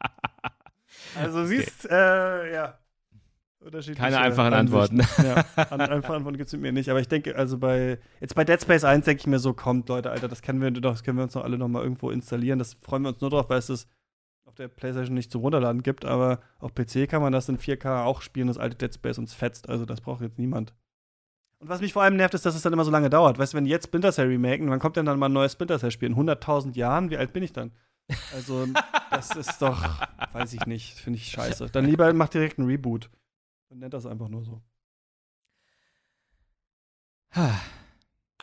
also siehst, okay. äh, ja. Keine einfachen Antworten. ja, einfache Antworten gibt es mir nicht. Aber ich denke, also bei, jetzt bei Dead Space 1 denke ich mir so, kommt, Leute, Alter, das können wir, das können wir uns noch alle noch mal irgendwo installieren. Das freuen wir uns nur drauf, weil es ist auf der PlayStation nicht zum Runterladen gibt, aber auf PC kann man das in 4K auch spielen, das alte Dead Space uns fetzt, also das braucht jetzt niemand. Und was mich vor allem nervt, ist, dass es dann immer so lange dauert. Weißt du, wenn jetzt Splinter Cell remaken, wann kommt denn dann mal ein neues Splinter Cell Spiel? In 100.000 Jahren? Wie alt bin ich dann? Also, das ist doch, weiß ich nicht, finde ich scheiße. Dann lieber macht direkt einen Reboot. Dann nennt das einfach nur so.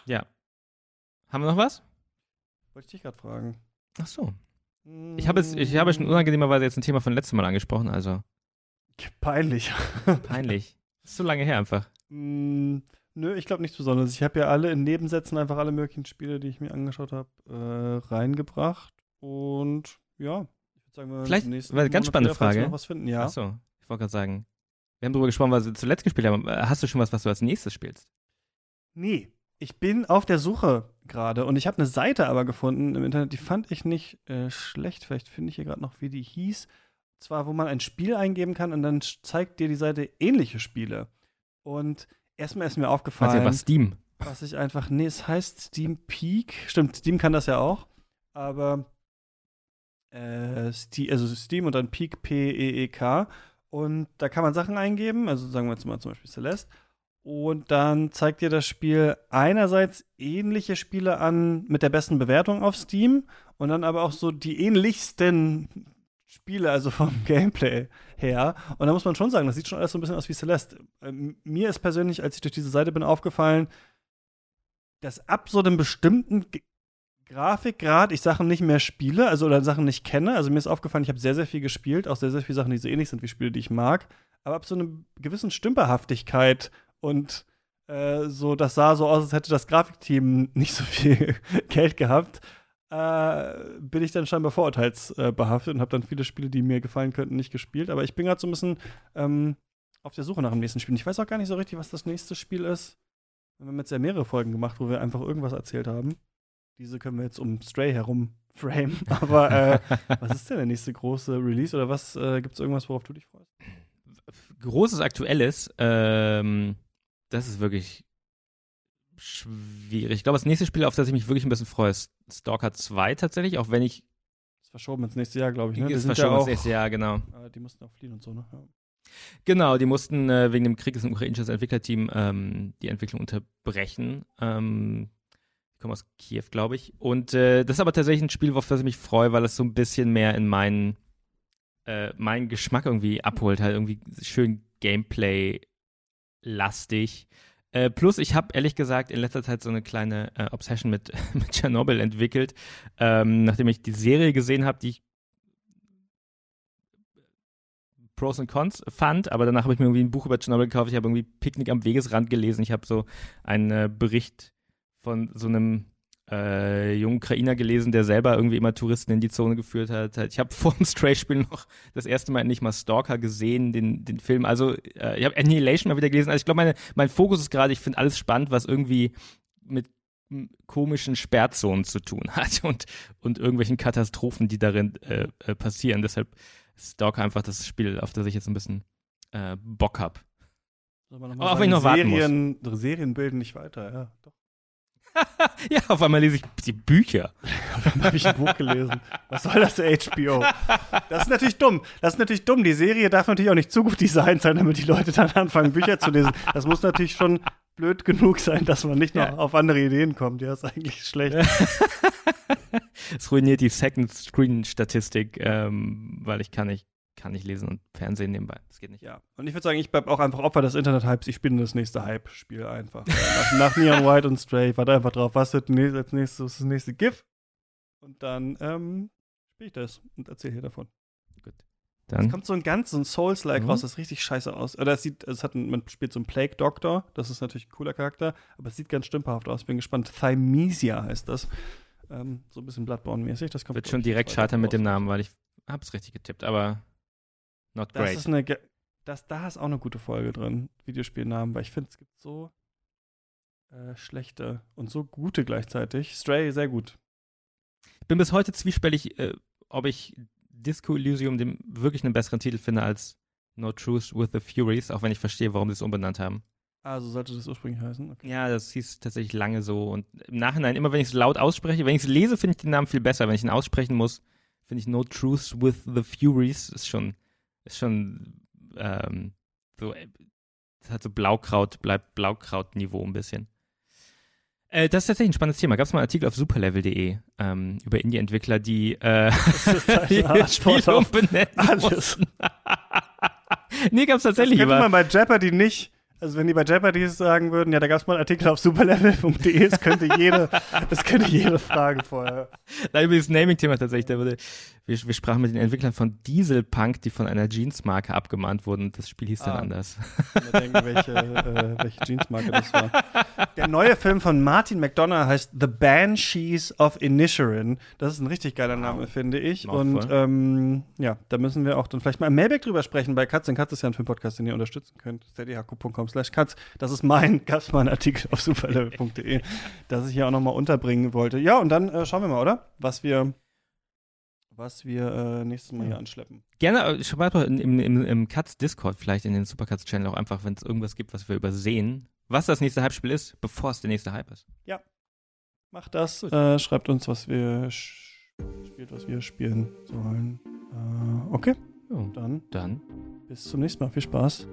Ja. Haben wir noch was? Wollte ich dich gerade fragen. Ach so. Ich habe ich habe schon unangenehmerweise jetzt ein Thema von letztem Mal angesprochen, also. Peinlich. Peinlich. Ist so lange her einfach. Nö, ich glaube nichts Besonderes. Ich habe ja alle in Nebensätzen einfach alle möglichen Spiele, die ich mir angeschaut habe, äh, reingebracht. Und ja, ich würde sagen, wir Vielleicht, weil ganz spannende Frage. Noch was finden. Ja. Achso, ich wollte gerade sagen. Wir haben darüber gesprochen, was wir zuletzt gespielt haben. Hast du schon was, was du als nächstes spielst? Nee, ich bin auf der Suche gerade und ich habe eine Seite aber gefunden im Internet, die fand ich nicht äh, schlecht. Vielleicht finde ich hier gerade noch, wie die hieß. Zwar, wo man ein Spiel eingeben kann und dann zeigt dir die Seite ähnliche Spiele. Und erstmal ist mir aufgefallen. Was, Steam? Was ich einfach, nee, es heißt Steam Peak. Stimmt, Steam kann das ja auch. Aber äh, Steam, also Steam und dann Peak, P-E-E-K. Und da kann man Sachen eingeben, also sagen wir jetzt mal zum Beispiel Celeste. Und dann zeigt dir das Spiel einerseits ähnliche Spiele an mit der besten Bewertung auf Steam und dann aber auch so die ähnlichsten Spiele, also vom Gameplay her. Und da muss man schon sagen, das sieht schon alles so ein bisschen aus wie Celeste. Ähm, mir ist persönlich, als ich durch diese Seite bin, aufgefallen, dass ab so einem bestimmten G Grafikgrad ich Sachen nicht mehr spiele, also oder Sachen nicht kenne. Also mir ist aufgefallen, ich habe sehr, sehr viel gespielt, auch sehr, sehr viele Sachen, die so ähnlich sind wie Spiele, die ich mag. Aber ab so einer gewissen Stümperhaftigkeit und äh, so, das sah so aus, als hätte das Grafikteam nicht so viel Geld gehabt. Äh, bin ich dann scheinbar vorurteilsbehaftet und habe dann viele Spiele, die mir gefallen könnten, nicht gespielt. Aber ich bin gerade so ein bisschen ähm, auf der Suche nach dem nächsten Spiel. Ich weiß auch gar nicht so richtig, was das nächste Spiel ist. Wir haben jetzt ja mehrere Folgen gemacht, wo wir einfach irgendwas erzählt haben. Diese können wir jetzt um Stray herum frame. Aber äh, was ist denn der nächste große Release oder was? Äh, Gibt es irgendwas, worauf du dich freust? Großes Aktuelles. Ähm das ist wirklich schwierig. Ich glaube, das nächste Spiel, auf das ich mich wirklich ein bisschen freue, ist Stalker 2 tatsächlich, auch wenn ich. Das ist verschoben ins nächste Jahr, glaube ich. Ne? Die ist verschoben ja ins nächste Jahr, genau. die mussten auch fliehen und so, ne? Ja. Genau, die mussten äh, wegen dem Krieg, das ist ein ukrainisches Entwicklerteam, ähm, die Entwicklung unterbrechen. Ähm, ich komme aus Kiew, glaube ich. Und äh, das ist aber tatsächlich ein Spiel, auf das ich mich freue, weil es so ein bisschen mehr in meinen, äh, meinen Geschmack irgendwie abholt. Halt irgendwie schön Gameplay-lastig. Äh, plus, ich habe ehrlich gesagt in letzter Zeit so eine kleine äh, Obsession mit, mit Tschernobyl entwickelt, ähm, nachdem ich die Serie gesehen habe, die ich Pros und Cons fand, aber danach habe ich mir irgendwie ein Buch über Tschernobyl gekauft. Ich habe irgendwie Picknick am Wegesrand gelesen. Ich habe so einen äh, Bericht von so einem äh, jungen Ukrainer gelesen, der selber irgendwie immer Touristen in die Zone geführt hat. Ich habe vor dem Stray-Spiel noch das erste Mal nicht mal Stalker gesehen, den, den Film. Also äh, ich habe Annihilation mal wieder gelesen. Also ich glaube, mein Fokus ist gerade, ich finde alles spannend, was irgendwie mit komischen Sperrzonen zu tun hat und, und irgendwelchen Katastrophen, die darin äh, äh, passieren. Deshalb Stalker einfach das Spiel, auf das ich jetzt ein bisschen äh, Bock habe. Aber auch wenn ich noch Serien, warten muss. Serien bilden nicht weiter, ja. Doch. ja, auf einmal lese ich die Bücher. auf einmal habe ich ein Buch gelesen. Was soll das, HBO? Das ist natürlich dumm. Das ist natürlich dumm. Die Serie darf natürlich auch nicht zu gut designt sein, damit die Leute dann anfangen, Bücher zu lesen. Das muss natürlich schon blöd genug sein, dass man nicht noch ja. auf andere Ideen kommt. Ja, ist eigentlich schlecht. es ruiniert die Second-Screen-Statistik, ähm, weil ich kann nicht kann nicht lesen und Fernsehen nebenbei. Das geht nicht. Ja, und ich würde sagen, ich bleibe auch einfach Opfer des Internet-Hypes. Ich spiele das nächste Hype-Spiel einfach. nach, nach, Neon White und Stray, warte einfach drauf, was wird als nächstes, was ist das nächste GIF? Und dann ähm, spiele ich das und erzähle hier davon. Gut. Dann. Es kommt so ein ganz, so ein Souls-like mhm. raus, das richtig scheiße aus. Oder es sieht, es hat man spielt so einen Plague Doctor, das ist natürlich ein cooler Charakter, aber es sieht ganz stümperhaft aus. Bin gespannt. Thymesia heißt das. Ähm, so ein bisschen Bloodborne-mäßig. Das kommt Wird schon direkt scheitern mit dem Namen, weil ich hab's richtig getippt, aber Not das great. Ist eine, das, da ist auch eine gute Folge drin, Videospielnamen, weil ich finde, es gibt so äh, schlechte und so gute gleichzeitig. Stray, sehr gut. Ich bin bis heute zwiespältig, äh, ob ich Disco Elysium dem wirklich einen besseren Titel finde als No Truth with the Furies, auch wenn ich verstehe, warum sie es umbenannt haben. Also sollte das ursprünglich heißen? Okay. Ja, das hieß tatsächlich lange so. Und im Nachhinein, immer wenn ich es laut ausspreche, wenn ich es lese, finde ich den Namen viel besser. Wenn ich ihn aussprechen muss, finde ich No Truth with the Furies ist schon ist schon ähm, so, es hat so Blaukraut, bleibt Blaukraut-Niveau ein bisschen. Äh, das ist tatsächlich ein spannendes Thema. Gab es mal einen Artikel auf superlevel.de ähm, über Indie-Entwickler, die, äh, die Spiele umbenennen Alles. nee, gab es tatsächlich. Das könnte man bei Jeopardy nicht also wenn die bei Jeopardy sagen würden, ja, da gab es mal einen Artikel auf superlevel.de, es könnte jede, das könnte jede Fragen vorher. Da über das Naming-Thema tatsächlich, da wurde, wir, wir, sprachen mit den Entwicklern von Dieselpunk, die von einer Jeans-Marke abgemahnt wurden. Das Spiel hieß ah, dann anders. Ich denken, welche, äh, welche Jeans-Marke das war. Der neue Film von Martin McDonough heißt The Banshees of Inisherin. Das ist ein richtig geiler Name, wow. finde ich. Und ähm, ja, da müssen wir auch dann vielleicht mal im Mailback drüber sprechen. Bei Katz, Katz ist ja ein Filmpodcast, den ihr unterstützen könnt. steadyhaku.com slash katz. Das ist mein, gab mal einen Artikel auf superlevel.de, das ich hier auch nochmal unterbringen wollte. Ja, und dann äh, schauen wir mal, oder? Was wir was wir äh, nächstes Mal hier anschleppen. Gerne, äh, schreibt mal im, im, im Cuts Discord, vielleicht in den Supercuts Channel auch einfach, wenn es irgendwas gibt, was wir übersehen, was das nächste Hype-Spiel ist, bevor es der nächste Hype ist. Ja. Macht das. Äh, schreibt uns, was wir spielt, was wir spielen sollen. Äh, okay. Jo, dann. Dann. Bis zum nächsten Mal. Viel Spaß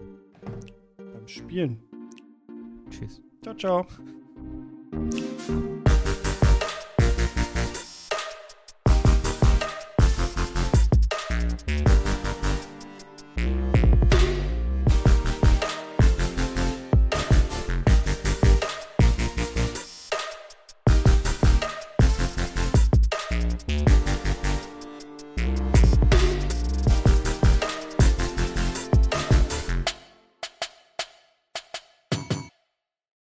beim Spielen. Tschüss. Ciao, ciao.